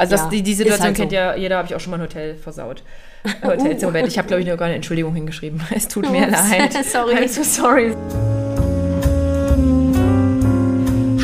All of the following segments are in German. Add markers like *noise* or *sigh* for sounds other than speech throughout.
Also das, Ja, die, die ist Situation halt so. kennt ja jeder, habe ich auch schon mal ein Hotel versaut. Hotelzimmer. Ich habe, glaube ich, noch gar eine Entschuldigung hingeschrieben. *laughs* Es tut mir Ups, *laughs* leid. sorry. I'm so sorry.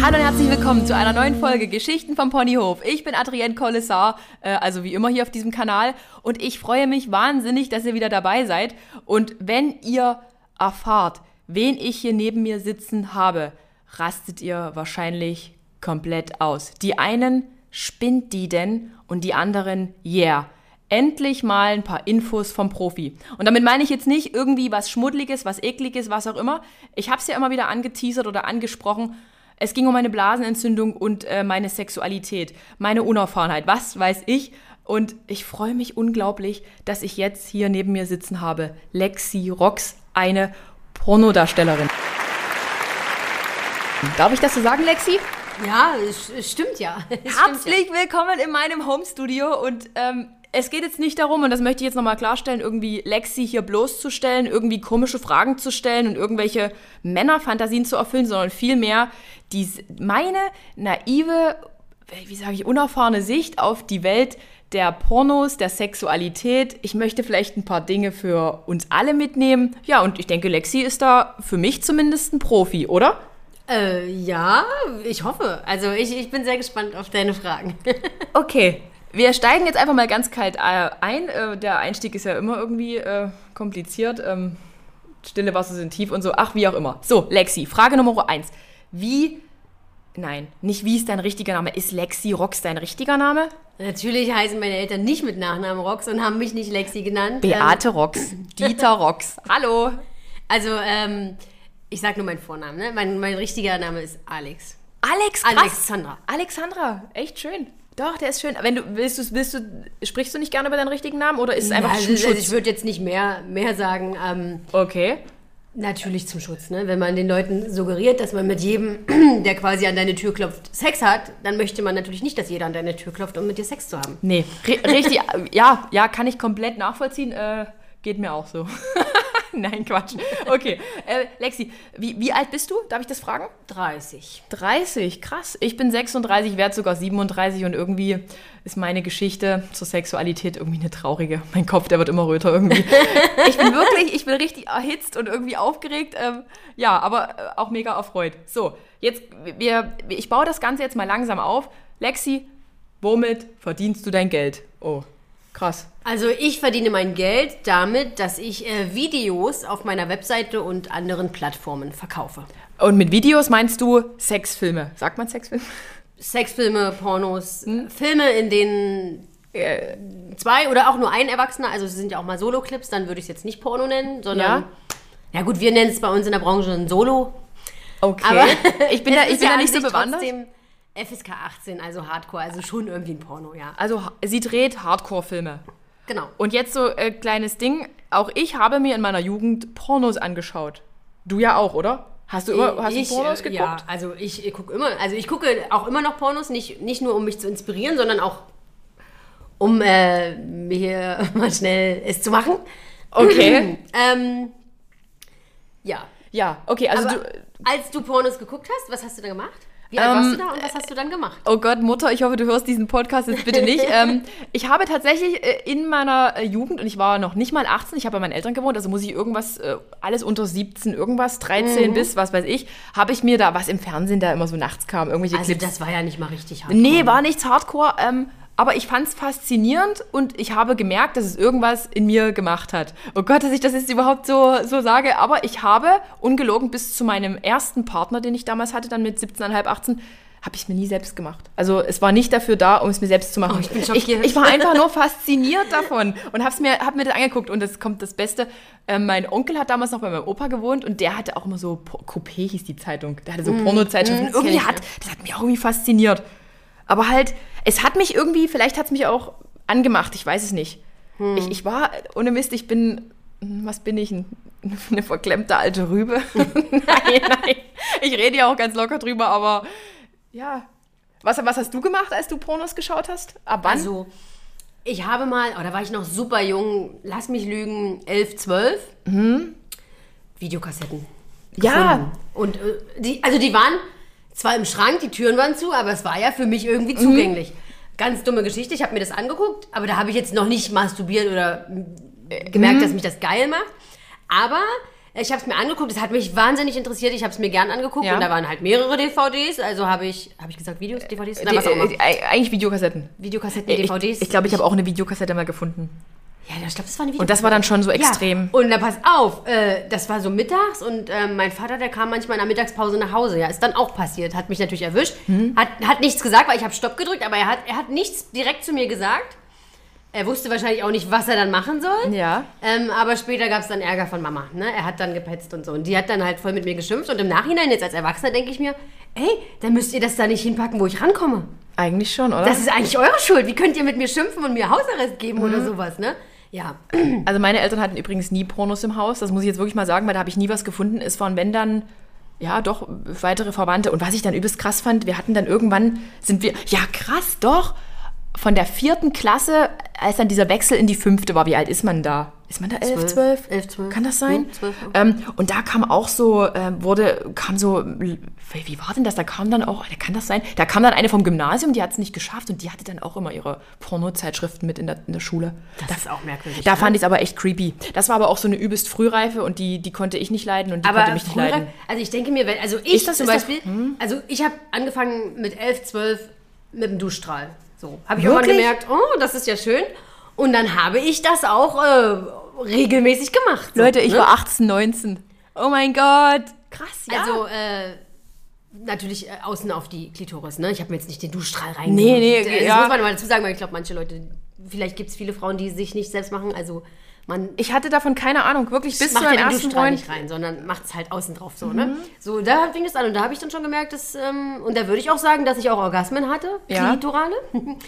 Hallo und herzlich willkommen zu einer neuen Folge Geschichten vom Ponyhof. Ich bin Adrienne Collessar, äh, also wie immer hier auf diesem Kanal. Und ich freue mich wahnsinnig, dass ihr wieder dabei seid. Und wenn ihr erfahrt, wen ich hier neben mir sitzen habe, rastet ihr wahrscheinlich komplett aus. Die einen spinnt die denn und die anderen yeah. Endlich mal ein paar Infos vom Profi. Und damit meine ich jetzt nicht irgendwie was Schmuddeliges, was Ekliges, was auch immer. Ich habe es ja immer wieder angeteasert oder angesprochen. Es ging um meine Blasenentzündung und äh, meine Sexualität, meine Unerfahrenheit, was weiß ich. Und ich freue mich unglaublich, dass ich jetzt hier neben mir sitzen habe. Lexi Rox, eine Pornodarstellerin. Darf ich das so sagen, Lexi? Ja, es, es stimmt ja. *laughs* Es stimmt Herzlich willkommen in meinem Homestudio und ähm, es geht jetzt nicht darum, und das möchte ich jetzt nochmal klarstellen, irgendwie Lexi hier bloßzustellen, irgendwie komische Fragen zu stellen und irgendwelche Männerfantasien zu erfüllen, sondern vielmehr meine naive, wie sage ich, unerfahrene Sicht auf die Welt der Pornos, der Sexualität. Ich möchte vielleicht ein paar Dinge für uns alle mitnehmen. Ja, und ich denke, Lexi ist da für mich zumindest ein Profi, oder? Äh, ja, ich hoffe. Also ich, ich bin sehr gespannt auf deine Fragen. *laughs* Okay, wir steigen jetzt einfach mal ganz kalt äh, ein. Äh, der Einstieg ist ja immer irgendwie äh, kompliziert. Ähm, stille Wasser sind tief und so. Ach, wie auch immer. So, Lexi, Frage Nummer eins. Wie, nein, nicht wie ist dein richtiger Name? Ist Lexi Rox dein richtiger Name? Natürlich heißen meine Eltern nicht mit Nachnamen Rox und haben mich nicht Lexi genannt. Beate Rox, *laughs* Dieter Rox. Hallo. Ähm, also, ähm, ich sag nur meinen Vornamen, ne? Mein, mein richtiger Name ist Alex. Alex, krass. Alexandra. Alexandra, echt schön. Doch, der ist schön. Wenn du willst, du willst du sprichst du nicht gerne über deinen richtigen Namen oder ist es einfach Ja, also, Schutz? ich würde jetzt nicht mehr, mehr sagen, ähm, okay. natürlich zum Schutz. Ne? Wenn man den Leuten suggeriert, dass man mit jedem, *clears throat* der quasi an deine Tür klopft, Sex hat, dann möchte man natürlich nicht, dass jeder an deine Tür klopft, um mit dir Sex zu haben. Nee, ri- richtig, *laughs* ja, ja, kann ich komplett nachvollziehen. Äh, geht mir auch so. *laughs* *laughs* Nein, Quatsch. Okay, äh, Lexi, wie, wie alt bist du? Darf ich das fragen? 30. 30, krass. Ich bin 36, werde sogar 37 und irgendwie ist meine Geschichte zur Sexualität irgendwie eine traurige. Mein Kopf, der wird immer röter irgendwie. *laughs* Ich bin wirklich, ich bin richtig erhitzt und irgendwie aufgeregt. Ähm, ja, aber äh, auch mega erfreut. So, jetzt, wir, ich baue das Ganze jetzt mal langsam auf. Lexi, womit verdienst du dein Geld? Oh, krass. Also ich verdiene mein Geld damit, dass ich äh, Videos auf meiner Webseite und anderen Plattformen verkaufe. Und mit Videos meinst du Sexfilme? Sagt man Sexfilme? Sexfilme, Pornos, Filme, in denen äh, zwei oder auch nur ein Erwachsener, also es sind ja auch mal Solo-Clips, dann würde ich es jetzt nicht Porno nennen, sondern, Ja. ja, gut, wir nennen es bei uns in der Branche ein Solo. Okay. Aber ich bin da, *laughs* ich bin ja da nicht so bewandert. trotzdem FSK 18, also Hardcore, also schon irgendwie ein Porno, ja. Also sie dreht Hardcore-Filme. Genau. Und jetzt so äh, kleines Ding. Auch ich habe mir in meiner Jugend Pornos angeschaut. Du ja auch, oder? Hast du immer hast ich, du Pornos äh, geguckt? Ja, also ich, ich gucke immer, also ich gucke auch immer noch Pornos, nicht, nicht nur um mich zu inspirieren, sondern auch um äh, mir *laughs* mal schnell es zu machen. Okay. *clears throat* Ähm, ja. Ja, okay, also Aber du. als du Pornos geguckt hast, was hast du da gemacht? Wie alt warst du da und was hast du dann gemacht? Oh Gott, Mutter, ich hoffe, du hörst diesen Podcast jetzt bitte nicht. *laughs* ähm, ich habe tatsächlich äh, in meiner äh, Jugend, und ich war noch nicht mal 18, ich habe bei meinen Eltern gewohnt, also muss ich irgendwas, äh, alles unter 17, irgendwas, 13 bis, was weiß ich, habe ich mir da, was im Fernsehen da immer so nachts kam, irgendwelche Also Clips. das war ja nicht mal richtig hart. Nee, war nichts Hardcore, ähm, aber ich fand es faszinierend und ich habe gemerkt, dass es irgendwas in mir gemacht hat. Oh Gott, dass ich das jetzt überhaupt so, so sage, aber ich habe ungelogen bis zu meinem ersten Partner, den ich damals hatte, dann mit 17,5, 18, habe ich es mir nie selbst gemacht. Also es war nicht dafür da, um es mir selbst zu machen. Oh, ich bin ich, schockiert. ich war einfach nur *laughs* fasziniert davon und habe mir, hab mir das angeguckt und das kommt das Beste. Ähm, mein Onkel hat damals noch bei meinem Opa gewohnt und der hatte auch immer so, Coupé hieß die Zeitung, der hatte so Pornozeitschriften. mm, irgendwie hat, das hat mich auch irgendwie fasziniert. Aber halt, es hat mich irgendwie, vielleicht hat es mich auch angemacht, ich weiß es nicht. Ich, ich war, ohne Mist, ich bin, was bin ich, ein, *laughs* eine verklemmte alte Rübe? *laughs* nein, nein, ich rede ja auch ganz locker drüber, aber ja. Was, was hast du gemacht, als du Pornos geschaut hast? Ab wann? Also, ich habe mal, oh, da war ich noch super jung, lass mich lügen, 11, 12. Videokassetten. ja, gefunden. Und äh, die, also die waren zwar im Schrank, die Türen waren zu, aber es war ja für mich irgendwie zugänglich. ganz dumme Geschichte. Ich habe mir das angeguckt, aber da habe ich jetzt noch nicht masturbiert oder äh, gemerkt, dass mich das geil macht. Aber ich habe es mir angeguckt, es hat mich wahnsinnig interessiert, ich habe es mir gern angeguckt Ja. und da waren halt mehrere DVDs, also habe ich, habe ich gesagt Videos, DVDs? Na, Die, was auch immer. äh, eigentlich Videokassetten. Videokassetten, Ich, DVDs. ich glaube, ich habe auch eine Videokassette mal gefunden. Ja, ich glaube, das war eine Und das war dann schon so Ja, extrem. und da pass auf, äh, das war so mittags und äh, mein Vater, der kam manchmal in der Mittagspause nach Hause. Ja, ist dann auch passiert. Hat mich natürlich erwischt. Mhm. Hat, hat nichts gesagt, weil ich habe Stopp gedrückt, aber er hat, er hat nichts direkt zu mir gesagt. Er wusste wahrscheinlich auch nicht, was er dann machen soll. Ja. Ähm, aber später gab es dann Ärger von Mama. Ne? Er hat dann gepetzt und so. Und die hat dann halt voll mit mir geschimpft. Und im Nachhinein, jetzt als Erwachsener, denke ich mir, ey, dann müsst ihr das da nicht hinpacken, wo ich rankomme. Eigentlich schon, oder? Das ist eigentlich eure Schuld. Wie könnt ihr mit mir schimpfen und mir Hausarrest geben oder Mhm. sowas, ne? Ja. Also meine Eltern hatten übrigens nie Pornos im Haus. Das muss ich jetzt wirklich mal sagen, weil da habe ich nie was gefunden. Es waren, wenn dann, ja doch, weitere Verwandte. Und was ich dann übelst krass fand, wir hatten dann irgendwann, sind wir, ja krass, doch, von der vierten Klasse, als dann dieser Wechsel in die fünfte war, wie alt ist man da? Ist man da elf, Zwölf. zwölf? Elf, zwölf. Kann das sein? Hm, zwölf, ja. ähm, und da kam auch so, ähm, wurde, kam so, wie war denn das? Da kam dann auch, kann das sein? Da kam dann eine vom Gymnasium, die hat es nicht geschafft und die hatte dann auch immer ihre Pornozeitschriften mit in der, in der Schule. Das ist auch merkwürdig. Da ne? fand ich es aber echt creepy. Das war aber auch so eine übelst Frühreife und die, die konnte ich nicht leiden und die aber konnte mich nicht leiden. also ich denke mir, wenn, also ich Ist das- zum ist das- Beispiel, also ich habe angefangen mit 11, 12 mit dem Duschstrahl. So, habe ich irgendwann gemerkt, oh, das ist ja schön. Und dann habe ich das auch äh, regelmäßig gemacht. So, Leute, ich ne? war 18, 19. Oh mein Gott. Krass, ja. Also, äh, natürlich äh, außen auf die Klitoris, ne? Ich habe mir jetzt nicht den Duschstrahl rein. Nee, nee, das ja. muss man mal dazu sagen, weil ich glaube, manche Leute, vielleicht gibt es viele Frauen, die sich nicht selbst machen. Also, man ich hatte davon keine Ahnung. Wirklich bis zu meinem ersten Duschstrahl Freund. nicht rein, sondern macht es halt außen drauf so, ne? So, da fing es an und da habe ich dann schon gemerkt, dass, ähm, und da würde ich auch sagen, dass ich auch Orgasmen hatte, Ja. klitorale.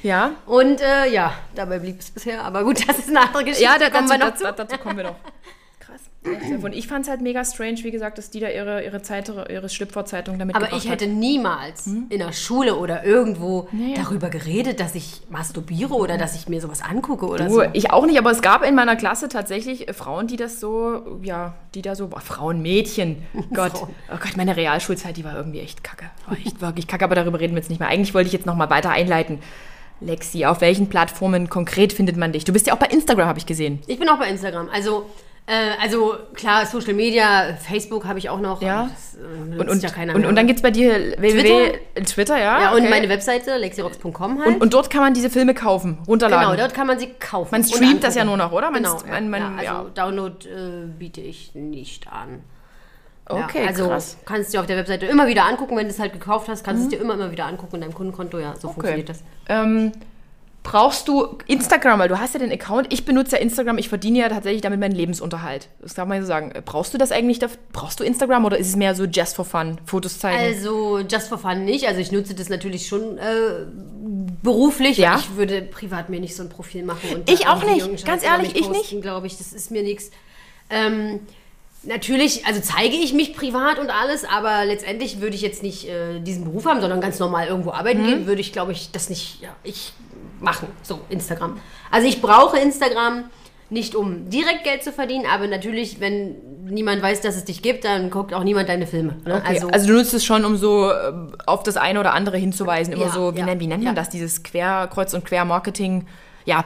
Ja. *laughs* Und äh, ja, dabei blieb es bisher, aber gut, das ist eine andere Geschichte, Ja, da, kommen dazu, wir noch dazu, zu. dazu kommen wir noch. *laughs* Und ich fand es halt mega strange, wie gesagt, dass die da ihre, ihre, Zeit, ihre Schlüpferzeitung damit Aber ich hätte hat. niemals in der Schule oder irgendwo Nee. darüber geredet, dass ich masturbiere oder dass ich mir sowas angucke oder Du, so. ich auch nicht, aber es gab in meiner Klasse tatsächlich äh, Frauen, die das so, ja, die da so, boah, Frauen, Mädchen, *laughs* Gott, Frauen. oh Gott, meine Realschulzeit, die war irgendwie echt kacke, war echt *laughs* wirklich kacke, aber darüber reden wir jetzt nicht mehr. Eigentlich wollte ich jetzt noch mal weiter einleiten. Lexi, auf welchen Plattformen konkret findet man dich? Du bist ja auch bei Instagram, habe ich gesehen. Ich bin auch bei Instagram. Also, äh, also klar, Social Media, Facebook habe ich auch noch. Ja. Das, äh, Und, und, ja keiner und, und dann gibt es bei dir www. Twitter, ja? ja, und okay. meine Webseite, lexirox.com halt. und, und dort kann man diese Filme kaufen, runterladen. genau, dort kann man sie kaufen. Man und streamt das ja nur noch, oder? Man Genau, ja, man- man- ja, also ja. Download äh, biete ich nicht an. okay, ja, also krass. kannst du dir auf der Webseite immer wieder angucken, wenn du es halt gekauft hast, kannst du es dir immer, immer wieder angucken in deinem Kundenkonto. Ja, so funktioniert das. Ähm, brauchst du Instagram, weil du hast ja den Account. Ich benutze ja Instagram, ich verdiene ja tatsächlich damit meinen Lebensunterhalt. Das darf man so sagen. Brauchst du das eigentlich? Brauchst du Instagram oder ist es mehr so just for fun, Fotos zeigen? Also just for fun nicht. Also ich nutze das natürlich schon äh, beruflich. Ja. Ich würde privat mir nicht so ein Profil machen. Und Ich auch nicht. Ganz ehrlich, ich nicht. posten, glaube ich, das ist mir nichts. Ähm, natürlich, also zeige ich mich privat und alles, aber letztendlich würde ich jetzt nicht äh, diesen Beruf haben, sondern ganz normal irgendwo Mhm. arbeiten gehen, würde ich, glaube ich, das nicht, ja, ich machen. So, Instagram. Also ich brauche Instagram nicht um direkt Geld zu verdienen, aber natürlich, wenn niemand weiß, dass es dich gibt, dann guckt auch niemand deine Filme. Ne? Okay, also, du nutzt es schon, um so äh, auf das eine oder andere hinzuweisen. Immer Ja, so, wie, ja, nennt, wie nennt man ja. das? Dieses Quer, Kreuz- und Quermarketing. Ja.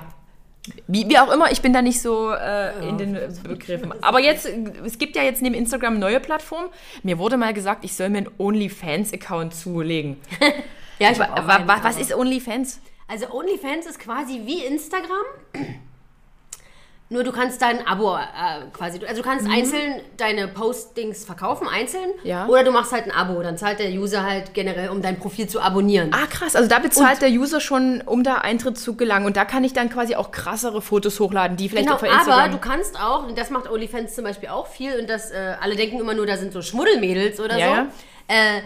Wie, wie auch immer, ich bin da nicht so äh, in den Begriffen. Aber jetzt, es gibt ja jetzt neben Instagram neue Plattformen. Mir wurde mal gesagt, ich soll mir einen OnlyFans-Account zulegen. *laughs* ja, ich Wa- hab auch wa- was ist OnlyFans? Also OnlyFans ist quasi wie Instagram. Nur du kannst dein Abo äh, quasi, also du kannst einzeln deine Postings verkaufen, einzeln. Mhm. Ja. Oder du machst halt ein Abo. Dann zahlt der User halt generell, um dein Profil zu abonnieren. Ah, krass. Also da bezahlt der User schon, um da Eintritt zu gelangen. Und da kann ich dann quasi auch krassere Fotos hochladen, die vielleicht Genau, auch für Instagram... aber du kannst auch, und das macht OnlyFans zum Beispiel auch viel, und das, äh, alle denken immer nur, da sind so Schmuddelmädels oder Ja, so. ja. Äh,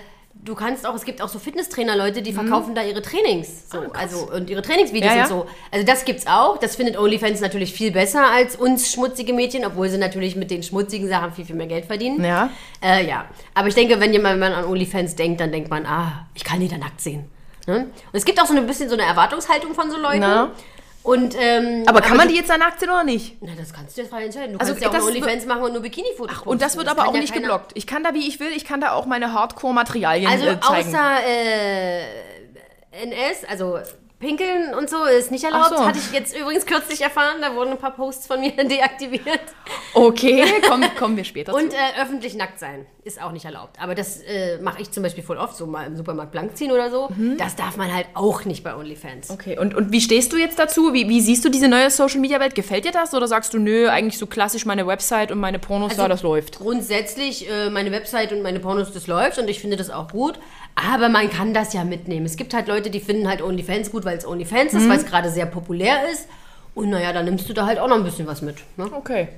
du kannst auch, es gibt auch so Fitnesstrainer-Leute, die verkaufen da ihre Trainings. So, Mhm. Ah, krass. also, und ihre Trainingsvideos Ja, ja. und so. Also das gibt's auch. Das findet OnlyFans natürlich viel besser als uns schmutzige Mädchen, obwohl sie natürlich mit den schmutzigen Sachen viel, viel mehr Geld verdienen. Ja. Äh, ja. Aber ich denke, wenn jemand an OnlyFans denkt, dann denkt man, ah, ich kann die da nackt sehen. Ne? Und es gibt auch so ein bisschen so eine Erwartungshaltung von so Leuten. Na. Und, ähm, Aber kann man du- die jetzt da nackt sehen oder nicht? na, das kannst du jetzt frei entscheiden. Du Also, kannst ja auch das OnlyFans machen und nur Bikini-Fotos. Und das wird aber kann auch ja nicht keiner- geblockt. Ich kann da, wie ich will, ich kann da auch meine Hardcore-Materialien Also äh, zeigen. außer äh, NS, also Pinkeln und so ist nicht erlaubt. So. Hatte ich jetzt übrigens kürzlich erfahren. Da wurden ein paar Posts von mir *laughs* deaktiviert. Okay, komm, kommen wir später Und zu. äh, öffentlich nackt sein ist auch nicht erlaubt. Aber das äh, mache ich zum Beispiel voll oft, so mal im Supermarkt blank ziehen oder so. Mhm. Das darf man halt auch nicht bei OnlyFans. Okay, und, und wie stehst du jetzt dazu? Wie, wie siehst du diese neue Social-Media-Welt? Gefällt dir das? Oder sagst du, nö, eigentlich so klassisch meine Website und meine Pornos, Also da, das läuft? Grundsätzlich, äh, meine Website und meine Pornos, das läuft und ich finde das auch gut. Aber man kann das ja mitnehmen. Es gibt halt Leute, die finden halt OnlyFans gut, weil es OnlyFans Mhm. ist, weil es gerade sehr populär ist. Und naja, dann nimmst du da halt auch noch ein bisschen was mit. Ne? Okay.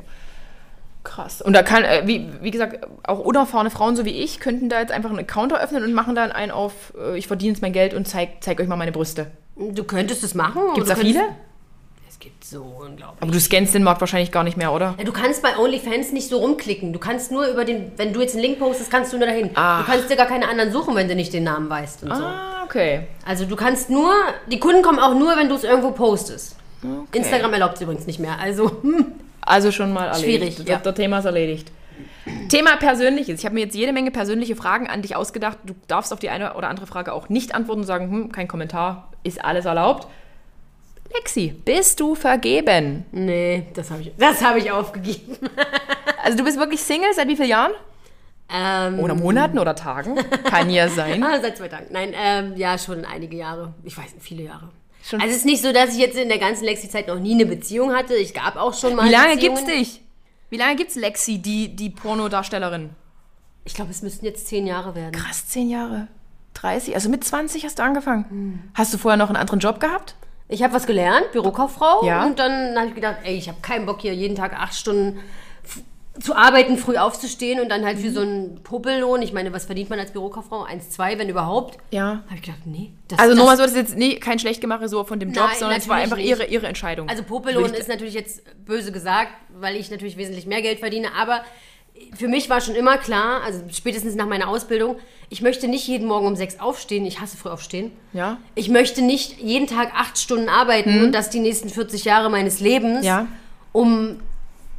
Krass. Und da kann, äh, wie, wie gesagt, auch unerfahrene Frauen so wie ich könnten da jetzt einfach einen Account eröffnen und machen dann einen auf, äh, ich verdiene jetzt mein Geld und zeig, zeig euch mal meine Brüste. Du könntest es machen. Gibt's du da viele? So unglaublich. Aber du scannst den Markt wahrscheinlich gar nicht mehr, oder? Ja, du kannst bei OnlyFans nicht so rumklicken. Du kannst nur über den, wenn du jetzt einen Link postest, kannst du nur dahin. Ach. Du kannst dir gar keine anderen suchen, wenn du nicht den Namen weißt und so. Ah, okay. Also du kannst nur, die Kunden kommen auch nur, wenn du es irgendwo postest. Instagram erlaubt es übrigens nicht mehr. Also, hm. Also schon mal erledigt. Schwierig, Das, ja. Das Thema ist erledigt. Thema Persönliches. Ich habe mir jetzt jede Menge persönliche Fragen an dich ausgedacht. Du darfst auf die eine oder andere Frage auch nicht antworten und sagen, hm, kein Kommentar, ist alles erlaubt. Lexi, bist du vergeben? nee, das habe ich, das habe ich aufgegeben. *laughs* Also du bist wirklich Single seit wie vielen Jahren? Ähm, Oder Monaten oder Tagen? Kann ja *laughs* sein. ah, seit zwei Tagen. Nein, ähm, ja, schon einige Jahre. Ich weiß nicht, viele Jahre. Schon- Also es ist nicht so, dass ich jetzt in der ganzen Lexi-Zeit noch nie eine Beziehung hatte. Ich gab auch schon mal Wie lange Beziehungen. gibt's dich? Wie lange gibt's Lexi, die, die Pornodarstellerin? Ich glaube, es müssten jetzt zehn Jahre werden. Krass, zehn Jahre. 30, also mit 20 hast du angefangen. Hast du vorher noch einen anderen Job gehabt? Ich habe was gelernt, Bürokauffrau. Ja. Und dann habe ich gedacht, ey, ich habe keinen Bock hier jeden Tag acht Stunden zu arbeiten, früh aufzustehen und dann halt Mhm. für so einen Popellohn. Ich meine, was verdient man als Bürokauffrau? Eins, zwei, wenn überhaupt. Ja. Habe ich gedacht, nee. Das, Also nochmal so, das ist jetzt nie, kein Schlechtgemache so von dem Job, Nein, sondern es war einfach nicht. ihre, ihre Entscheidung. Also Popellohn ist natürlich jetzt böse gesagt, weil ich natürlich wesentlich mehr Geld verdiene, aber für mich war schon immer klar, also spätestens nach meiner Ausbildung, ich möchte nicht jeden Morgen um sechs aufstehen, ich hasse früh aufstehen. Ja. Ich möchte nicht jeden Tag acht Stunden arbeiten und das die nächsten 40 Jahre meines Lebens, Mhm. Ja. um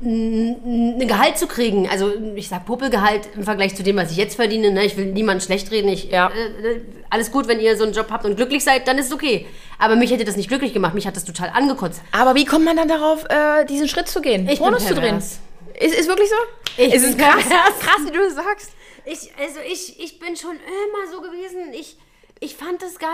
ein Gehalt zu kriegen. Also ich sag Puppelgehalt im Vergleich zu dem, was ich jetzt verdiene. Ne? Ich will niemanden schlecht reden. Ich, Ja. äh, äh, alles gut, wenn ihr so einen Job habt und glücklich seid, dann ist es okay. Aber mich hätte das nicht glücklich gemacht. Mich hat das total angekotzt. Aber wie kommt man dann darauf, äh, diesen Schritt zu gehen? Ich bin Pornos zu drehen? Ist, ist wirklich so? Ich ist es krass, *laughs* pervers. krass, wie du das sagst. Ich, also ich, ich bin schon immer so gewesen. Ich, ich fand das geil.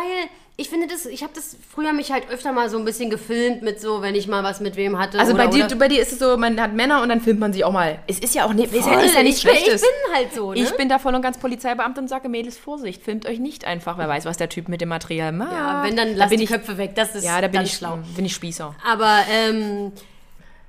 Ich finde das, ich habe das früher mich halt öfter mal so ein bisschen gefilmt mit so, wenn ich mal was mit wem hatte. Also oder, bei dir, bei dir ist es so, man hat Männer und dann filmt man sich auch mal. Es ist ja auch nicht, ist ja, Voll, ist ja nichts ich bin-. Ich bin halt so, ne? Ich bin da voll und ganz Polizeibeamter und sage, Mädels, Vorsicht, filmt euch nicht einfach. Wer weiß, was der Typ mit dem Material macht. ja, wenn, dann da lass bin die ich, Köpfe weg. Das ist Ja, da bin ganz ich, schlau. bin ich Spießer. Aber ähm,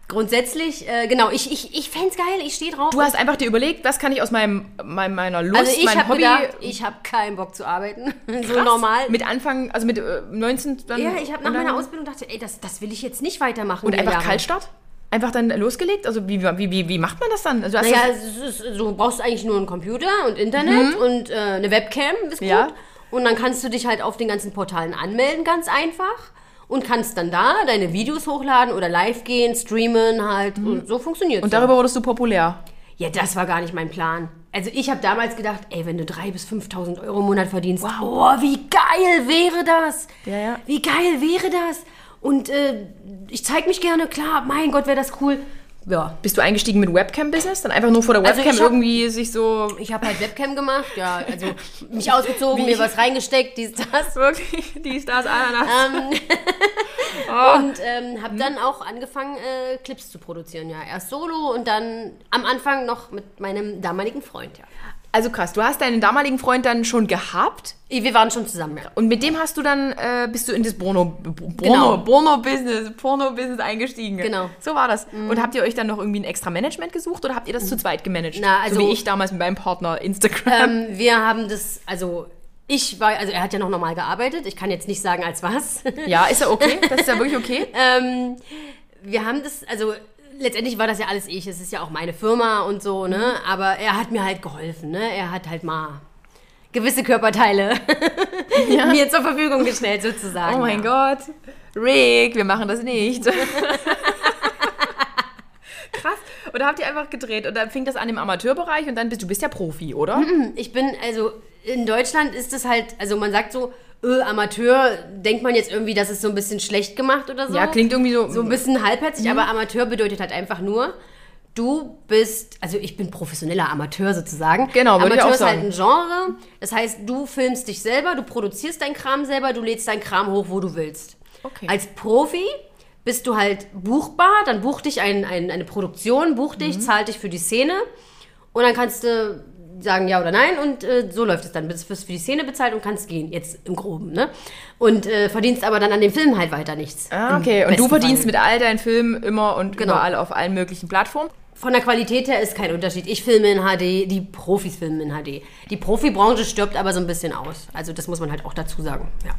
grundsätzlich, äh, genau, ich, ich, ich fänd's geil, ich stehe drauf. Du hast einfach dir überlegt, was kann ich aus meinem, meinem meiner Lust, also ich meinem habe Hobby gedacht, ich habe keinen Bock zu arbeiten. *laughs* so Krass. normal. Mit Anfang, also mit äh, 19 dann. ja, ich habe nach meiner Ausbildung gedacht, ey, das, das will ich jetzt nicht weitermachen. Und einfach Jahre. Kaltstart? Einfach dann losgelegt? Also wie, wie, wie, wie macht man das dann? Also Naja, du- es ist, du brauchst eigentlich nur einen Computer und Internet und äh, eine Webcam, ist gut. Mhm. Ja. Und dann kannst du dich halt auf den ganzen Portalen anmelden, ganz einfach. Und kannst dann da deine Videos hochladen oder live gehen, streamen halt. Und so funktioniert Mhm. und darüber wurdest du populär. Ja, das war gar nicht mein Plan. Also ich habe damals gedacht, ey, wenn du 3.000 bis 5.000 Euro im Monat verdienst, oh, wie geil wäre das? Ja, ja. Wie geil wäre das? Und äh, ich zeig mich gerne, klar, mein Gott, wäre das cool. Ja, Bist du eingestiegen mit Webcam-Business? Dann einfach nur vor der Also Webcam ich hab- irgendwie sich so. ich habe halt Webcam gemacht, ja, also *laughs* mich ausgezogen, mir was reingesteckt, dies, das. *laughs* Wirklich, die Stars Ananas. Ähm, *laughs* Oh. Und ähm, habe dann auch angefangen, äh, Clips zu produzieren, ja. Erst solo und dann am Anfang noch mit meinem damaligen Freund, ja. Also krass, du hast deinen damaligen Freund dann schon gehabt Wir waren schon zusammen, ja. und mit dem hast du dann, äh, bist du in das Porno, Porno, Genau. Porno-Business, Porno-Business eingestiegen. Genau. So war das. Und habt ihr euch dann noch irgendwie ein extra Management gesucht oder habt ihr das zu zweit gemanagt? Na, also- so wie ich damals mit meinem Partner Instagram. Ähm, wir haben das, also ich war, also er hat ja noch normal gearbeitet. Ich kann jetzt nicht sagen, als was. ja, ist ja okay. Das ist ja *laughs* wirklich okay. ähm, wir haben das, also letztendlich war das ja alles ich. Es ist ja auch meine Firma und so, ne? Aber er hat mir halt geholfen, ne? Er hat halt mal gewisse Körperteile *laughs* mir zur Verfügung gestellt, sozusagen. Oh mein ja. Gott. Rick, wir machen das nicht. *laughs* Krass. Und da habt ihr einfach gedreht und dann fing das an im Amateurbereich und dann bist du bist ja Profi, oder? Ich bin, also in Deutschland ist es halt, also man sagt so, äh, Amateur, denkt man jetzt irgendwie, das ist so ein bisschen schlecht gemacht oder so. Ja, klingt irgendwie so. So ein bisschen halbherzig, aber Amateur bedeutet halt einfach nur, du bist, also ich bin professioneller Amateur sozusagen. Genau, würde ich Amateur auch ist halt sagen. ein Genre. Das heißt, du filmst dich selber, du produzierst deinen Kram selber, du lädst deinen Kram hoch, wo du willst. Okay. Als Profi bist du halt buchbar, dann bucht dich ein, ein, eine Produktion, bucht Mhm. dich, zahlt dich für die Szene und dann kannst du sagen ja oder nein und äh, so läuft es dann. Bist wirst für die Szene bezahlt und kannst gehen, jetzt im Groben, ne? Und äh, verdienst aber dann an dem Film halt weiter nichts. Ah, okay. Und du verdienst Fall. mit all deinen Filmen immer und Genau. überall auf allen möglichen Plattformen. Von der Qualität her ist kein Unterschied. Ich filme in HD, die Profis filmen in HD. Die Profibranche stirbt aber so ein bisschen aus. Also das muss man halt auch dazu sagen. Ja.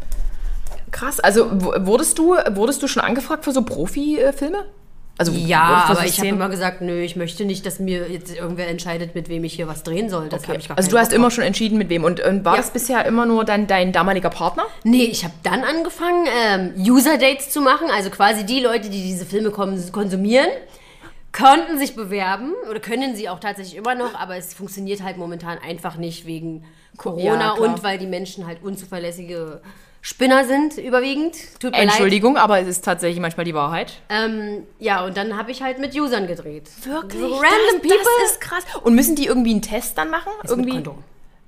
Krass. Also wurdest du, wurdest du schon angefragt für so Profi-Filme? Also Ja, aber ich habe immer gesagt, nö, ich möchte nicht, dass mir jetzt irgendwer entscheidet, mit wem ich hier was drehen soll. Das habe ich gar Also du hast Bock immer schon entschieden, mit wem. Und, und war Ja. das bisher immer nur dann dein damaliger Partner? Nee, ich habe dann angefangen, ähm, User-Dates zu machen. Also quasi die Leute, die diese Filme konsumieren, konnten sich bewerben oder können sie auch tatsächlich immer noch, aber es funktioniert halt momentan einfach nicht wegen Corona Ja, und weil die Menschen halt unzuverlässige Spinner sind, überwiegend. Tut mir leid. Entschuldigung, aber es ist tatsächlich manchmal die Wahrheit. Ähm, ja, und dann habe ich halt mit Usern gedreht. Wirklich? So random das, people. Das ist krass. Und müssen die irgendwie einen Test dann machen? Ist irgendwie? mit Kondom.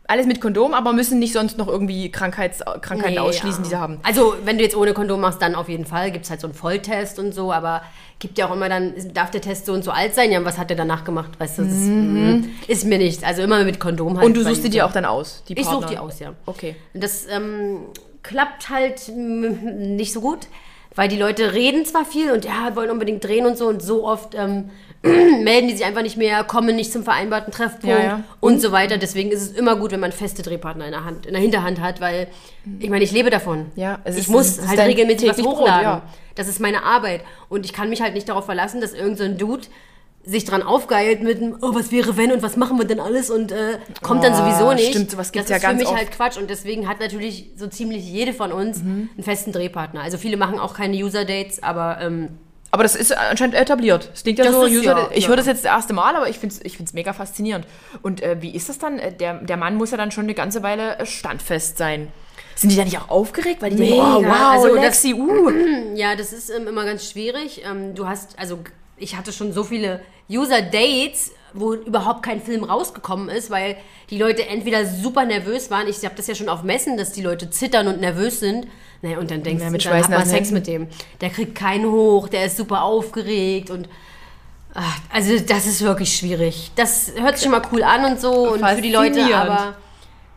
Alles mit Kondom, aber müssen nicht sonst noch irgendwie Krankheits Krankheiten Nee, ausschließen, ja. die sie haben. Also, wenn du jetzt ohne Kondom machst, dann auf jeden Fall. Gibt es halt so einen Volltest und so, aber gibt ja auch immer dann, darf der Test so und so alt sein? Ja, und was hat der danach gemacht? Weißt du, das ist, mm, ist mir nicht. Also immer mit Kondom halt. Und du suchst die dir auch dann aus? Die Ich suche Partner? die aus, ja. Okay. Das ähm, klappt halt mm, nicht so gut, weil die Leute reden zwar viel und ja, wollen unbedingt drehen und so und so oft ähm, *clears throat* melden die sich einfach nicht mehr, kommen nicht zum vereinbarten Treffpunkt Ja, ja. und so weiter. Deswegen ist es immer gut, wenn man feste Drehpartner in der Hand, in der Hinterhand hat, weil ich meine, ich lebe davon. Ja, ich muss ist halt regelmäßig was täglich Brot, hochladen. ja. Das ist meine Arbeit und ich kann mich halt nicht darauf verlassen, dass irgendein so ein Dude sich dran aufgeilt mit dem, oh, was wäre wenn und was machen wir denn alles und äh, kommt dann Oh, sowieso nicht. stimmt, sowas gibt's das ja ist ganz für mich oft. halt Quatsch und deswegen hat natürlich so ziemlich jede von uns Mhm. einen festen Drehpartner. Also viele machen auch keine User-Dates, aber ähm, Aber das ist anscheinend etabliert. Es klingt ja Das so, User, ja, ich ja. höre das jetzt das erste Mal, aber ich finde es ich find's mega faszinierend. Und äh, wie ist das dann? Äh, Der, der Mann muss ja dann schon eine ganze Weile äh, standfest sein. Sind die da nicht auch aufgeregt? Weil die denken, Mega. oh, wow, Also das- Lexi, uh. *clears throat* ja, das ist ähm, immer ganz schwierig. Ähm, du hast, also ich hatte schon so viele User-Dates, wo überhaupt kein Film rausgekommen ist, weil die Leute entweder super nervös waren. Ich habe das ja schon auf Messen, dass die Leute zittern und nervös sind. Naja, und dann denkst Ja, du, dann hat man Sex Händen. mit dem. Der kriegt keinen hoch, der ist super aufgeregt und ach, also das ist wirklich schwierig. Das hört sich schon mal cool an und so und für die Leute, aber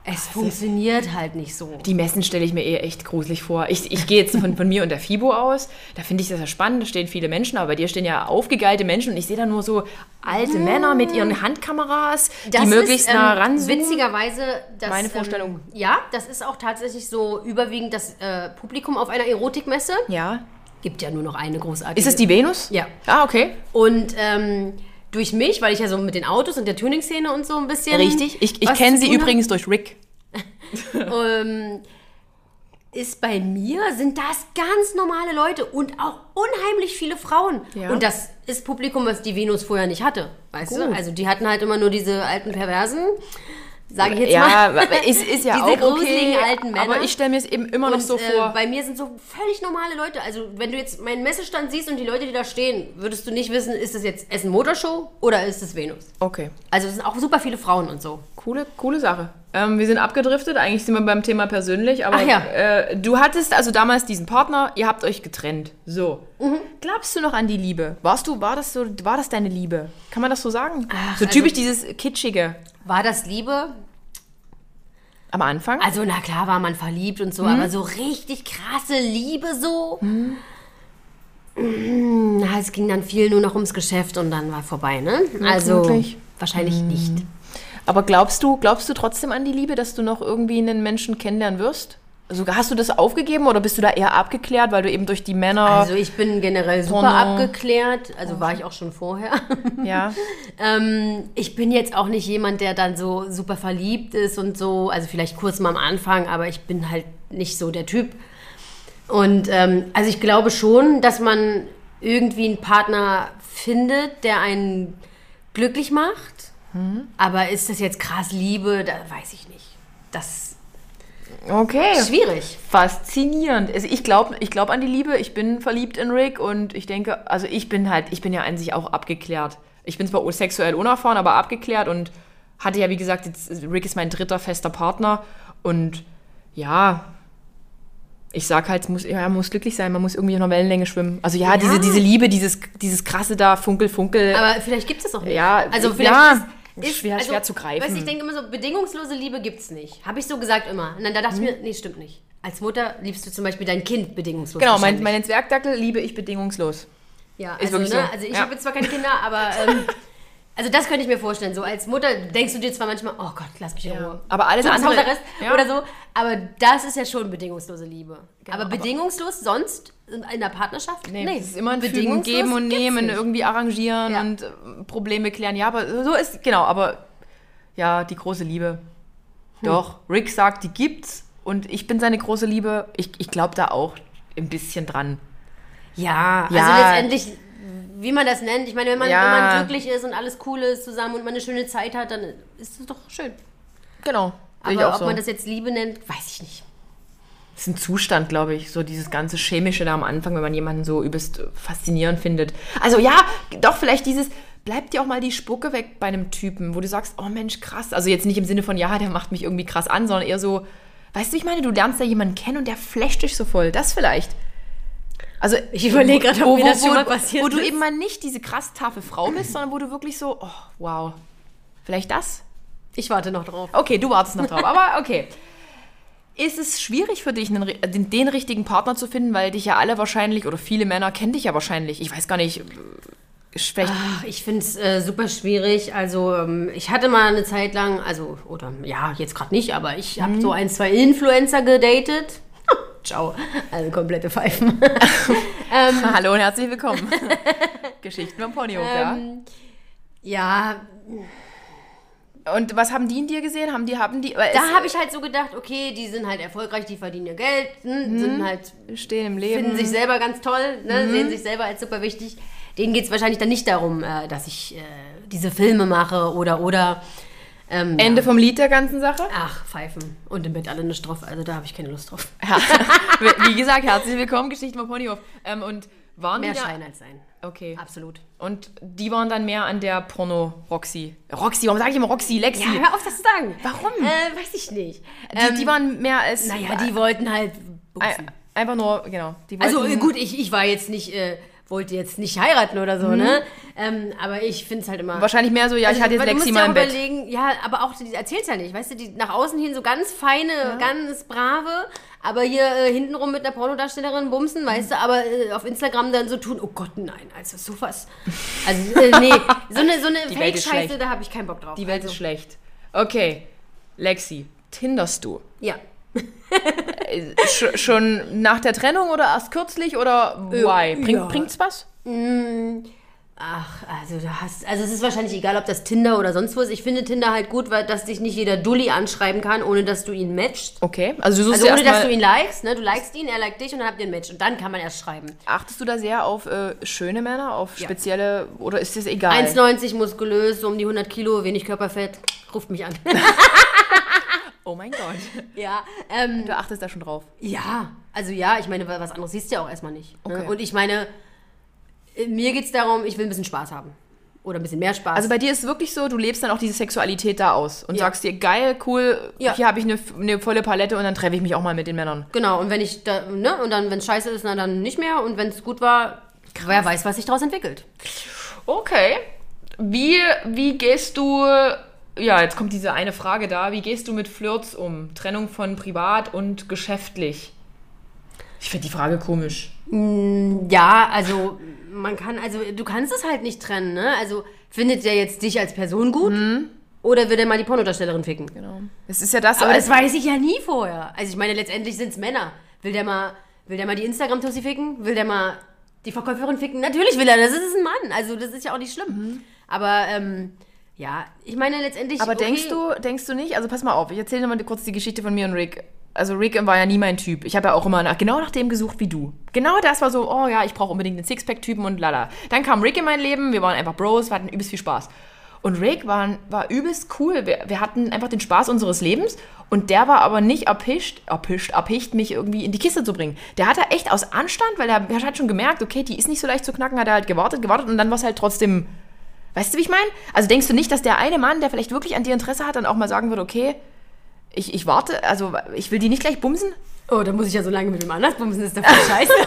es funktioniert halt nicht so. Die Messen stelle ich mir eh echt gruselig vor. Ich, ich gehe jetzt von, von mir und der FIBO aus. Da finde ich das ja spannend. Da stehen viele Menschen, aber bei dir stehen ja aufgegeilte Menschen und ich sehe da nur so alte Männer mit ihren Handkameras, die möglichst ist, nah ähm, ranzoomen. Witzigerweise, das, Meine Vorstellung. Ähm, ja, das ist auch tatsächlich so überwiegend das äh, Publikum auf einer Erotikmesse. Ja. Gibt ja nur noch eine großartige. Ist es die Venus? Ja. Ah, okay. Und ähm, durch mich, weil ich ja so mit den Autos und der Tuning-Szene und so ein bisschen. Richtig. Ich, ich kenne sie übrigens durch Rick. *laughs* ähm, ist bei mir, sind das ganz normale Leute und auch unheimlich viele Frauen. Ja. Und das ist Publikum, was die Venus vorher nicht hatte. Weißt du? Gut. Also die hatten halt immer nur diese alten Perversen. Sage ich jetzt Ja, mal. ist, ist ja *laughs* Diese auch okay. gruseligen alten Männer. Aber ich stelle mir es eben immer noch Und, so äh, vor. bei mir sind so völlig normale Leute. Also, wenn du jetzt meinen Messestand siehst und die Leute, die da stehen, würdest du nicht wissen, ist das jetzt Essen Motorshow oder ist es Venus? Okay. Also, es sind auch super viele Frauen und so. Coole, coole Sache. Ähm, wir sind abgedriftet, eigentlich sind wir beim Thema persönlich, aber Ach ja. äh, du hattest also damals diesen Partner, ihr habt euch getrennt. So. Mhm. Glaubst du noch an die Liebe? Warst du, war das so, war das deine Liebe? Kann man das so sagen? Ach, so also- typisch dieses Kitschige War das Liebe? am Anfang? Also, na klar war man verliebt und so, aber so richtig krasse Liebe so. Mm, Na, es ging dann viel nur noch ums Geschäft und dann war vorbei, ne? Also, wirklich? wahrscheinlich nicht. Aber glaubst du, glaubst du trotzdem an die Liebe, dass du noch irgendwie einen Menschen kennenlernen wirst? Also hast du das aufgegeben oder bist du da eher abgeklärt, weil du eben durch die Männer. Also, ich bin generell super abgeklärt. Also, war ich auch schon vorher. *laughs* ja. Ähm, ich bin jetzt auch nicht jemand, der dann so super verliebt ist und so. Also vielleicht kurz mal am Anfang, aber ich bin halt nicht so der Typ. Und ähm, also ich glaube schon, dass man irgendwie einen Partner findet, der einen glücklich macht. Aber ist das jetzt krass Liebe? Da weiß ich nicht. Das Okay. Schwierig. Faszinierend. Also ich glaube ich glaub an die Liebe. Ich bin verliebt in Rick und ich denke, also ich bin halt, ich bin ja an sich auch abgeklärt. Ich bin zwar sexuell unerfahren, aber abgeklärt und hatte ja, wie gesagt, jetzt, Rick ist mein dritter fester Partner und ja, ich sag halt, muss, ja, man muss glücklich sein, man muss irgendwie in einer Wellenlänge schwimmen. Also ja, Ja. Diese, diese Liebe, dieses, dieses krasse da, Funkel, Funkel. Aber vielleicht gibt es das auch nicht. Ja, also ich- vielleicht ja, ist, ist schwer- schwer zu greifen. Weißt, ich denke immer so, bedingungslose Liebe gibt es nicht. Habe ich so gesagt immer. Und dann da dachte Mhm. ich mir, nee, stimmt nicht. Als Mutter liebst du zum Beispiel dein Kind bedingungslos. genau, mein, meinen Zwergdackel liebe ich bedingungslos. Ja, Ist also, ne, so. also ich Ja. habe jetzt zwar keine Kinder, aber ähm, *laughs* also das könnte ich mir vorstellen. So als Mutter denkst du dir zwar manchmal, oh Gott, lass mich in Ruhe. Aber alles andere- Hausarrest ja. oder so. Aber das ist ja schon bedingungslose Liebe. aber aber- bedingungslos sonst in der Partnerschaft? Nee, es ist immer ein Fügen, Geben und Nehmen, irgendwie arrangieren Ja. und äh, Probleme klären. Ja, aber so ist, genau, aber ja, die große Liebe. Hm. Doch, Rick sagt, die gibt's und ich bin seine große Liebe. Ich, ich glaube da auch ein bisschen dran. Ja, Ja. also letztendlich, wie man das nennt. Ich meine, wenn man, Ja. wenn man glücklich ist und alles cool ist zusammen und man eine schöne Zeit hat, dann ist es doch schön. Genau. Aber ob so. man das jetzt Liebe nennt, weiß ich nicht. Das ist ein Zustand, glaube ich, so dieses ganze Chemische da am Anfang, wenn man jemanden so übelst faszinierend findet. Also ja, doch vielleicht dieses, bleibt dir auch mal die Spucke weg bei einem Typen, wo du sagst, oh Mensch, krass. Also jetzt nicht im Sinne von, ja, der macht mich irgendwie krass an, sondern eher so, weißt du, ich meine, du lernst da jemanden kennen und der flasht dich so voll. Das vielleicht. Also Ich überlege gerade, ob wo- mir wo- das schon wo- mal passiert Wo du ist. eben mal nicht diese krass taffe Frau bist, sondern wo du wirklich so, oh, wow. Vielleicht das? Ich warte noch drauf. Okay, du wartest noch drauf, aber okay. Ist es schwierig für dich, einen, den, den richtigen Partner zu finden, weil dich ja alle wahrscheinlich, oder viele Männer kennen dich ja wahrscheinlich. Ich weiß gar nicht, Ach, ich finde es äh, super schwierig. Also ähm, ich hatte mal eine Zeit lang, also, oder ja, jetzt gerade nicht, aber ich Mhm. habe so ein, zwei Influencer gedatet. Ciao. Also komplette Pfeifen. *laughs* *laughs* hallo und herzlich willkommen. *laughs* Geschichten vom Ponyhof, Ähm, ja, ja. Und was haben die in dir gesehen? Haben die, haben die, da habe ich halt so gedacht, okay, die sind halt erfolgreich, die verdienen ihr Geld, hm, sind halt, stehen im Leben. finden sich selber ganz toll, ne, Mhm. sehen sich selber als super wichtig. Denen geht es wahrscheinlich dann nicht darum, äh, dass ich äh, diese Filme mache oder, oder. Ähm, Ende ja. vom Lied der ganzen Sache. Ach, Pfeifen. Und im Bett alle eine Strophe, also da habe ich keine Lust drauf. Ja. *laughs* Wie gesagt, herzlich willkommen, Geschichten vom Ponyhof. Ähm, und waren Mehr da, Schein als Sein. Okay. Absolut. Und die waren dann mehr an der Porno-Roxy. Roxy, warum sage ich immer Roxy? Lexi. Ja, hör auf, das zu sagen. Warum? Äh, weiß ich nicht. die, die waren mehr als. Naja, die wollten halt. Ein- Einfach nur, genau. Also gut, ich, ich war jetzt nicht, äh, wollte jetzt nicht heiraten oder so, ne? Ähm, aber ich finde es halt immer... Wahrscheinlich mehr so, ja, ich hatte jetzt Lexi mal ja im Bett. überlegen, ja, aber auch, die erzählt's ja nicht, weißt du, die nach außen hin so ganz feine, ganz brave, aber hier äh, hintenrum mit einer Pornodarstellerin bumsen, weißt du, aber äh, auf Instagram dann so tun, oh Gott, nein, also sowas. Also, äh, nee, so eine, so eine *laughs* Fake-Scheiße, da habe ich keinen Bock drauf. Die Welt also, ist schlecht. Okay, Lexi, tinderst du? Ja. Äh, sch schon nach der Trennung oder erst kürzlich oder why? Bring, ja. Bringt's was? Ach, also du hast, also es ist wahrscheinlich egal, ob das Tinder oder sonst wo ist. Ich finde Tinder halt gut, weil dass dich nicht jeder Dulli anschreiben kann, ohne dass du ihn matchst. Okay, also du suchst Also ohne, dass du ihn likest, ne? Du likest ihn, er liked dich und dann habt ihr ein Match. Und dann kann man erst schreiben. Achtest du da sehr auf äh, schöne Männer, auf Ja. spezielle, oder ist das egal? 1,90 muskulös, so um die 100 Kilo, wenig Körperfett. Ruft mich an. *laughs* *laughs* Oh mein Gott. ja, ähm, Du achtest da schon drauf. ja, also ja, ich meine, was anderes siehst du ja auch erstmal nicht. Ne? Okay. Und ich meine, äh, mir geht es darum, ich will ein bisschen Spaß haben. Oder ein bisschen mehr Spaß. Also bei dir ist es wirklich so, du lebst dann auch diese Sexualität da aus und Ja. sagst dir, geil, cool, Ja. hier habe ich eine, eine volle Palette und dann treffe ich mich auch mal mit den Männern. Genau, und wenn ich da, ne, und dann, wenn es scheiße ist, na, dann nicht mehr. Und wenn es gut war, wer weiß, was sich daraus entwickelt. Okay. Wie, wie gehst du, ja, jetzt kommt diese eine Frage da, wie gehst du mit Flirts um? Trennung von privat und geschäftlich? Ich finde die Frage komisch. Ja, also man kann, also du kannst es halt nicht trennen, ne? Also findet der jetzt dich als Person gut? Oder will der mal die Pornodarstellerin ficken? Genau. Es ist ja das, Aber das weiß ich ja nie vorher. Also ich meine, letztendlich sind es Männer. Will der mal, will der mal die Instagram-Tussi ficken? Will der mal die Verkäuferin ficken? Natürlich will er, das ist ein Mann. Also das ist ja auch nicht schlimm. Aber ähm, ja, ich meine letztendlich. Aber okay, denkst du, denkst du nicht, also pass mal auf, ich erzähle mal kurz die Geschichte von mir und Rick. Also Rick war ja nie mein Typ. Ich habe ja auch immer nach, genau nach dem gesucht wie du. Genau das war so, oh ja, ich brauche unbedingt einen Sixpack-Typen und lala. Dann kam Rick in mein Leben, wir waren einfach Bros, wir hatten übelst viel Spaß. Und Rick war, war übelst cool. Wir, wir hatten einfach den Spaß unseres Lebens. Und der war aber nicht erpischt, erpischt, erpicht, mich irgendwie in die Kiste zu bringen. Der hat da echt aus Anstand, weil er, er hat schon gemerkt, okay, die ist nicht so leicht zu knacken, hat er halt gewartet, gewartet und dann war es halt trotzdem. Weißt du, wie ich meine? Also denkst du nicht, dass der eine Mann, der vielleicht wirklich an dir Interesse hat, dann auch mal sagen würde, okay, ich, ich warte, also ich will die nicht gleich bumsen? Oh, dann muss ich ja so lange mit dem anders bumsen, ist doch voll scheiße. *laughs*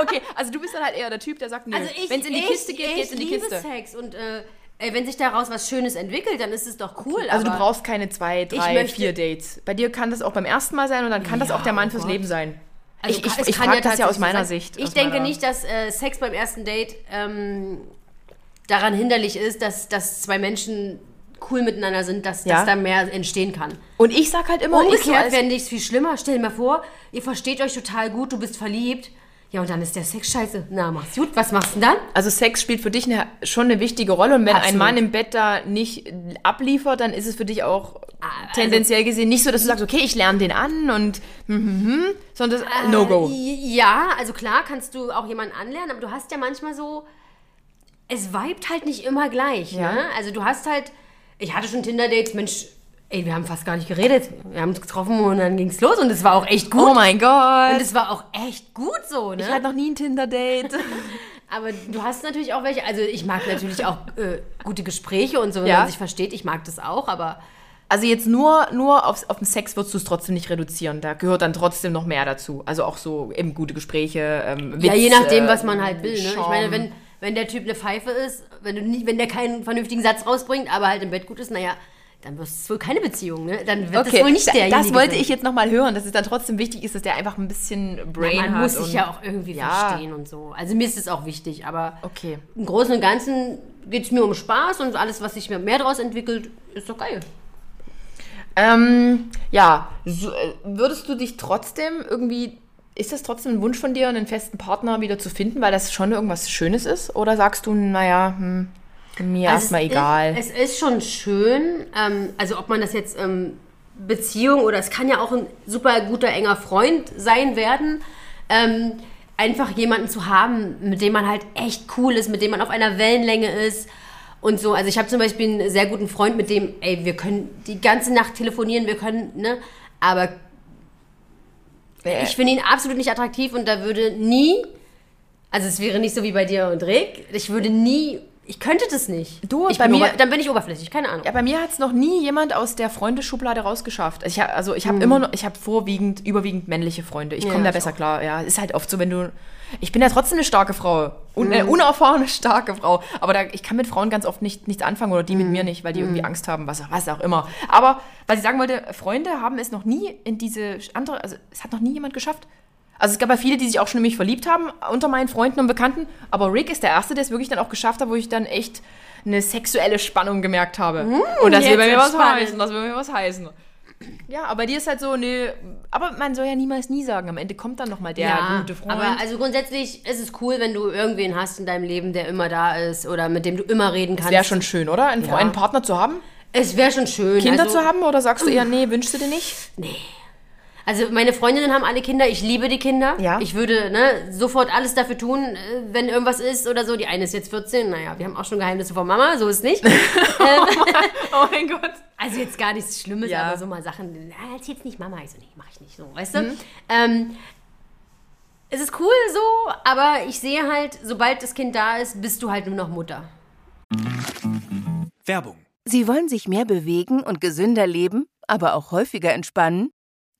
Okay, also du bist dann halt eher der Typ, der sagt, nö, Also ich, wenn es in die ich, Kiste geht, ich geht's in die liebe Kiste. Sex und äh, ey, wenn sich daraus was Schönes entwickelt, dann ist es doch cool. Also du brauchst keine zwei, drei, vier Dates. Bei dir kann das auch beim ersten Mal sein und dann kann das Ja, auch der Mann oh fürs Gott. Leben sein. Also ich ich, es ich kann frage das ja aus meiner sein. Sicht. Ich denke meiner- nicht, dass äh, Sex beim ersten Date ähm, daran hinderlich ist, dass, dass zwei Menschen cool miteinander sind, dass, Ja. dass da mehr entstehen kann. Und ich sag halt immer, ich so Umgekehrt als, fände ich es viel schlimmer. Stell dir mal vor, ihr versteht euch total gut, du bist verliebt. Ja, und dann ist der Sex scheiße. Na, mach's gut. Was machst du denn dann? also Sex spielt für dich eine, schon eine wichtige Rolle und wenn ein Absolut. Mann im Bett da nicht abliefert, dann ist es für dich auch also tendenziell gesehen nicht so, dass du sagst, okay, ich lerne den an und hm, hm, hm, sondern das No-Go. Äh, Ja, also klar kannst du auch jemanden anlernen, aber du hast ja manchmal so, es vibet halt nicht immer gleich. Ja. Ne? Also du hast halt, ich hatte schon Tinder-Dates, Mensch, ey, wir haben fast gar nicht geredet. Wir haben uns getroffen und dann ging's los und es war auch echt gut. Oh mein Gott. und es war auch echt gut so, ne? ich hatte noch nie ein Tinder-Date. *laughs* Aber du hast natürlich auch welche, also ich mag natürlich auch äh, gute Gespräche und so, wenn Ja. man sich versteht, ich mag das auch, aber Also jetzt nur, nur aufs, auf den Sex würdest du es trotzdem nicht reduzieren. Da gehört dann trotzdem noch mehr dazu. Also auch so eben gute Gespräche, ähm, Witz, ja, je nachdem, was man halt will. Ne? Ich meine, wenn, wenn der Typ eine Pfeife ist, wenn, du nicht, wenn der keinen vernünftigen Satz rausbringt, aber halt im Bett gut ist, naja, dann wird es wohl keine Beziehung. Ne? Dann wird Okay, das wohl nicht derjenige das wollte ich jetzt nochmal hören, dass es dann trotzdem wichtig ist, dass der einfach ein bisschen Brain Man hat. muss und- sich ja auch irgendwie Ja. verstehen und so. Also mir ist es auch wichtig, aber Okay. im Großen und Ganzen geht es mir um Spaß und alles, was sich mir mehr daraus entwickelt, ist doch geil. Ähm, ja, so, äh, würdest du dich trotzdem irgendwie, ist das trotzdem ein Wunsch von dir, einen festen Partner wieder zu finden, weil das schon irgendwas Schönes ist? Oder sagst du, naja, hm, mir Also erstmal egal? Ist, es ist schon schön, ähm, also ob man das jetzt ähm, Beziehung oder es kann ja auch ein super guter, enger Freund sein werden. Ähm, einfach jemanden zu haben, mit dem man halt echt cool ist, mit dem man auf einer Wellenlänge ist und so. Also ich habe zum Beispiel einen sehr guten Freund, mit dem, ey, wir können die ganze Nacht telefonieren, wir können, ne, aber ich finde ihn absolut nicht attraktiv und da würde nie, also es wäre nicht so wie bei dir und Rick, ich würde nie, ich könnte das nicht. Du, ich bei mir- dann bin ich oberflächlich, keine Ahnung. Ja, bei mir hat es noch nie jemand aus der Freundeschublade rausgeschafft. Also ich habe also ich Hm. hab immer noch, ich habe vorwiegend, überwiegend männliche Freunde. Ich Ja, komme da ich besser auch. klar. Ja, ist halt oft so, wenn du. Ich bin ja trotzdem eine starke Frau. Un, Hm. äh, unerfahrene, starke Frau. Aber da, ich kann mit Frauen ganz oft nicht, nichts anfangen oder die mit mir nicht, weil die irgendwie Angst haben, was, was auch immer. Aber was ich sagen wollte, Freunde haben es noch nie in diese andere, also es hat noch nie jemand geschafft. Also es gab ja viele, die sich auch schon in mich verliebt haben unter meinen Freunden und Bekannten. Aber Rick ist der Erste, der es wirklich dann auch geschafft hat, wo ich dann echt eine sexuelle Spannung gemerkt habe. und das will bei mir was heißen. Das will bei mir was heißen. Ja, aber dir ist halt so, ne, aber man soll ja niemals nie sagen. Am Ende kommt dann nochmal der gute Freund. aber also grundsätzlich ist es cool, wenn du irgendwen hast in deinem Leben, der immer da ist oder mit dem du immer reden kannst. Wäre schon schön, oder? Einen, Ja. einen Partner zu haben? es wäre schon schön. Kinder also, zu haben? Oder sagst du eher, nee, wünschst du dir nicht? Also meine Freundinnen haben alle Kinder, ich liebe die Kinder. Ja. Ich würde ne, sofort alles dafür tun, äh, wenn irgendwas ist oder so. Die eine ist jetzt 14, naja, wir haben auch schon Geheimnisse von Mama, so ist nicht. *laughs* Oh mein Gott. Also jetzt gar nichts Schlimmes, Ja. aber so mal Sachen, na, erzähl's nicht Mama. Ich so, nee, mach ich nicht so, weißt du? Ähm, es ist cool so, aber ich sehe halt, sobald das Kind da ist, bist du halt nur noch Mutter. Werbung. Sie wollen sich mehr bewegen und gesünder leben, aber auch häufiger entspannen?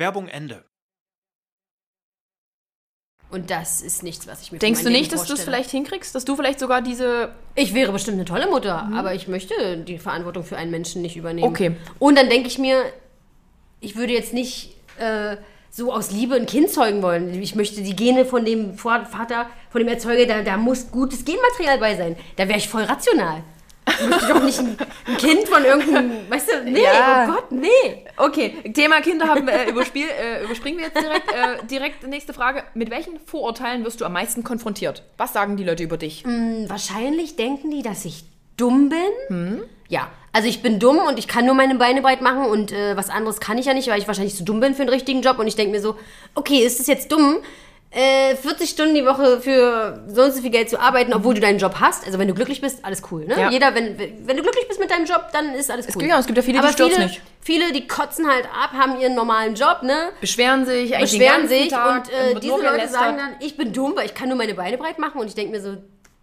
Werbung Ende. Und das ist nichts, was ich mir Denkst du Leben nicht, dass du es vielleicht hinkriegst? Dass du vielleicht sogar diese. Ich wäre bestimmt eine tolle Mutter, aber ich möchte die Verantwortung für einen Menschen nicht übernehmen. Okay. Und dann denke ich mir, ich würde jetzt nicht äh, so aus Liebe ein Kind zeugen wollen. Ich möchte die Gene von dem Vater, von dem Erzeuger, da, da muss gutes Genmaterial bei sein. Da wäre ich voll rational. Möchte doch nicht ein, ein Kind von irgendeinem, weißt du, nee, Ja. oh Gott, nee. Okay, Thema Kinder haben wir äh, überspiel, äh, überspringen wir jetzt direkt. Äh, direkt nächste Frage. Mit welchen Vorurteilen wirst du am meisten konfrontiert? Was sagen die Leute über dich? Wahrscheinlich denken die, dass ich dumm bin. Hm? Ja, also ich bin dumm und ich kann nur meine Beine breit machen und äh, was anderes kann ich ja nicht, weil ich wahrscheinlich zu dumm bin für den richtigen Job und ich denke mir so, okay, ist es jetzt dumm, äh, 40 Stunden die Woche für so und so viel Geld zu arbeiten, obwohl du deinen Job hast? Also wenn du glücklich bist, alles cool, ne? Ja. Jeder, wenn, wenn du glücklich bist mit deinem Job, dann ist alles cool. gibt ja- es gibt ja viele, die Aber stört's viele, nicht. viele, die kotzen halt ab, haben ihren normalen Job, ne? Beschweren sich, eigentlich beschweren sich Tag, und äh, wird diese Leute sagen dann, ich bin dumm, weil ich kann nur meine Beine breit machen und ich denke mir so,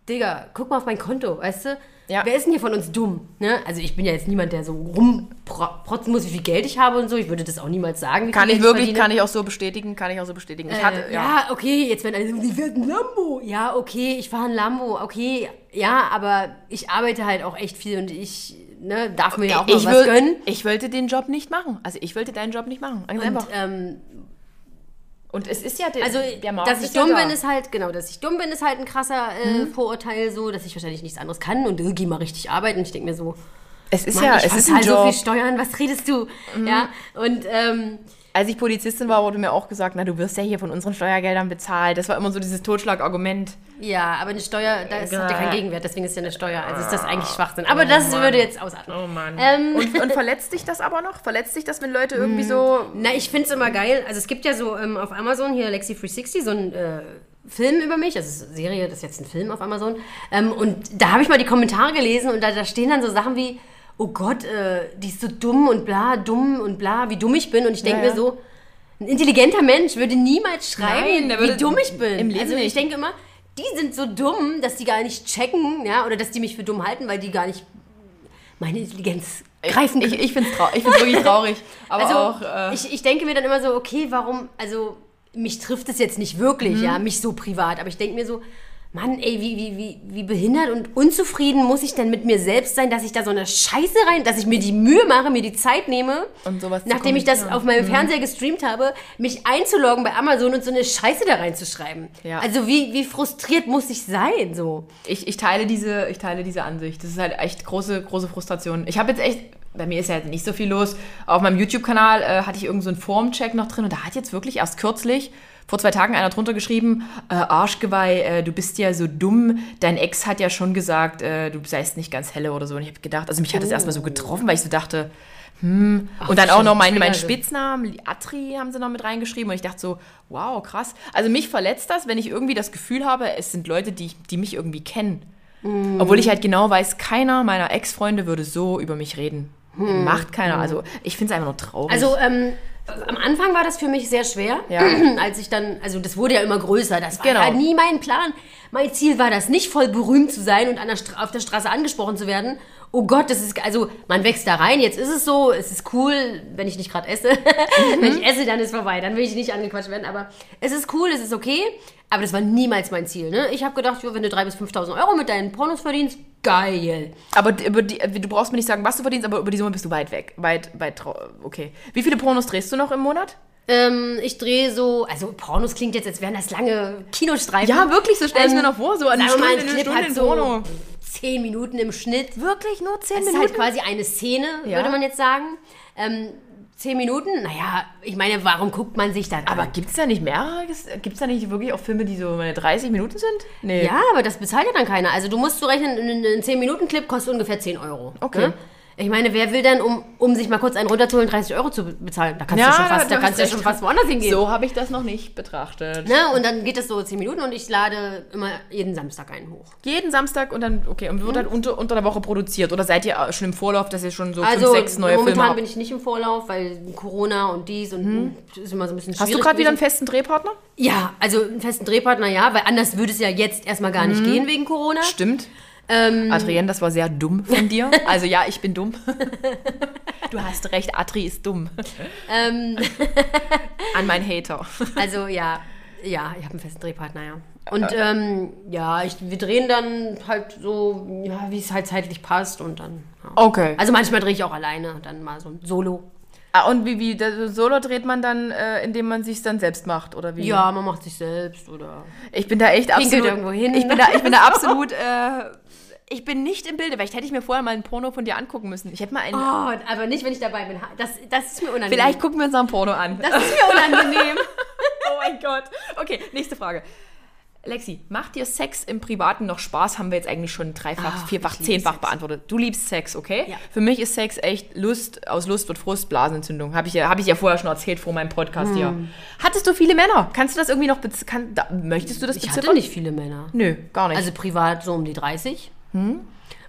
Digga, guck mal auf mein Konto, weißt du? Ja. Wer ist denn hier von uns dumm? Ne? Also ich bin ja jetzt niemand, der so rumprotzen muss, wie viel Geld ich habe und so. Ich würde das auch niemals sagen. Kann ich wirklich, verdiene. kann ich auch so bestätigen, kann ich auch so bestätigen. Ich hatte, Äh, ja. ja. okay, jetzt wenn alle sagen, die wird ein Lambo. Ja, okay, ich fahre ein Lambo. Okay, ja, aber ich arbeite halt auch echt viel und ich ne, darf mir ja auch mal ich, was will, gönnen. ich wollte den Job nicht machen. Also ich wollte deinen Job nicht machen. Ganz Und einfach. ähm, Und es ist ja der, Also, der Markt dass ich ist ja dumm da. bin, ist halt, genau, dass ich dumm bin, ist halt ein krasser äh, Vorurteil so, dass ich wahrscheinlich nichts anderes kann und äh, geh mal richtig arbeiten. Und ich denke mir so, Es ist Mann, ja, ich es ist ein so Job. viel Steuern, was redest du? Ja, und ähm, Als ich Polizistin war, wurde mir auch gesagt, na, du wirst ja hier von unseren Steuergeldern bezahlt. Das war immer so dieses Totschlagargument. ja, aber eine Steuer, da ist hat ja kein. Gegenwert, deswegen ist ja eine Steuer. Also ist das eigentlich Schwachsinn. Aber das würde jetzt ausatmen. Oh Mann. Ähm, Und, *laughs* und verletzt dich das aber noch? Verletzt dich das, wenn Leute irgendwie so... Na, ich finde es immer geil. Also es gibt ja so ähm, auf Amazon hier Lexi 360 so ein äh, Film über mich. Also es ist eine Serie, das ist jetzt ein Film auf Amazon. Ähm, und da habe ich mal die Kommentare gelesen und da, da stehen dann so Sachen wie, oh Gott, äh, die ist so dumm und bla, dumm und bla, wie dumm ich bin. Und ich denke Ja, ja. mir so, ein intelligenter Mensch würde niemals schreiben, Nein, wie dumm ich bin. im Leben also ich denke immer, die sind so dumm, dass die gar nicht checken, ja, oder dass die mich für dumm halten, weil die gar nicht meine Intelligenz greifen Ich, ich finde es trau ich find's wirklich traurig. *laughs* Aber also, auch... Äh, ich, ich denke mir dann immer so, okay, warum, also mich trifft es jetzt nicht wirklich, Mhm. ja, mich so privat, aber ich denke mir so, Mann, ey, wie, wie, wie, wie behindert und unzufrieden muss ich denn mit mir selbst sein, dass ich da so eine Scheiße rein, dass ich mir die Mühe mache, mir die Zeit nehme, Und sowas nachdem ich das auf meinem Fernseher gestreamt habe, mich einzuloggen bei Amazon und so eine Scheiße da reinzuschreiben. Ja. Also wie, wie frustriert muss ich sein, so? ich, ich, teile diese, ich teile diese Ansicht. Das ist halt echt große, große Frustration. Ich habe jetzt echt, bei mir ist ja jetzt nicht so viel los. Auf meinem YouTube-Kanal äh, hatte ich irgend so einen Formcheck noch drin und da hat jetzt wirklich erst kürzlich, vor zwei Tagen, einer drunter geschrieben, äh, Arschgeweih, äh, du bist ja so dumm. Dein Ex hat ja schon gesagt, äh, du seist nicht ganz helle oder so. Und ich habe gedacht, also mich hat das erstmal so getroffen, weil ich so dachte, hm. und dann auch noch mein, mein. Spitznamen, Atri, haben sie noch mit reingeschrieben. Und ich dachte so, wow, krass. Also mich verletzt das, wenn ich irgendwie das Gefühl habe, es sind Leute, die, die mich irgendwie kennen. Obwohl ich halt genau weiß, keiner meiner Ex-Freunde würde so über mich reden. Macht keiner. Also ich finde es einfach nur traurig. Also ähm, am Anfang war das für mich sehr schwer, Ja. *clears throat* als ich dann, also das wurde ja immer größer. Das war Genau. ja nie mein Plan. Mein Ziel war das nicht, voll berühmt zu sein und an der auf der Straße angesprochen zu werden. Oh Gott, das ist, also man wächst da rein, jetzt ist es so, es ist cool, wenn ich nicht gerade esse. *laughs* wenn ich esse, dann ist vorbei, dann will ich nicht angequatscht werden. Aber es ist cool, es ist okay, aber das war niemals mein Ziel. Ne? Ich habe gedacht, wenn du 3.000 bis 5.000 Euro mit deinen Pornos verdienst, geil. aber die, du brauchst mir nicht sagen, was du verdienst, aber über die Summe bist du weit weg. Weit, weit, okay. Wie viele Pornos drehst du noch im Monat? Ähm, ich drehe so, also Pornos klingt jetzt, als wären das lange Kinostreifen. Ja, wirklich, so stell ich Ähm, mir noch vor. So eine mal, Stunde, ein eine Clip Stunde hat so Porno. zehn Minuten im Schnitt. Wirklich, nur zehn Das ist Minuten? halt quasi eine Szene, Ja. würde man jetzt sagen. Ähm, zehn Minuten, naja, ich meine, warum guckt man sich dann aber gibt es da nicht mehrere? Gibt es da nicht wirklich auch Filme, die so meine 30 Minuten sind? Nee. Ja, aber das bezahlt ja dann keiner. Also du musst so rechnen, ein ein 10-Minuten-Clip kostet ungefähr 10 Euro. Okay. Ne? Ich meine, wer will denn, um, um sich mal kurz einen runterzuholen, 30 Euro zu bezahlen? Da kannst Ja, du schon fast, da kannst du schon fast woanders hingehen. So habe ich das noch nicht betrachtet. Ne? Und dann geht es so 10 Minuten und ich lade immer jeden Samstag einen hoch. Jeden Samstag und dann, okay, und wird dann unter, unter der Woche produziert? Oder seid ihr schon im Vorlauf, dass ihr schon so Also fünf, sechs neue Filme momentan bin ich nicht im Vorlauf, weil Corona und dies und das ist immer so ein bisschen schwierig. Hast du gerade wieder einen festen Drehpartner? Ja, also einen festen Drehpartner, ja, weil anders würde es ja jetzt erstmal gar nicht gehen wegen Corona. Stimmt. Ähm, Adrienne, das war sehr dumm von dir. *laughs* Also ja, ich bin dumm. *laughs* Du hast recht, Adri ist dumm. ähm, *laughs* An meinen Hater. also ja, ja, ich habe einen festen Drehpartner, ja. Und ähm, ja, ich, wir drehen dann halt so, ja, wie es halt zeitlich passt und dann. Ja. Okay. Also manchmal drehe ich auch alleine, dann mal so ein Solo. Ah, und wie, wie, das Solo dreht man dann, äh, indem man sich dann selbst macht, oder wie? Ja, man macht sich selbst oder. Ich bin da echt Pinkelt absolut. irgendwo hin. Ich bin da, ich bin da absolut äh, ich bin nicht im Bilde. Vielleicht hätte ich mir vorher mal ein Porno von dir angucken müssen. Ich hätte mal einen. Oh, aber nicht, wenn ich dabei bin. Das, das ist mir unangenehm. Vielleicht gucken wir uns noch ein Porno an. Das ist mir unangenehm. *laughs* oh mein Gott. Okay, nächste Frage. Lexi, macht dir Sex im Privaten noch Spaß? Haben wir jetzt eigentlich schon dreifach, Ah, vierfach, zehnfach Sex. beantwortet. Du liebst Sex, okay? Ja. Für mich ist Sex echt Lust, aus Lust wird Frust, Blasenentzündung. Habe ich, ja, hab ich ja vorher schon erzählt vor meinem Podcast hier. Hattest du viele Männer? Kannst du das irgendwie noch, kann, da, möchtest du das Ich beziffern? hatte nicht viele Männer. Nö, gar nicht. Also privat so um die 30.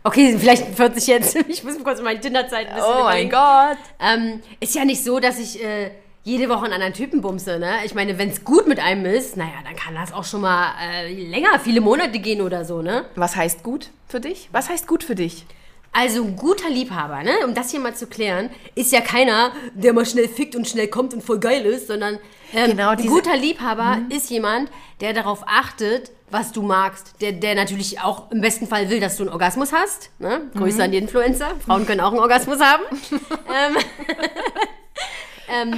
Okay, vielleicht 40 jetzt. *laughs* Ich muss kurz meine Tinderzeit ein bisschen oh mein. Gott. Ähm, ist ja nicht so, dass ich äh, jede Woche einen anderen Typen bumse, ne? Ich meine, wenn es gut mit einem ist, naja, dann kann das auch schon mal äh, länger, viele Monate gehen oder so, ne? Was heißt gut für dich? Was heißt gut für dich? Also ein guter Liebhaber, ne? um das hier mal zu klären, ist ja keiner, der mal schnell fickt und schnell kommt und voll geil ist, sondern ähm, Genau, ein guter Liebhaber ist jemand, der darauf achtet, was du magst. Der, der natürlich auch im besten Fall will, dass du einen Orgasmus hast. Ne? Grüße an die Influencer. Frauen können auch einen Orgasmus haben. *laughs* *laughs*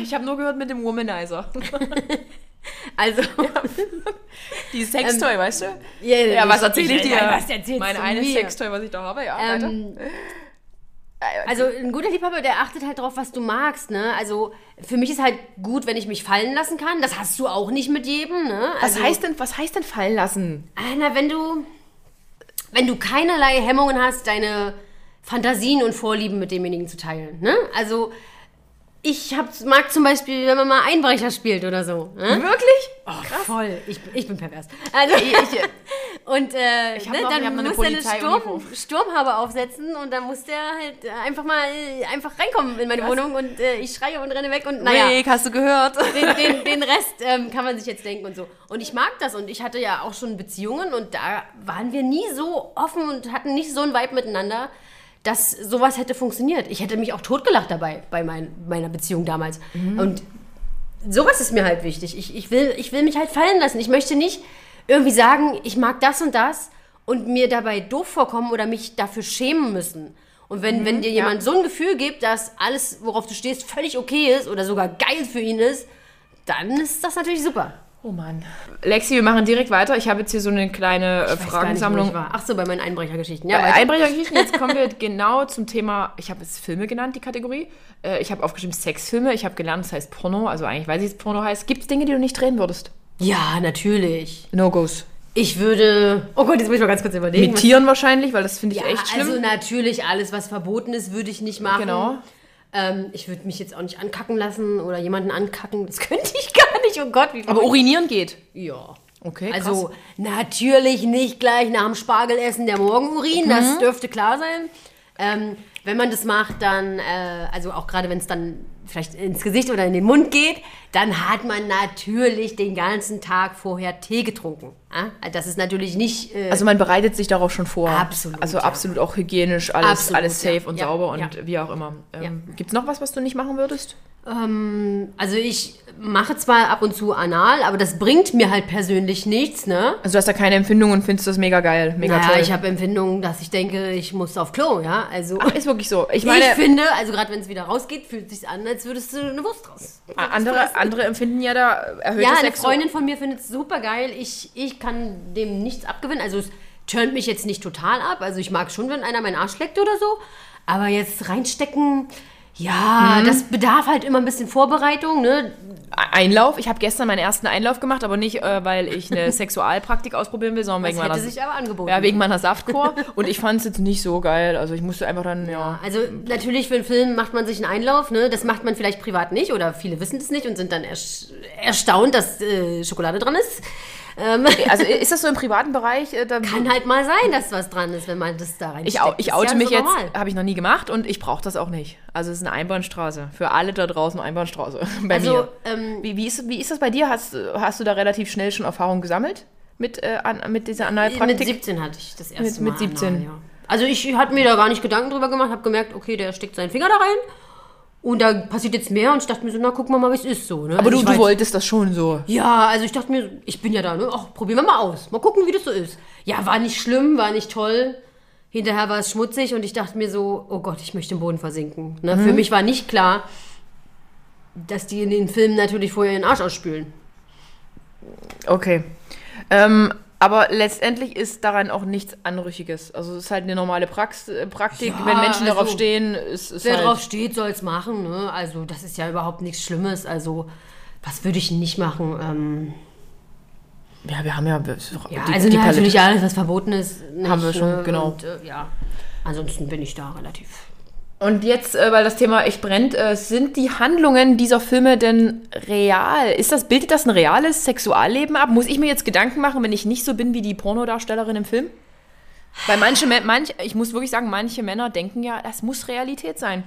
Ich habe nur gehört mit dem Womanizer. *laughs* Also, Die Sextoy, weißt du? Ja, Ja, was erzähle ich dir? was erzählst Mein du eines? Sextoy, was ich da habe, ja. ähm, also ein guter Liebhaber, der achtet halt drauf, was du magst. Ne? Also für mich ist halt gut, wenn ich mich fallen lassen kann. Das hast du auch nicht mit jedem. Ne? was, Also, heißt denn, was heißt denn fallen lassen? Ah, Na, wenn du, wenn du keinerlei Hemmungen hast, deine Fantasien und Vorlieben mit demjenigen zu teilen. Ne? Also, ich hab, mag zum Beispiel, wenn man mal Einbrecher spielt oder so. Ne? Wirklich? Oh, voll. Ich, bin- ich bin pervers. Also, und äh, Ich hab ne, noch- ich dann hab noch eine muss er eine Polizeiuniform. Sturm, Sturmhaube aufsetzen und dann muss der halt äh, einfach mal äh, einfach reinkommen in meine Wohnung und äh, ich schreie und renne weg und naja Rick, hast du gehört? *laughs* den, den, den Rest ähm, kann man sich jetzt denken und so. Und ich mag das und ich hatte ja auch schon Beziehungen und da waren wir nie so offen und hatten nicht so ein Vibe miteinander, dass sowas hätte funktioniert. Ich hätte mich auch totgelacht dabei bei mein, meiner Beziehung damals. Und sowas ist mir halt wichtig. Ich, ich, will, ich will mich halt fallen lassen. Ich möchte nicht irgendwie sagen, ich mag das und das und mir dabei doof vorkommen oder mich dafür schämen müssen. Und wenn, wenn dir jemand so ein Gefühl gibt, dass alles, worauf du stehst, völlig okay ist oder sogar geil für ihn ist, dann ist das natürlich super. Oh Mann. Lexi, wir machen direkt weiter. Ich habe jetzt hier so eine kleine äh, Ich nicht, Fragensammlung. ich war. Ach so, bei meinen Einbrechergeschichten. Ja, Bei. Einbrechergeschichten, jetzt kommen wir *laughs* genau zum Thema, ich habe es Filme genannt, die Kategorie. Äh, Ich habe aufgeschrieben Sexfilme, ich habe gelernt, das heißt Porno, also eigentlich weiß ich, was Porno heißt. Gibt es Dinge, die du nicht drehen würdest? Ja, natürlich. No-Gos. Ich würde. Oh Gott, jetzt muss ich mal ganz kurz überlegen. Mit Tieren wahrscheinlich, weil das finde ich ja, echt schlimm. also natürlich alles, was verboten ist, würde ich nicht machen. Genau. Ähm, ich würde mich jetzt auch nicht ankacken lassen oder jemanden ankacken. Das *laughs* könnte ich gar nicht. Oh Gott, wie Aber urinieren geht. Ja. Okay, Also natürlich nicht gleich nach dem Spargelessen der Morgenurin, Mhm. das dürfte klar sein. Ähm, wenn man das macht, dann, äh, also auch gerade wenn es dann vielleicht ins Gesicht oder in den Mund geht, dann hat man natürlich den ganzen Tag vorher Tee getrunken. Ja? Das ist natürlich nicht... Äh, Also man bereitet sich darauf schon vor. Absolut, Also ja. absolut auch hygienisch, alles, Absolut, alles safe ja. und Ja, sauber und wie auch immer. Ähm, Gibt es noch was, was du nicht machen würdest? ähm, also ich mache zwar ab und zu anal, aber das bringt mir halt persönlich nichts, ne? Also du hast da keine Empfindung und findest das mega geil, mega Naja, toll. ich habe Empfindungen, dass ich denke, ich muss auf Klo, ja? Also... Ach, ist wirklich so. Ich meine, ich finde, also gerade wenn es wieder rausgeht, fühlt es sich an, als würdest du eine Wurst raus. andere, andere empfinden ja da erhöhte Ja, eine. Freundin von mir findet es super geil. Ich, ich kann dem nichts abgewinnen. Also es turnt mich jetzt nicht total ab. Also ich mag schon, wenn einer meinen Arsch leckt oder so. Aber jetzt reinstecken, ja, das bedarf halt immer ein bisschen Vorbereitung. Ne? Einlauf. Ich habe gestern meinen ersten Einlauf gemacht, aber nicht, äh, weil ich eine *laughs* Sexualpraktik ausprobieren will, sondern Das wegen meiner, hätte sich aber angeboten. ja, wegen meiner Saftkur. *laughs* und ich fand es jetzt nicht so geil. Also ich musste einfach dann, ja. Also natürlich für einen Film macht man sich einen Einlauf, ne? Das macht man vielleicht privat nicht oder viele wissen das nicht und sind dann erstaunt, dass äh, Schokolade dran ist. Ähm, Also ist das so im privaten Bereich? Äh, kann halt mal sein, dass was dran ist, wenn man das da reinsteckt. ich, ich oute ja mich so jetzt, habe ich noch nie gemacht und ich brauche das auch nicht. Also es ist eine Einbahnstraße. Für alle da draußen Einbahnstraße. *laughs* Bei Also, mir. ähm, wie, wie, ist, wie ist das bei dir? Hast, hast du da relativ schnell schon Erfahrung gesammelt mit, äh, an, mit dieser Analpraktik? Mit 17 hatte ich das erste Mit- mit Mal 17. Anal, ja. Also ich hatte mir da gar nicht Gedanken drüber gemacht, habe gemerkt, okay, der steckt seinen Finger da rein und da passiert jetzt mehr und ich dachte mir so, na gucken wir mal, wie es ist so. Ne? Aber also du, du wolltest das schon so. Ja, also ich dachte mir, ich bin ja da, ne? Ach, probieren wir mal aus. Mal gucken, wie das so ist. Ja, war nicht schlimm, war nicht toll. Hinterher war es schmutzig und ich dachte mir so, oh Gott, ich möchte im Boden versinken. Ne? Mhm. Für mich war nicht klar, dass die in den Filmen natürlich vorher ihren Arsch ausspülen. Okay. Ähm, Aber letztendlich ist daran auch nichts Anrüchiges. Also es ist halt eine normale Prax äh, Praktik. Ja, Wenn Menschen darauf also, stehen, ist es Wer halt... drauf steht, soll es machen. Ne? Also das ist ja überhaupt nichts Schlimmes. Also was würde ich nicht machen? Ähm, Ja, wir haben ja... Ja, die, also die natürlich alles, was verboten ist, nicht, Haben wir schon, ne? genau. Und, äh, ja, ansonsten bin ich da relativ. Und jetzt, äh, weil das Thema echt brennt, äh, sind die Handlungen dieser Filme denn real? Ist das, bildet das ein reales Sexualleben ab? Muss ich mir jetzt Gedanken machen, wenn ich nicht so bin wie die Pornodarstellerin im Film? Weil manche, manch, ich muss wirklich sagen, manche Männer denken ja, das muss Realität sein.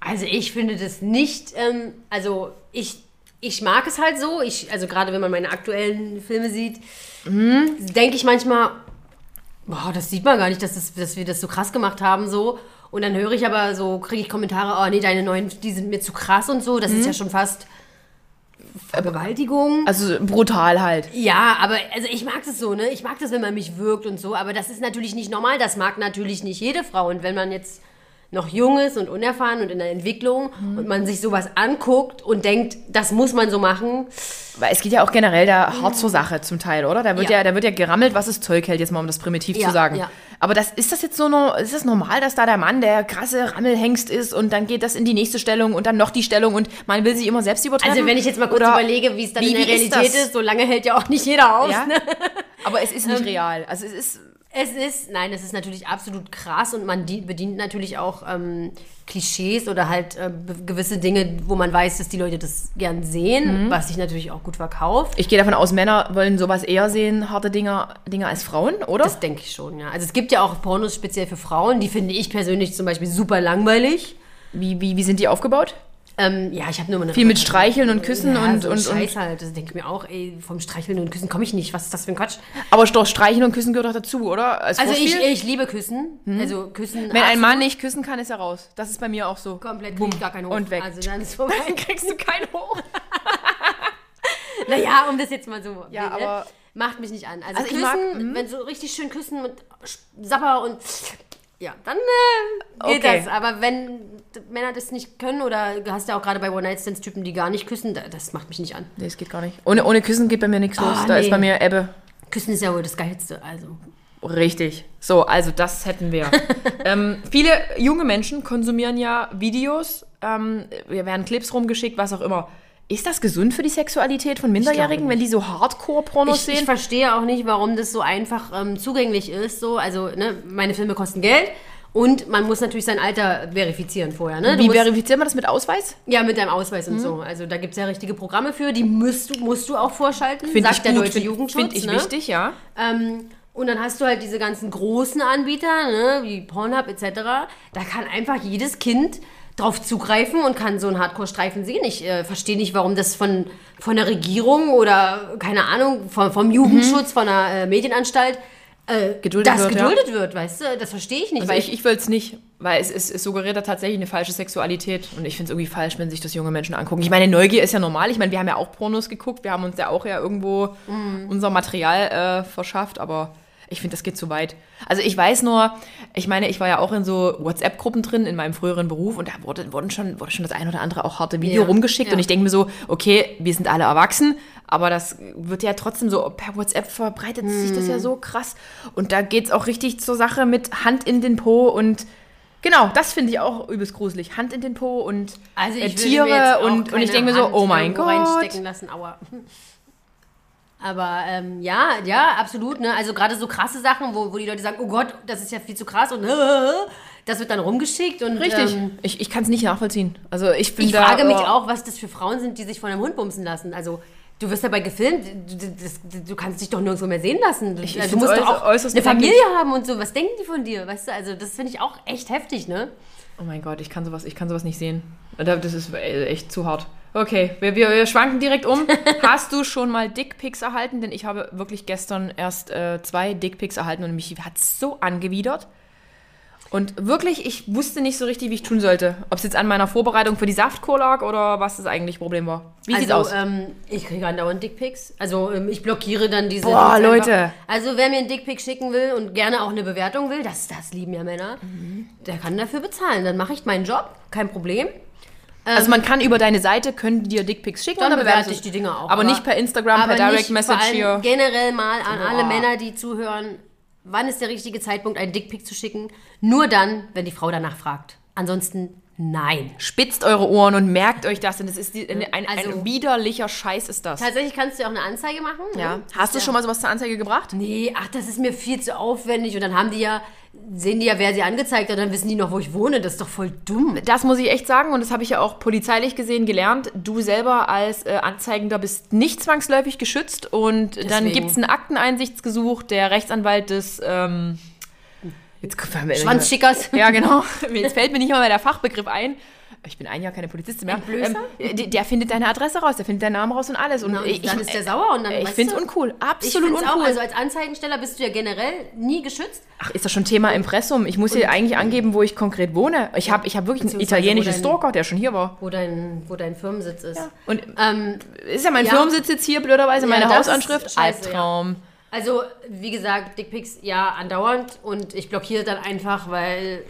Also ich finde das nicht, ähm, also ich, ich mag es halt so, ich, also gerade wenn man meine aktuellen Filme sieht, denke ich manchmal, boah, das sieht man gar nicht, dass, das, dass wir das so krass gemacht haben so. Und dann höre ich aber so, kriege ich Kommentare, oh nee, deine neuen, die sind mir zu krass und so, das ist ja schon fast Vergewaltigung. Also brutal halt. Ja, aber also ich mag das so, ne? Ich mag das, wenn man mich wirkt und so, aber das ist natürlich nicht normal. Das mag natürlich nicht jede Frau. Und wenn man jetzt noch jung ist und unerfahren und in der Entwicklung und man sich sowas anguckt und denkt, das muss man so machen, Weil es geht ja auch generell da hart zur Sache zum Teil, oder? Da wird ja, Ja. da wird ja gerammelt, was das Zeug hält, jetzt mal um das primitiv Ja, zu sagen. ja. Aber das, ist das jetzt so no, ist das normal, dass da der Mann der krasse Rammelhengst ist und dann geht das in die nächste Stellung und dann noch die Stellung und man will sich immer selbst übertreffen? also wenn ich jetzt mal kurz Oder überlege, wie es dann wie- in der ist Realität das? ist, so lange hält ja auch nicht jeder aus. Ja? Ne? Aber es ist nicht real. Also es ist Es ist, nein, es ist natürlich absolut krass und man die, bedient natürlich auch ähm, Klischees oder halt äh, gewisse Dinge, wo man weiß, dass die Leute das gern sehen, was sich natürlich auch gut verkauft. Ich gehe davon aus, Männer wollen sowas eher sehen, harte Dinger, Dinge als Frauen, oder? Das denke ich schon, ja. Also es gibt ja auch Pornos speziell für Frauen, die finde ich persönlich zum Beispiel super langweilig. wie, wie, wie sind die aufgebaut? Ähm, ja, ich habe nur mal eine Viel mit Streicheln und Küssen ja, und, so und, Scheiß und. halt. Das denke ich mir auch, ey, vom Streicheln und Küssen komme ich nicht. Was ist das für ein Quatsch? Aber doch, Streicheln und Küssen gehört doch dazu, oder? Als Also ich, ich liebe Küssen. Also Küssen. Wenn ein Mann nicht küssen kann, ist er raus. Das ist bei mir auch so. komplett ich gar keinen Hoch. und weg. Also dann *laughs* ist vorbei. Dann kriegst du keinen hoch. *laughs* naja, um das jetzt mal so. Ja, ne? aber- Macht mich nicht an. Also, Also ich Küssen, mag- mhm. wenn so richtig schön küssen mit Sapper und. Ja, dann äh, geht Okay. das. Aber wenn Männer das nicht können oder du hast ja auch gerade bei One-Night-Stands-Typen, die gar nicht küssen, da- das macht mich nicht an. Nee, es geht gar nicht. Ohne, ohne Küssen geht bei mir nichts los. Da nee. ist bei mir Ebbe. Küssen ist ja wohl das Geilste. Also. Richtig. So, also das hätten wir. *laughs* ähm, viele junge Menschen konsumieren ja Videos, ähm, wir werden Clips rumgeschickt, was auch immer. Ist das gesund für die Sexualität von Minderjährigen, wenn die so Hardcore-Pornos Ich, ich sehen? verstehe auch nicht, warum das so einfach ähm, zugänglich ist. So, also, ne, meine Filme kosten Geld und man muss natürlich sein Alter verifizieren vorher. Ne? Wie verifiziert man das mit Ausweis? ja, mit deinem Ausweis Mhm. und so. Also da gibt es ja richtige Programme für, die musst du, musst du auch vorschalten, Finde sagt der gut, deutsche find- Jugendschutz. Finde ich ne? wichtig, ja. Ähm, und dann hast du halt diese ganzen großen Anbieter, ne, wie Pornhub etc. Da kann einfach jedes Kind drauf zugreifen und kann so einen Hardcore-Streifen sehen. Ich äh, verstehe nicht, warum das von, von der Regierung oder, keine Ahnung, vom, vom Jugendschutz, von der äh, Medienanstalt äh, Geduldet das wird, ja. geduldet wird, weißt du? Das verstehe ich nicht. Also weil ich, ich will es nicht, weil es, es, es suggeriert da tatsächlich eine falsche Sexualität und ich finde es irgendwie falsch, wenn sich das junge Menschen angucken. Ich meine, Neugier ist ja normal. Ich meine, wir haben ja auch Pornos geguckt, wir haben uns ja auch ja irgendwo unser Material äh, verschafft, aber ich finde, das geht zu weit. Also ich weiß nur, ich meine, ich war ja auch in so WhatsApp-Gruppen drin in meinem früheren Beruf und da wurde, wurden schon, wurde schon das ein oder andere auch harte Video Ja, rumgeschickt ja. und ich denke mir so, okay, wir sind alle erwachsen, aber das wird ja trotzdem so, per WhatsApp verbreitet sich das ja Mhm. so krass und da geht es auch richtig zur Sache mit Hand in den Po und Genau, das finde ich auch übelst gruselig. Hand in den Po und also äh, Tiere und, und ich denke mir so, Hand oh mein Gott. reinstecken lassen, aua. Aber ähm, ja, ja, absolut. Ne? Also gerade so krasse Sachen, wo, wo die Leute sagen, oh Gott, das ist ja viel zu krass und *laughs* das wird dann rumgeschickt und Richtig. Ähm, ich ich kann es nicht nachvollziehen. Also ich bin ich da, frage mich oh, auch, was das für Frauen sind, die sich von einem Hund bumsen lassen. Also du wirst dabei gefilmt, du, das, du kannst dich doch nirgendwo mehr sehen lassen. Du, Ich- ich also, du musst doch äußerst- auch äußerst eine. Familie haben und so. Was denken die von dir? Weißt du, also das finde ich auch echt heftig, ne? Oh mein Gott, ich kann sowas, ich kann sowas nicht sehen. Da- Das ist echt zu hart. Okay, wir, wir, wir schwanken direkt um. *laughs* Hast du schon mal Dickpics erhalten? Denn ich habe wirklich gestern erst äh, zwei Dickpics erhalten und mich hat so angewidert. Und wirklich, ich wusste nicht so richtig, wie ich tun sollte. Ob es jetzt an meiner Vorbereitung für die Saftkur lag oder was das eigentliche Problem war. Wie sieht's also, aus? Ähm, ich kriege andauernd Dickpics. Also ähm, ich blockiere dann diese. Boah, Leute Leute. Einfach. Also wer mir einen Dickpic schicken will und gerne auch eine Bewertung will, das, das lieben ja Männer, Mhm. der kann dafür bezahlen. Dann mache ich meinen Job, kein Problem. Also man kann über deine Seite, können die dir Dickpics schicken Dann und bewerte ich die Dinger auch, Aber, nicht per Instagram, Aber per Direct Message hier. generell mal an alle Boah. Männer, die zuhören, wann ist der richtige Zeitpunkt, einen Dickpick zu schicken? Nur dann, wenn die Frau danach fragt. Ansonsten nein. Spitzt eure Ohren und merkt euch das. Und das ist die, ein, ein, Also- ein widerlicher Scheiß ist das. Tatsächlich kannst du ja auch eine Anzeige machen. Ja. Ne? Hast du Ja. schon mal sowas zur Anzeige gebracht? Nee, ach, das ist mir viel zu aufwendig. Und dann haben die ja, sehen die ja, wer sie angezeigt hat, dann wissen die noch, wo ich wohne. Das ist doch voll dumm. Das muss ich echt sagen und das habe ich ja auch polizeilich gesehen gelernt. Du selber als äh, Anzeigender bist nicht zwangsläufig geschützt und dann Deswegen. gibt es ein Akteneinsichtsgesuch. Der Rechtsanwalt des ähm, jetzt, Schwanzschickers. Ja, genau. *laughs* Jetzt fällt mir nicht mal mehr der Fachbegriff ein. Ich bin ein Jahr keine Polizistin mehr. Ähm, der, der findet deine Adresse raus, der findet deinen Namen raus und alles. Und und ich, dann ich, ist der sauer und dann, ich finde es uncool. Ich Absolut finde es auch, uncool. also als Anzeigensteller bist du ja generell nie geschützt. Ach, ist das schon Thema Impressum? Ich muss hier eigentlich angeben, wo ich konkret wohne. Ich habe ich hab wirklich einen italienischen dein- Stalker, der schon hier war. Wo dein, wo dein Firmensitz ist. Und Ähm, ist ja mein Ja. Firmensitz jetzt hier, blöderweise, meine Hausanschrift. scheiße, Albtraum. Also, wie gesagt, Dickpics ja andauernd und ich blockiere dann einfach, weil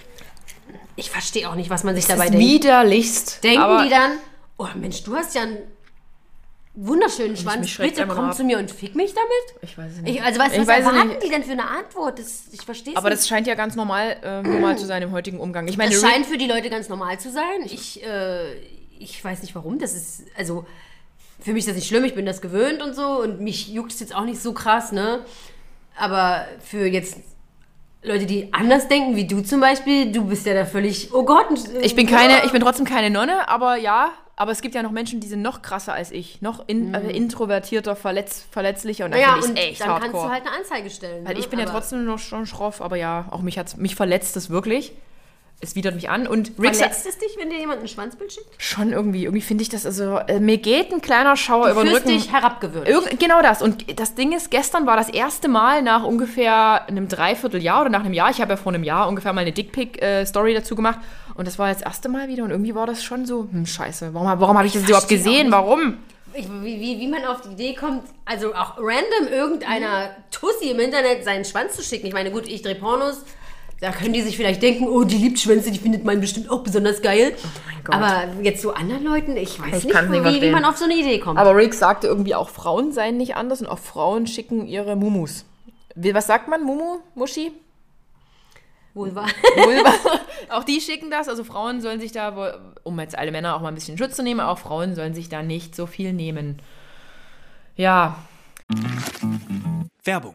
ich verstehe auch nicht, was man sich dabei ist denkt. widerlichst. Denken die dann, oh Mensch, du hast ja einen wunderschönen Schwanz, bitte komm ab. zu mir und fick mich damit? Ich weiß es nicht. Ich, also, was, Ich was weiß erwarten die denn für eine Antwort? Das, ich verstehe es aber nicht. das scheint ja ganz normal, äh, normal zu sein im heutigen Umgang. Ich meine, Das scheint für die Leute ganz normal zu sein. Ich, äh, ich weiß nicht warum. Das ist, also, für mich ist das nicht schlimm. Ich bin das gewöhnt und so. Und mich juckt es jetzt auch nicht so krass, ne? Aber für jetzt Leute, die anders denken, wie du zum Beispiel, du bist ja da völlig, oh Gott. ich bin keine, ich bin trotzdem keine Nonne, aber ja, aber es gibt ja noch Menschen, die sind noch krasser als ich, noch in, äh, introvertierter, verletz, verletzlicher und da Mhm. Naja, finde und echt dann hardcore. kannst du halt eine Anzeige stellen. Weil ne? ich bin ja Aber trotzdem noch schon schroff, aber ja, auch mich hat's, mich verletzt es wirklich. Es widert mich an und Rick Verletzt es dich, wenn dir jemand ein Schwanzbild schickt? schon irgendwie, irgendwie finde ich das also, äh, mir geht ein kleiner Schauer über den Rücken. dich herabgewürdigt. Irgend, genau das. Und das Ding ist, gestern war das erste Mal nach ungefähr einem Dreivierteljahr oder nach einem Jahr, ich habe ja vor einem Jahr ungefähr mal eine Dickpick-Story dazu gemacht. Und das war jetzt das erste Mal wieder und irgendwie war das schon so, hm, scheiße, warum, warum habe ich das überhaupt gesehen? Warum? Ich, wie, wie, wie man auf die Idee kommt, also auch random irgendeiner Tussi im Internet seinen Schwanz zu schicken. Ich meine, gut, ich drehe Pornos, da können die sich vielleicht denken, oh, die liebt Schwänze, die findet man bestimmt auch besonders geil. Gott. Aber jetzt so anderen Leuten, ich weiß Ich nicht, nicht wie, wie man auf so eine Idee kommt. Aber Rick sagte irgendwie, auch Frauen seien nicht anders und auch Frauen schicken ihre Mumus. Wie- Was sagt man? Mumu? Muschi? Wohl wahr. Vulva. *laughs* auch die schicken das. Also Frauen sollen sich da, um jetzt alle Männer auch mal ein bisschen Schutz zu nehmen, auch Frauen sollen sich da nicht so viel nehmen. Ja, Werbung.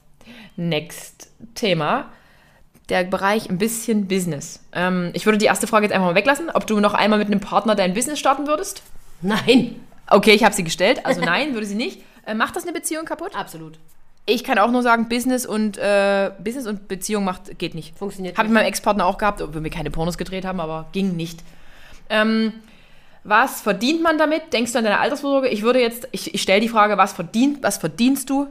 Next Thema. Der Bereich ein bisschen Business. Ähm, ich würde die erste Frage jetzt einfach mal weglassen, ob du noch einmal mit einem Partner dein Business starten würdest. Nein. Okay, ich habe sie gestellt. Also *laughs* nein, würde sie nicht. Äh, macht das eine Beziehung kaputt? Absolut. Ich kann auch nur sagen, Business und äh, Business und Beziehung macht geht nicht. Funktioniert Habe ich meinem Ex-Partner auch gehabt, obwohl wir keine Pornos gedreht haben, aber ging nicht. Ähm, was verdient man damit? Denkst du an deine Altersvorsorge? Ich würde jetzt, ich, ich stelle die Frage, was verdient, was verdienst du?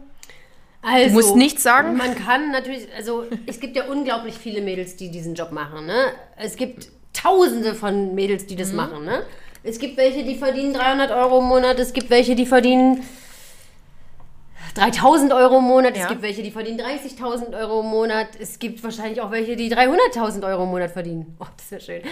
Also, musst nichts sagen? Man kann natürlich, also es gibt ja unglaublich viele Mädels, die diesen Job machen. Ne? Es gibt tausende von Mädels, die Mhm. das machen. Ne? Es gibt welche, die verdienen 300 Euro im Monat, es gibt welche, die verdienen 3000 Euro im Monat, Ja. es gibt welche, die verdienen 30.000 Euro im Monat, es gibt wahrscheinlich auch welche, die 300.000 Euro im Monat verdienen. Oh, das wäre schön.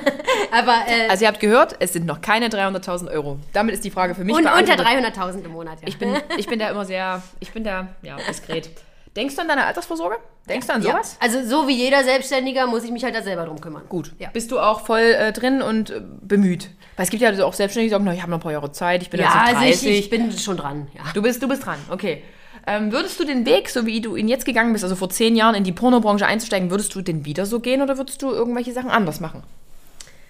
*laughs* Aber, äh, Also ihr habt gehört, es sind noch keine 300.000 Euro. Damit ist die Frage für mich und unter beantwortet. 300.000 im Monat, ja. Ich bin, ich bin da immer sehr, ich bin da, ja, diskret. Denkst du an deine Altersvorsorge? Denkst du an ja. sowas? Also so wie jeder Selbstständiger muss ich mich halt da selber drum kümmern. Gut. Ja. Bist du auch voll äh, drin und äh, bemüht? Weil es gibt ja also auch Selbstständige, die sagen, na, ich habe noch ein paar Jahre Zeit, ich bin Ja, jetzt also 30. ich, ich bin schon dran, ja. Du bist, du bist dran, okay. Ähm, würdest du den Weg, so wie du ihn jetzt gegangen bist, also vor zehn Jahren in die Pornobranche einzusteigen, würdest du den wieder so gehen oder würdest du irgendwelche Sachen anders machen?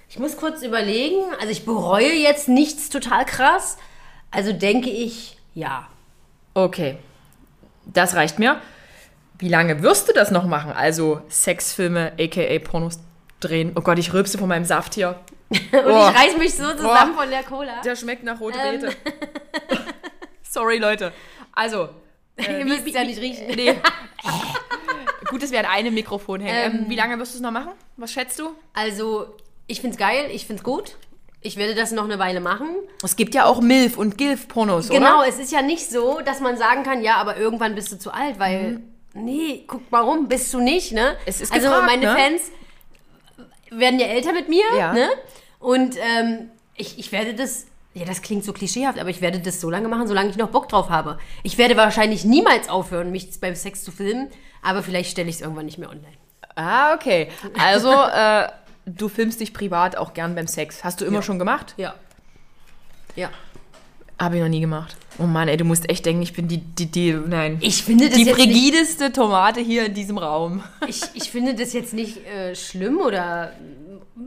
Ich muss kurz überlegen. Also ich bereue jetzt nichts total krass. Also denke ich, ja. Okay, das reicht mir. Wie lange wirst du das noch machen? Also Sexfilme, aka Pornos drehen. Oh Gott, ich rülpse von meinem Saft hier. Und Boah. ich reiß mich so zusammen Boah. von der Cola. Der schmeckt nach rote Ähm. Beete. *laughs* Sorry, Leute. Also. *laughs* äh, Ihr müsst es ja nicht riechen. Nee. *laughs* Gut, dass wir an einem Mikrofon hängen. Ähm, wie lange wirst du es noch machen? Was schätzt du? Also, ich find's geil, ich find's gut. Ich werde das noch eine Weile machen. Es gibt ja auch MILF und GILF-Pornos, Genau, oder? es ist ja nicht so, dass man sagen kann, ja, aber irgendwann bist du zu alt, weil, nee, guck, warum bist du nicht, ne? Mhm. Es ist also gefragt, meine ne? Fans werden ja älter mit mir, Ja. ne? Und ähm, ich, ich werde das, ja, das klingt so klischeehaft, aber ich werde das so lange machen, solange ich noch Bock drauf habe. Ich werde wahrscheinlich niemals aufhören, mich beim Sex zu filmen, aber vielleicht stelle ich es irgendwann nicht mehr online. Ah, okay. Also, *laughs* äh, du filmst dich privat auch gern beim Sex. Hast du immer schon gemacht? Ja. Ja. Habe ich noch nie gemacht. Oh Mann, ey, du musst echt denken, ich bin die, die, die, nein. Ich finde das die jetzt nicht, frigideste Tomate hier in diesem Raum. ich, ich finde das jetzt nicht äh, schlimm oder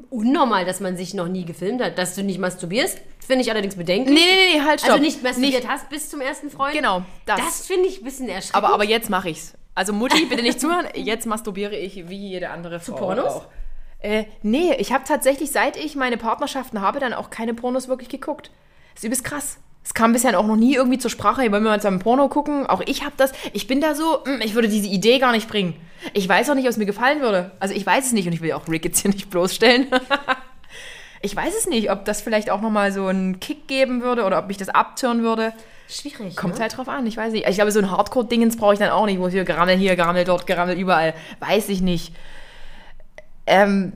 unnormal, dass man sich noch nie gefilmt hat. Dass du nicht masturbierst, finde ich allerdings bedenklich. Nee, nee, nee, halt, stopp. Also nicht masturbiert hast bis zum ersten Freund. Genau, das. Das, finde ich ein bisschen erschreckend. Aber, aber jetzt mache ich's. Also Mutti, bitte nicht zuhören. Jetzt masturbiere ich wie jede andere Frau Pornos? auch. Äh, nee, ich habe tatsächlich, seit ich meine Partnerschaften habe, dann auch keine Pornos wirklich geguckt. Das ist übelst krass. Es kam bisher auch noch nie irgendwie zur Sprache, hey, wollen wir mal zusammen Porno gucken? Auch ich habe das. Ich bin da so, mm, ich würde diese Idee gar nicht bringen. Ich weiß auch nicht, ob es mir gefallen würde. Also ich weiß es nicht und ich will auch Rick jetzt hier nicht bloßstellen. *laughs* ich weiß es nicht, ob das vielleicht auch nochmal so einen Kick geben würde oder ob mich das abtören würde. schwierig. Kommt ne? halt drauf an, ich weiß nicht. Ich glaube, so ein Hardcore-Dingens brauche ich dann auch nicht, wo ich hier gerammel hier, gerammel dort, gerammel überall. Weiß ich nicht. Ähm,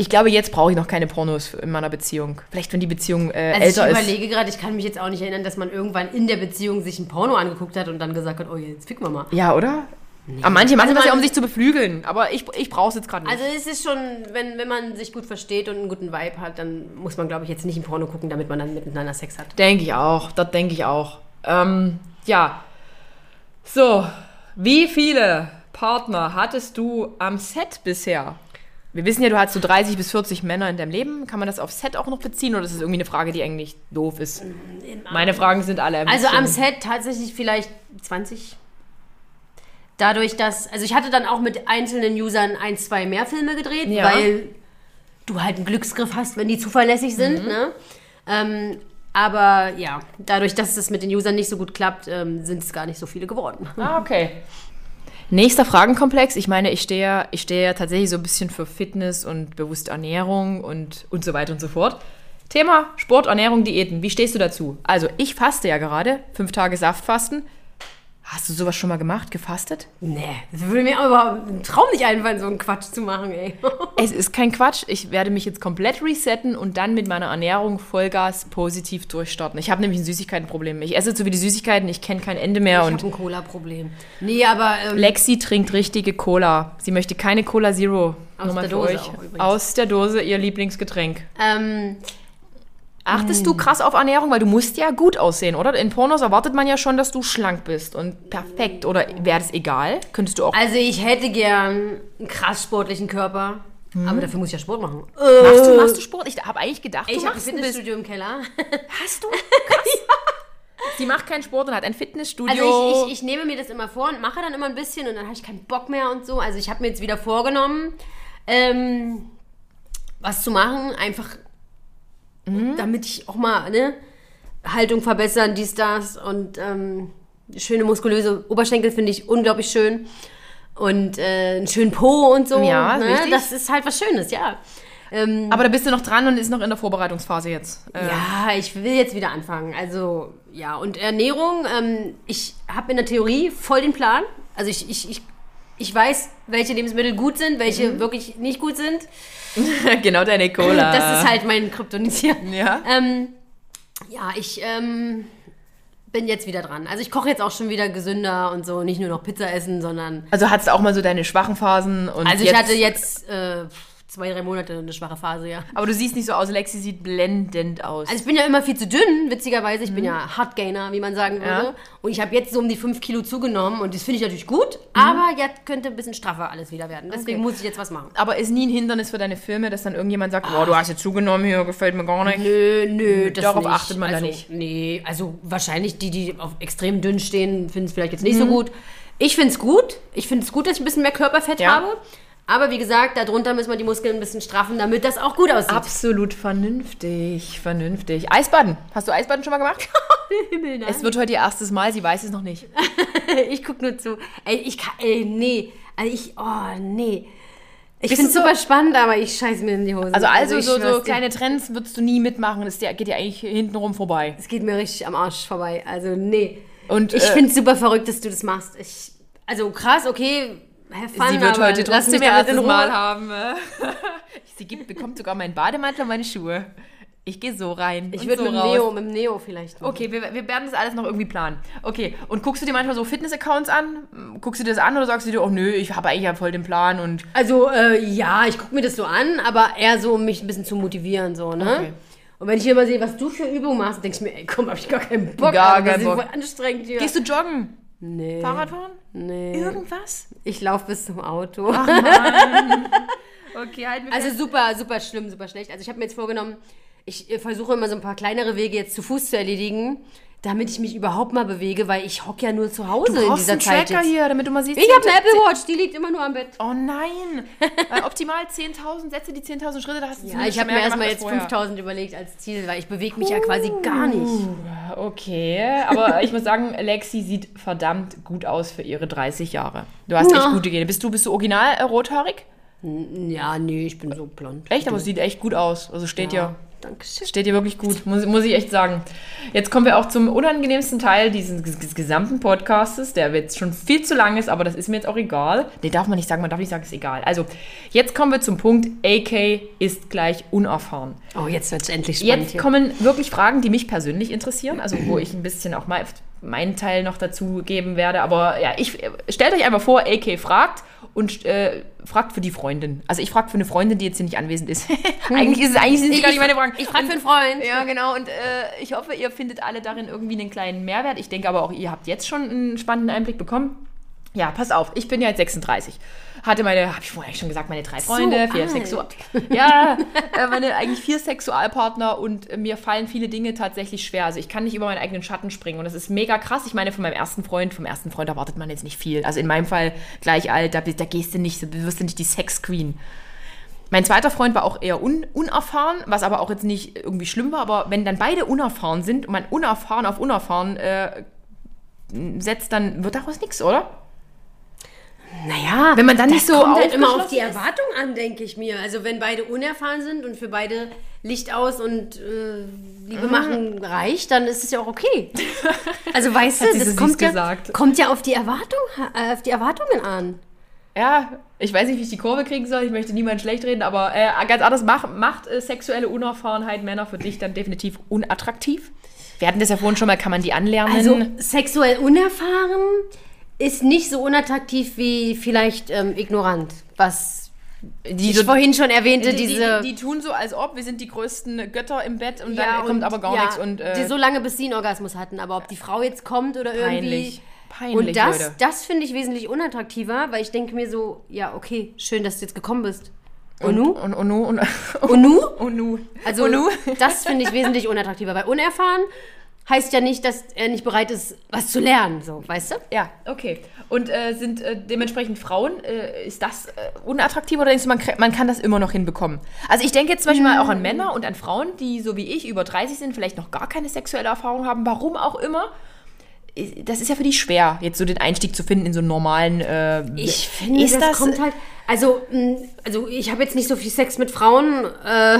ich glaube, jetzt brauche ich noch keine Pornos in meiner Beziehung. Vielleicht, wenn die Beziehung äh, Also älter ich ist. überlege gerade, ich kann mich jetzt auch nicht erinnern, dass man irgendwann in der Beziehung sich ein Porno angeguckt hat und dann gesagt hat, oh, jetzt ficken wir mal. Ja, oder? Aber manche machen Also das ja, man- um sich zu beflügeln. Aber ich, ich brauche es jetzt gerade nicht. Also es ist schon, wenn, wenn man sich gut versteht und einen guten Vibe hat, dann muss man, glaube ich, jetzt nicht ein Porno gucken, damit man dann miteinander Sex hat. Denke ich auch. Das denke ich auch. Ähm, ja. So, wie viele Partner hattest du am Set bisher? Wir wissen ja, du hast so 30 bis 40 Männer in deinem Leben. Kann man das auf Set auch noch beziehen oder ist das irgendwie eine Frage, die eigentlich doof ist? Meine Fragen sind alle Also am Set tatsächlich vielleicht 20. Dadurch, dass, also ich hatte dann auch mit einzelnen Usern ein, zwei mehr Filme gedreht, Ja. weil du halt einen Glücksgriff hast, wenn die zuverlässig Mhm. sind. Ne? Ähm, aber ja, dadurch, dass es mit den Usern nicht so gut klappt, ähm, sind es gar nicht so viele geworden. Ah, okay. *laughs* Nächster Fragenkomplex. Ich meine, ich stehe ja, ich stehe ja tatsächlich so ein bisschen für Fitness und bewusste Ernährung und, und so weiter und so fort. Thema Sport, Ernährung, Diäten. Wie stehst du dazu? Also, ich faste ja gerade. Fünf Tage Saftfasten. Hast du sowas schon mal gemacht? Gefastet? Nee, das würde mir aber im Traum nicht einfallen, so einen Quatsch zu machen, ey. *laughs* Es ist kein Quatsch. Ich werde mich jetzt komplett resetten und dann mit meiner Ernährung Vollgas positiv durchstarten. Ich habe nämlich ein Süßigkeitenproblem. Ich esse so wie die Süßigkeiten, ich kenne kein Ende mehr. Ich und habe ein Cola-Problem. Nee, aber ähm, Lexi trinkt richtige Cola. Sie möchte keine Cola Zero. Aus Nur mal der für Dose euch. auch übrigens. Aus der Dose ihr Lieblingsgetränk. ähm, Achtest du krass auf Ernährung, weil du musst ja gut aussehen, oder? In Pornos erwartet man ja schon, dass du schlank bist und perfekt. Oder wäre das egal? Könntest du auch. also ich hätte gern einen krass sportlichen Körper, aber dafür muss ich ja Sport machen. machst, du, machst du Sport? Ich habe eigentlich gedacht, du Ich habe ein machst ein. Fitnessstudio im Keller. *laughs* Hast du? *laughs* Krass. Sie macht keinen Sport und hat ein Fitnessstudio. Also ich, ich, ich nehme mir das immer vor und mache dann immer ein bisschen und dann habe ich keinen Bock mehr und so. Also ich habe mir jetzt wieder vorgenommen, ähm, was zu machen, einfach damit ich auch mal ne, Haltung verbessern, dies, das und ähm, schöne muskulöse Oberschenkel finde ich unglaublich schön und äh, einen schönen Po und so. Ja, ne? richtig. Das ist halt was Schönes, ja. Ähm, Aber da bist du noch dran und ist noch in der Vorbereitungsphase jetzt. Äh, Ja, ich will jetzt wieder anfangen. Also, ja, und Ernährung, ähm, ich habe in der Theorie voll den Plan. Also ich, ich, ich, ich weiß, welche Lebensmittel gut sind, welche wirklich nicht gut sind. *laughs* genau deine Cola. Das ist halt mein Kryptonit hier. Ja. Ähm, ja, ich ähm, bin jetzt wieder dran. Also ich koche jetzt auch schon wieder gesünder und so, nicht nur noch Pizza essen, sondern... Also hattest du auch mal so deine schwachen Phasen und Also jetzt, ich hatte jetzt äh, zwei, drei Monate eine schwache Phase, ja. Aber du siehst nicht so aus. Lexi sieht blendend aus. Also ich bin ja immer viel zu dünn, witzigerweise. Ich bin ja Hardgainer, wie man sagen würde. Ja. Und ich habe jetzt so um die 5 Kilo zugenommen und das finde ich natürlich gut. Aber jetzt könnte ein bisschen straffer alles wieder werden. Deswegen Okay. muss ich jetzt was machen. aber ist nie ein Hindernis für deine Filme, dass dann irgendjemand sagt, boah, du hast jetzt zugenommen hier, gefällt mir gar nicht. Nö, nö, das Darauf nicht. achtet man da also, nicht. Nee, also wahrscheinlich die, die auf extrem dünn stehen, finden es vielleicht jetzt nicht so gut. Ich finde es gut. Ich finde es gut, dass ich ein bisschen mehr Körperfett Ja. habe. Aber wie gesagt, darunter müssen wir die Muskeln ein bisschen straffen, damit das auch gut aussieht. Absolut vernünftig, vernünftig. Eisbaden. Hast du Eisbaden schon mal gemacht? *laughs* Himmel, nein. Es wird heute ihr erstes Mal, sie weiß es noch nicht. *laughs* ich guck nur zu. Ey, ich kann, ey, nee. Also ich, oh, nee. Ich finde es du so- super spannend, aber ich scheiß mir in die Hose. Also, also ich so, so kleine Trends würdest du nie mitmachen. Das geht dir eigentlich hintenrum vorbei. Es geht mir richtig am Arsch vorbei. Also, nee. Und, ich äh, finde es super verrückt, dass du das machst. Ich, also, krass, okay. Have fun, sie wird heute trotzdem ihr erstes. Mal haben. äh. *laughs* sie gibt, bekommt sogar meinen Bademantel und meine Schuhe. Ich gehe so rein. Ich würde so mit dem. Neo, mit dem Neo vielleicht. machen. Okay, wir, wir werden das alles noch irgendwie planen. Okay, und guckst du dir manchmal so Fitness-Accounts an? Guckst du dir das an oder sagst du dir, oh nö, ich habe eigentlich ja voll den Plan und Also, äh, ja, ich gucke mir das so an, aber eher so, um mich ein bisschen zu motivieren, so, ne? Okay. Und wenn ich hier mal sehe, was du für Übungen machst, denke ich mir, ey, komm, hab ich gar keinen Bock. Gar keinen Bock. voll anstrengend hier. gehst du joggen? Nee. Fahrradfahren? Nee. Irgendwas? Ich laufe bis zum Auto. Okay, halt mir Also super, super schlimm, super schlecht. Also ich habe mir jetzt vorgenommen, ich äh, versuche immer so ein paar kleinere Wege jetzt zu Fuß zu erledigen, damit ich mich überhaupt mal bewege, weil ich hocke ja nur zu Hause Du in dieser einen Zeit Tracker jetzt. hier, damit du mal siehst. Ich habe eine Apple Watch, die liegt immer nur am Bett. Oh nein! Weil *laughs* optimal 10.000, setze die 10.000 Schritte, da hast du Ja, ich habe mir erstmal jetzt als vorher. 5000 überlegt als Ziel, weil ich bewege mich ja quasi gar nicht. Okay, aber ich muss sagen, Lexi sieht verdammt gut aus für ihre 30 Jahre. Du hast echt Ja. gute Gene. Bist du, bist du original äh, rothaarig? Ja, nee, ich bin so blond. Echt, aber es sieht echt gut aus. Also steht ja. Dankeschön. Steht dir wirklich gut, muss, muss ich echt sagen. Jetzt kommen wir auch zum unangenehmsten Teil dieses ges- ges- gesamten Podcastes, der jetzt schon viel zu lang ist, aber das ist mir jetzt auch egal. Nee, darf man nicht sagen, man darf nicht sagen, ist egal. Also, jetzt kommen wir zum Punkt, AK ist gleich unerfahren. Oh, jetzt wird es endlich spannend Jetzt hier. kommen wirklich Fragen, die mich persönlich interessieren, also wo ich ein bisschen auch mal meinen Teil noch dazu geben werde. Aber ja, ich stellt euch einfach vor, AK fragt und äh, fragt für die Freundin. Also ich frage für eine Freundin, die jetzt hier nicht anwesend ist. *laughs* eigentlich ist es eigentlich sind es Ich- gar nicht meine Fragen. Ich frage für einen Freund. Ja, genau. Und äh, ich hoffe, ihr findet alle darin irgendwie einen kleinen Mehrwert. Ich denke aber auch, ihr habt jetzt schon einen spannenden Einblick bekommen. Ja, pass auf, ich bin ja jetzt 36. Hatte meine, habe ich vorher eigentlich schon gesagt, meine drei Freunde, vier alt. Sexual *laughs* ja, äh, meine eigentlich vier Sexualpartner und äh, mir fallen viele Dinge tatsächlich schwer. Also ich kann nicht über meinen eigenen Schatten springen und das ist mega krass. Ich meine, von meinem ersten Freund, vom ersten Freund erwartet man jetzt nicht viel. Also in meinem Fall gleich alt, da, da gehst du nicht, da wirst du nicht die Sex Queen. Mein zweiter Freund war auch eher un unerfahren, was aber auch jetzt nicht irgendwie schlimm war. Aber wenn dann beide unerfahren sind und man unerfahren auf unerfahren äh, setzt, dann wird daraus nichts, oder? Naja, Wenn man dann nicht so kommt halt immer auf die. Erwartung an, denke ich mir. Also wenn beide unerfahren sind und für beide Licht aus und äh, Liebe Mhm. machen reicht, dann ist es ja auch okay. *laughs* Also weißt du, das kommt ja, gesagt. kommt ja auf die Erwartung, äh, auf die Erwartungen an. Ja, ich weiß nicht, wie ich die Kurve kriegen soll. Ich möchte niemand schlecht reden, aber äh, ganz anders macht, macht äh, sexuelle Unerfahrenheit Männer für dich dann definitiv unattraktiv. Wir hatten das ja vorhin schon mal, kann man die anlernen? Also sexuell unerfahren ist nicht so unattraktiv wie vielleicht ähm, ignorant, was die, ich so- vorhin schon erwähnte, die, diese... die, die tun so, als ob wir sind die größten Götter im Bett und Ja, dann kommt und- aber gar ja, nichts. Und, äh, die so lange, bis sie einen Orgasmus hatten. Aber ob die Frau jetzt kommt oder irgendwie... Peinlich. Peinlich, Und das, Leute. das finde ich wesentlich unattraktiver, weil ich denke mir so, ja, okay, schön, dass du jetzt gekommen bist. Und, nu? Und, und, nu? Und, *laughs* Und nu? und nu? Also, und nu? das finde ich wesentlich unattraktiver, weil unerfahren heißt ja nicht, dass er nicht bereit ist, was zu lernen, so, weißt du? Ja, okay. Und äh, sind äh, dementsprechend Frauen, äh, ist das äh, unattraktiv oder denkst du, man, man kann das immer noch hinbekommen? Also ich denke jetzt zum Beispiel mal auch an Männer und an Frauen, die so wie ich über 30 sind, vielleicht noch gar keine sexuelle Erfahrung haben, warum auch immer. Äh, Das ist ja für die schwer, jetzt so den Einstieg zu finden in so einen normalen. Äh, Ich finde, ist das, kommt halt. Also, mh, also ich habe jetzt nicht so viel Sex mit Frauen, äh,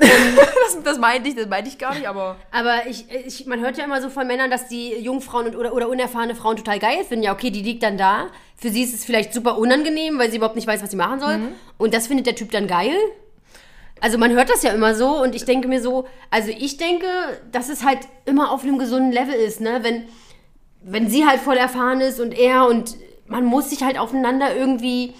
*laughs* das, das meinte ich, das meinte ich gar nicht, aber. aber ich, ich, man hört ja immer so von Männern, dass die Jungfrauen und, oder, oder unerfahrene Frauen total geil finden. Ja, okay, die liegt dann da. Für sie ist es vielleicht super unangenehm, weil sie überhaupt nicht weiß, was sie machen soll. Und das findet der Typ dann geil. Also man hört das ja immer so und ich denke mir so, also ich denke, dass es halt immer auf einem gesunden Level ist, ne? Wenn, wenn sie halt voll erfahren ist und er und man muss sich halt aufeinander irgendwie,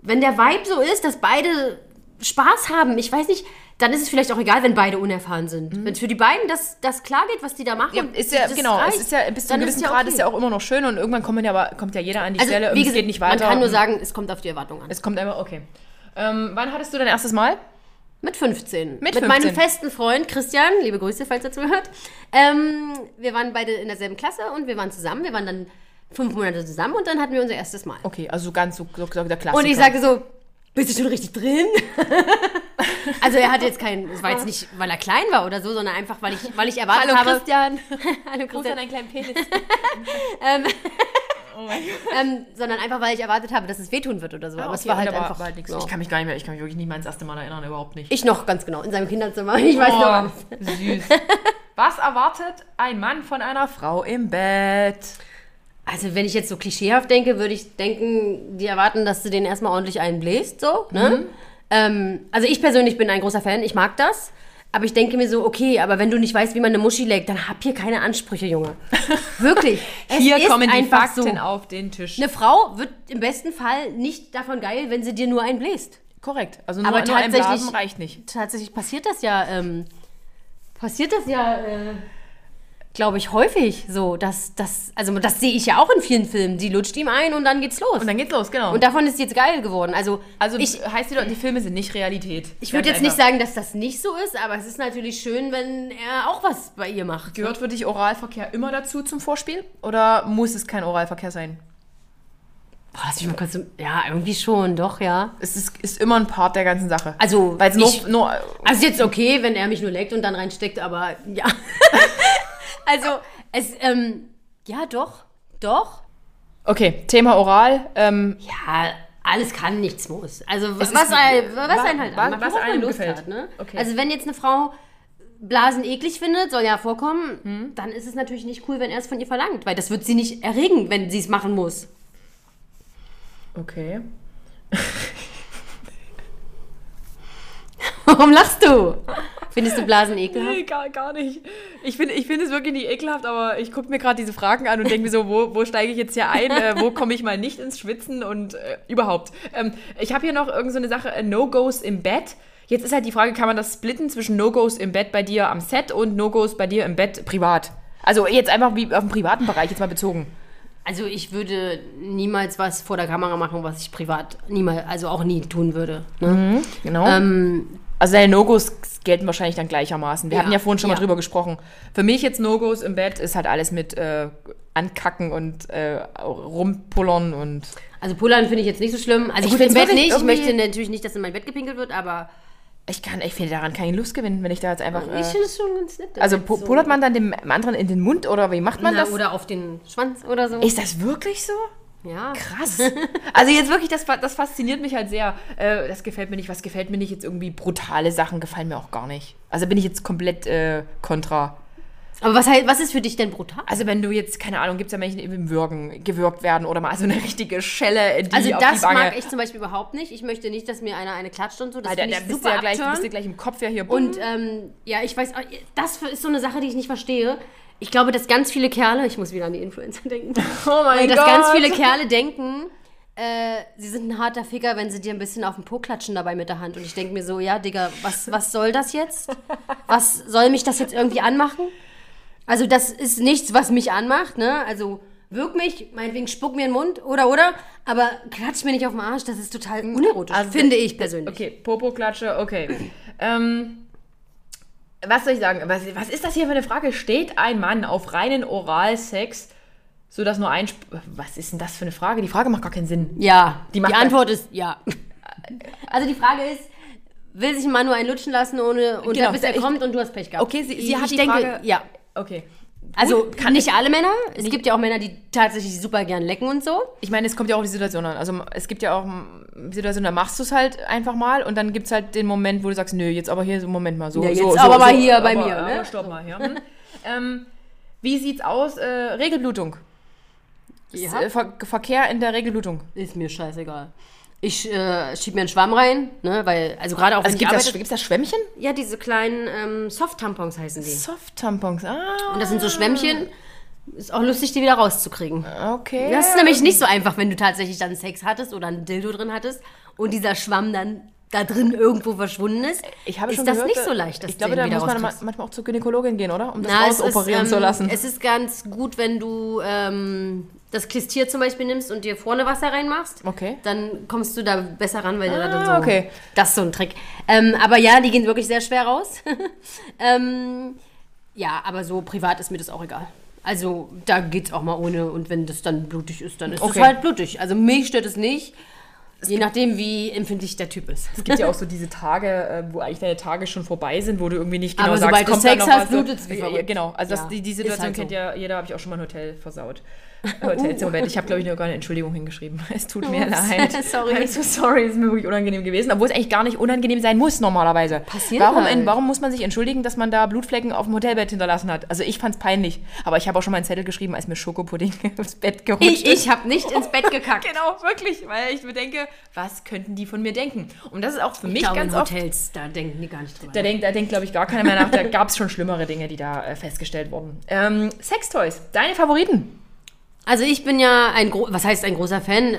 wenn der Vibe so ist, dass beide Spaß haben. Ich weiß nicht, dann ist es vielleicht auch egal, wenn beide unerfahren sind. Wenn es für die beiden das, das klar geht, was die da machen. Mhm. Ja, ist ja, das genau, reicht, es ist ja bis zu einem gewissen ja Grad okay. ist ja auch immer noch schön und irgendwann kommt, man ja, aber, kommt ja jeder an die Also, Stelle und wie es geht nicht weiter. Man kann nur sagen, es kommt auf die Erwartung an. es kommt einfach, okay. Ähm, wann hattest du dein erstes Mal? Mit 15. Mit Mit meinem 15. festen Freund Christian, liebe Grüße, falls er zuhört. Ähm, wir waren beide in derselben Klasse und wir waren zusammen. Wir waren dann fünf Monate zusammen und dann hatten wir unser erstes Mal. Okay, also so ganz so, so der Klassiker. Und ich sagte so, bist du schon richtig drin? *laughs* also er hatte jetzt keinen, es war jetzt nicht, weil er klein war oder so, sondern einfach, weil ich, weil ich erwartet Hallo habe. Christian. *laughs* Hallo Gruß Christian. an deinen kleinen Penis. *laughs* Ähm, sondern einfach, weil ich erwartet habe, dass es wehtun wird oder so. Aber es war halt einfach. war halt nichts. ja. Ich kann mich gar nicht mehr, ich kann mich wirklich nicht mehr ans erste Mal erinnern, überhaupt nicht. Ich noch ganz genau, in seinem Kinderzimmer. Ich weiß noch. Oh, süß. Was erwartet ein Mann von einer Frau im Bett? Also, wenn ich jetzt so klischeehaft denke, würde ich denken, die erwarten, dass du den erstmal ordentlich einbläst, so, ne? Ähm, also, ich persönlich bin ein großer Fan, ich mag das. Aber ich denke mir so, okay, aber wenn du nicht weißt, wie man eine Muschi legt, dann hab hier keine Ansprüche, Junge. *laughs* Wirklich. Hier kommen die Fakten so. auf den Tisch. Eine Frau wird im besten Fall nicht davon geil, wenn sie dir nur einbläst. Korrekt. Also nur, Aber nur tatsächlich- Blasen reicht nicht. Tatsächlich passiert das ja, ähm, passiert das ja, äh, glaube ich, häufig so. Dass, dass, also das sehe ich ja auch in vielen Filmen. Die lutscht ihm ein und dann geht's los. Und dann geht's los, genau. Und davon ist sie jetzt geil geworden. Also, also ich, heißt wieder, die Filme sind nicht Realität. ich würde jetzt nicht einfach. sagen, dass das nicht so ist, aber es ist natürlich schön, wenn er auch was bei ihr macht. Gehört für dich Oralverkehr immer dazu zum Vorspiel? Oder muss es kein Oralverkehr sein? Boah, lass mich mal kurz. Ja, irgendwie schon, doch, ja. Es ist, ist immer ein Part der ganzen Sache. Also, Weil es nur, ich- nur. Also ist jetzt okay, wenn er mich nur leckt und dann reinsteckt, aber ja. *laughs* also, es, ähm, ja, doch, doch. Okay, Thema Oral. Ähm, Ja, alles kann, nichts muss. Also was, ist- was, ein, was wa- einen halt was man einem Lust gefällt. Hat, ne? Okay. Also wenn jetzt eine Frau Blasen eklig findet, soll ja vorkommen, Hm. dann ist es natürlich nicht cool, wenn er es von ihr verlangt, weil das wird sie nicht erregen, wenn sie es machen muss. okay. *laughs* Warum lachst du? *laughs* Findest du Blasen ekelhaft? Nee, gar, gar nicht. Ich finde ich find es wirklich nicht ekelhaft, aber ich gucke mir gerade diese Fragen an und denke mir so, wo, wo steige ich jetzt hier ein? Äh, wo komme ich mal nicht ins Schwitzen und äh, überhaupt. Ähm, ich habe hier noch irgendeine so eine Sache, äh, No-Gos im Bett. Jetzt ist halt die Frage, kann man das splitten zwischen No-Gos im Bett bei dir am Set und No-Gos bei dir im Bett privat? Also jetzt einfach wie auf den privaten Bereich jetzt mal bezogen. Also ich würde niemals was vor der Kamera machen, was ich privat niemals, also auch nie tun würde. Ne? Genau. Ähm, Also deine No-Gos gelten wahrscheinlich dann gleichermaßen. Wir Ja, hatten ja vorhin schon mal ja. drüber gesprochen. Für mich jetzt No-Gos im Bett ist halt alles mit äh, Ankacken und äh, rumpullern und also Pullern finde ich jetzt nicht so schlimm. Also Ich gut, im Bett nicht. Ich möchte natürlich nicht, dass in mein Bett gepinkelt wird, aber ich kann, ich finde daran keine Lust gewinnen, wenn ich da jetzt einfach. ich Äh, finde es schon ganz nett. also pu so. pullert man dann dem anderen in den Mund oder wie macht man Na, das? Oder auf den Schwanz oder so. Ist das wirklich so? Ja. Krass. Also jetzt wirklich, das, das fasziniert mich halt sehr. Äh, das gefällt mir nicht. Was gefällt mir nicht? Jetzt irgendwie brutale Sachen gefallen mir auch gar nicht. Also bin ich jetzt komplett äh, kontra. Aber was, was ist für dich denn brutal? Also wenn du jetzt, keine Ahnung, gibt es ja Menschen, die im Würgen gewürgt werden oder mal so eine richtige Schelle, in die Also das die mag ich zum Beispiel überhaupt nicht. Ich möchte nicht, dass mir einer eine klatscht und so. Das Weil da, bist du ja gleich, du bist abturn. gleich im Kopf ja hier. Und ähm, ja, ich weiß, das ist so eine Sache, die ich nicht verstehe. Ich glaube, dass ganz viele Kerle, ich muss wieder an die Influencer denken, *laughs* oh mein dass Gott. ganz viele Kerle denken, äh, sie sind ein harter Ficker, wenn sie dir ein bisschen auf den Po klatschen dabei mit der Hand. Und ich denke mir so, ja, Digga, was, was soll das jetzt? Was soll mich das jetzt irgendwie anmachen? Also das ist nichts, was mich anmacht, ne? Also wirk mich, meinetwegen spuck mir in den Mund oder oder, aber klatsch mir nicht auf den Arsch, das ist total unerotisch, Also, finde ich persönlich. Okay, Popo-Klatsche, okay. ähm, was soll ich sagen? Was, was ist das hier für eine Frage? Steht ein Mann auf reinen Oralsex, sodass nur ein... Sp was ist denn das für eine Frage? Die Frage macht gar keinen Sinn. Ja, Die die, Antwort ist ja. Also die Frage ist, will sich ein Mann nur einen lutschen lassen, ohne und Genau, bis er ich- kommt und du hast Pech gehabt? Okay, sie, sie ich hat die denke, Frage... ja. Okay. Also kann nicht alle Männer. Es gibt ja auch Männer, die tatsächlich super gern lecken und so. Ich meine, es kommt ja auch auf die Situation an. Also es gibt ja auch Situationen, da machst du es halt einfach mal und dann gibt es halt den Moment, wo du sagst, nö, jetzt aber hier, so Moment mal, so, Ja, jetzt so, aber mal so, hier bei aber, mir, ne? Aber stopp mal hier. *laughs* Hm? ähm, wie sieht's aus? Äh, Regelblutung. Ja. Äh, Ver Verkehr in der Regelblutung. Ist mir scheißegal. Ich äh, schieb mir einen Schwamm rein, ne, weil, also gerade auch Also gibt es gibt's da Schwämmchen? ja, diese kleinen ähm, Soft-Tampons heißen die. Soft-Tampons. Ah, Und das sind so Schwämmchen. Ist auch lustig, die wieder rauszukriegen. okay. Das ist nämlich nicht so einfach, wenn du tatsächlich dann Sex hattest oder ein Dildo drin hattest und dieser Schwamm dann da drin irgendwo verschwunden ist, Ich habe ist schon das gehört, nicht so leicht, das Ich glaube, da muss man manchmal auch zur Gynäkologin gehen, oder? Um das Na, es ist, rausoperieren ähm, zu lassen. Es ist ganz gut, wenn du ähm, das Klistier zum Beispiel nimmst und dir vorne Wasser reinmachst. Okay. Dann kommst du da besser ran, weil du da dann so. Ah, okay. Das ist so ein Trick. Ähm, aber ja, die gehen wirklich sehr schwer raus. *laughs* ähm, ja, aber so privat ist mir das auch egal. Also da geht's auch mal ohne und wenn das dann blutig ist, dann ist Okay. es halt blutig. Also mich stört es nicht. Je nachdem, wie empfindlich der Typ ist. Es gibt ja *laughs* auch so diese Tage, äh, wo eigentlich deine Tage schon vorbei sind, wo du irgendwie nicht genau Aber sagst, sobald du kommt da Sex hast, was, so- blutet's wie verrückt. Genau, also das, Ja, die, die ist Situation halt so. kennt ja jeder, habe ich auch schon mal ein Hotel versaut. Hotelzimmer, ich habe, glaube ich, noch gar eine Entschuldigung hingeschrieben. *laughs* Es tut mir Ups, leid. *laughs* sorry. I'm so sorry, ist mir wirklich unangenehm gewesen, obwohl es eigentlich gar nicht unangenehm sein muss normalerweise. Passiert warum, halt. in, warum muss man sich entschuldigen, dass man da Blutflecken auf dem Hotelbett hinterlassen hat? Also ich fand's peinlich, aber ich habe auch schon mal einen Zettel geschrieben, als mir Schokopudding *laughs* aufs Bett gerutscht Ich, ist. ich habe nicht ins Bett gekackt. Genau, wirklich, weil ich mir denke, was könnten die von mir denken? Und das ist auch für mich Ich glaube, ganz in oft Hotels, da denken die gar nicht drüber. da denkt, da denkt glaube ich, gar keiner mehr nach. Da gab es schon schlimmere Dinge, die da äh, festgestellt wurden. Ähm, Sextoys, deine Favoriten? Also ich bin ja ein, was heißt ein großer Fan, äh,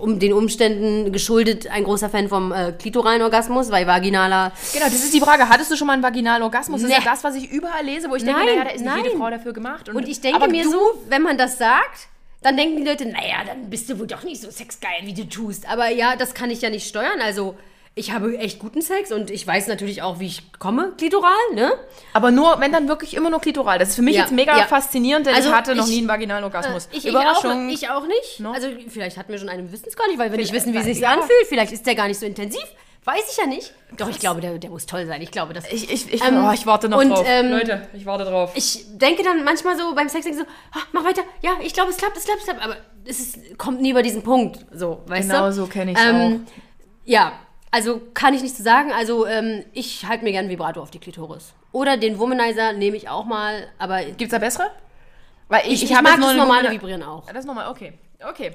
um den Umständen geschuldet, ein großer Fan vom äh, klitoralen Orgasmus, weil vaginaler, Genau, das ist die Frage. Hattest du schon mal einen vaginalen Orgasmus? Das ist ja das, was ich überall lese, wo ich denke, Nein, naja, da ist nicht jede nein. Frau dafür gemacht. und ich denke mir so, wenn man das sagt, dann denken die Leute, naja, dann bist du wohl doch nicht so sexgeil, wie du tust. Aber ja, das kann ich ja nicht steuern, also ich habe echt guten Sex und ich weiß natürlich auch, wie ich komme, klitoral, ne? Aber nur, wenn dann wirklich immer nur klitoral. Das ist für mich Ja, jetzt mega ja. faszinierend, denn Also ich hatte noch ich- nie einen vaginalen Orgasmus. Ich, ich, Überraschung. auch, ich auch nicht. No? Also vielleicht hatten wir schon einen, wir wissen es gar nicht, weil wir nicht wissen, wie es weil- sich ja. anfühlt. Vielleicht ist der gar nicht so intensiv. Weiß ich ja nicht. Doch, ich glaube, der, der muss toll sein. Ich glaube, das. ich, ich, ich, Ähm, oh, ich warte noch und, drauf. ähm, Leute, ich warte drauf. Ich denke dann manchmal so beim Sex denke ich so, ah, mach weiter. Ja, ich glaube, es klappt, es klappt, es klappt. Aber es ist, kommt nie über diesen Punkt. So, weißt Genau du? so kenn ich's Ja, also kann ich nicht so sagen. Also ähm, ich halte mir gerne Vibrato auf die Klitoris. Oder den Womanizer nehme ich auch mal. Aber ich, Gibt's da bessere? Weil ich, ich, habe mag jetzt nur das normale Vibrieren auch. Ja, Das ist normal, okay. Okay.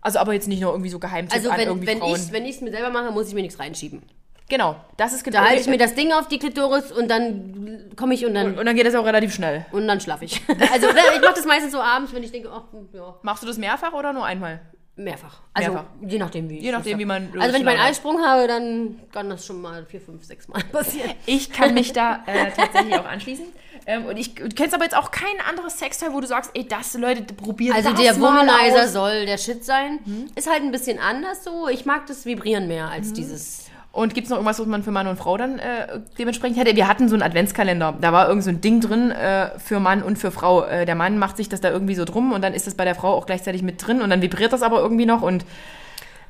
Also aber jetzt nicht nur irgendwie so Geheimtipp Also an wenn, irgendwie wenn Frauen. ich wenn ich es mir selber mache, muss ich mir nichts reinschieben. genau, das ist Da genau. halte ich mir das Ding auf die Klitoris und dann komme ich und dann und dann geht das auch relativ schnell. und dann schlafe ich. *laughs* Also ne, ich mache das meistens so abends, wenn ich denke, ach, ja, Machst du das mehrfach oder nur einmal? Mehrfach. Also Mehrfach. je nachdem wie. Je nachdem, wie man Also wenn ich meinen. Eisprung habe, dann kann das schon mal vier, fünf, sechs Mal *laughs* passieren. Ich kann mich da äh, tatsächlich auch anschließen. Ähm, und ich du kennst aber jetzt auch kein anderes Sextoy, wo du sagst, ey, das, Leute, probiert Also das der mal Womanizer soll der Shit sein. Mhm. Ist halt ein bisschen anders so. Ich mag das Vibrieren mehr als dieses. Und gibt es noch irgendwas, was man für Mann und Frau dann äh, dementsprechend hätte? Wir hatten so einen Adventskalender. Da war irgend so ein Ding drin äh, für Mann und für Frau. Äh, der Mann macht sich das da irgendwie so drum und dann ist das bei der Frau auch gleichzeitig mit drin und dann vibriert das aber irgendwie noch und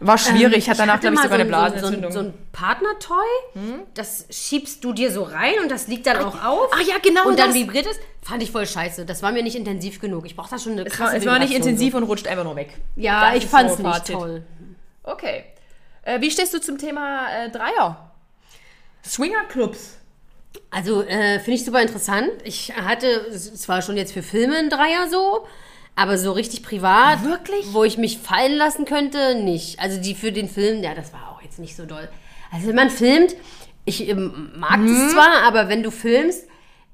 war schwierig. hat danach, Ähm, hatte glaube ich, sogar eine so, ein- Blasenentzündung. So, ein- so ein Partnertoy, das schiebst du dir so rein und das liegt dann auch auf. Ach ja, genau Und dann das. vibriert es. Fand ich voll scheiße. Das war mir nicht intensiv genug. Ich brauche da schon eine es war, krasse es war nicht intensiv So. und rutscht einfach nur weg. Ja, Das ich fand's so nicht toll. Okay. Äh, wie stehst du zum Thema äh, Dreier? Swingerclubs. Also äh, finde ich super interessant. Ich hatte es war schon jetzt für Filme ein Dreier so, aber so richtig privat, Wirklich? wo ich mich fallen lassen könnte, nicht. Also die für den Film, ja, das war auch jetzt nicht so doll. Also wenn man filmt, ich ähm, mag Mhm. das zwar, aber wenn du filmst,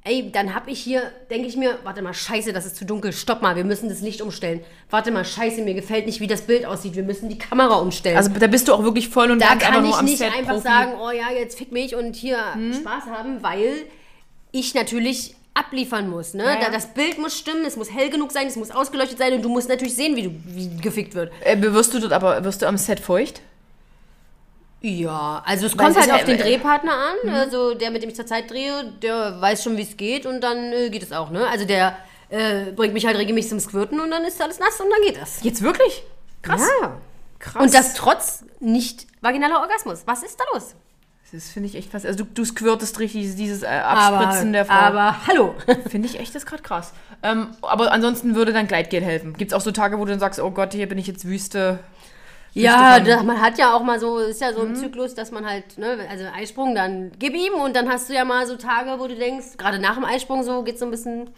ey, dann hab ich hier, denke ich mir, warte mal, scheiße, das ist zu dunkel, stopp mal, wir müssen das Licht umstellen. Warte mal, scheiße, mir gefällt nicht, wie das Bild aussieht, wir müssen die Kamera umstellen. Also da bist du auch wirklich voll und Da einfach kann nur ich nicht Set einfach Profi. sagen, oh ja, jetzt fick mich und hier Spaß haben, weil ich natürlich abliefern muss. Ne? Ja. Da, das Bild muss stimmen, es muss hell genug sein, es muss ausgeleuchtet sein und du musst natürlich sehen, wie, du, wie gefickt wird. Äh, wirst du dort aber wirst du am Set feucht? Ja, also es Weil kommt es halt auf den Drehpartner an. Also der, mit dem ich zurzeit drehe, der weiß schon, wie es geht und dann äh, geht es auch. Ne? Also der äh, bringt mich halt regelmäßig zum Squirten und dann ist alles nass und dann geht das. Jetzt wirklich? Krass. Ja. Krass. Und das trotz nicht vaginaler Orgasmus. Was ist da los? Das finde ich echt krass. Also du, du squirtest richtig dieses, äh, Abspritzen der Frau. Aber hallo. *laughs* Finde ich echt das gerade krass. Ähm, aber ansonsten würde dann Gleitgel helfen. Gibt es auch so Tage, wo du dann sagst, oh Gott, hier bin ich jetzt Wüste. Ja, Wüste da, man hat ja auch mal so, ist ja Mhm. so ein Zyklus, dass man halt, ne, also Eisprung, dann gib ihm und dann hast du ja mal so Tage, wo du denkst, gerade nach dem Eisprung so geht so ein bisschen,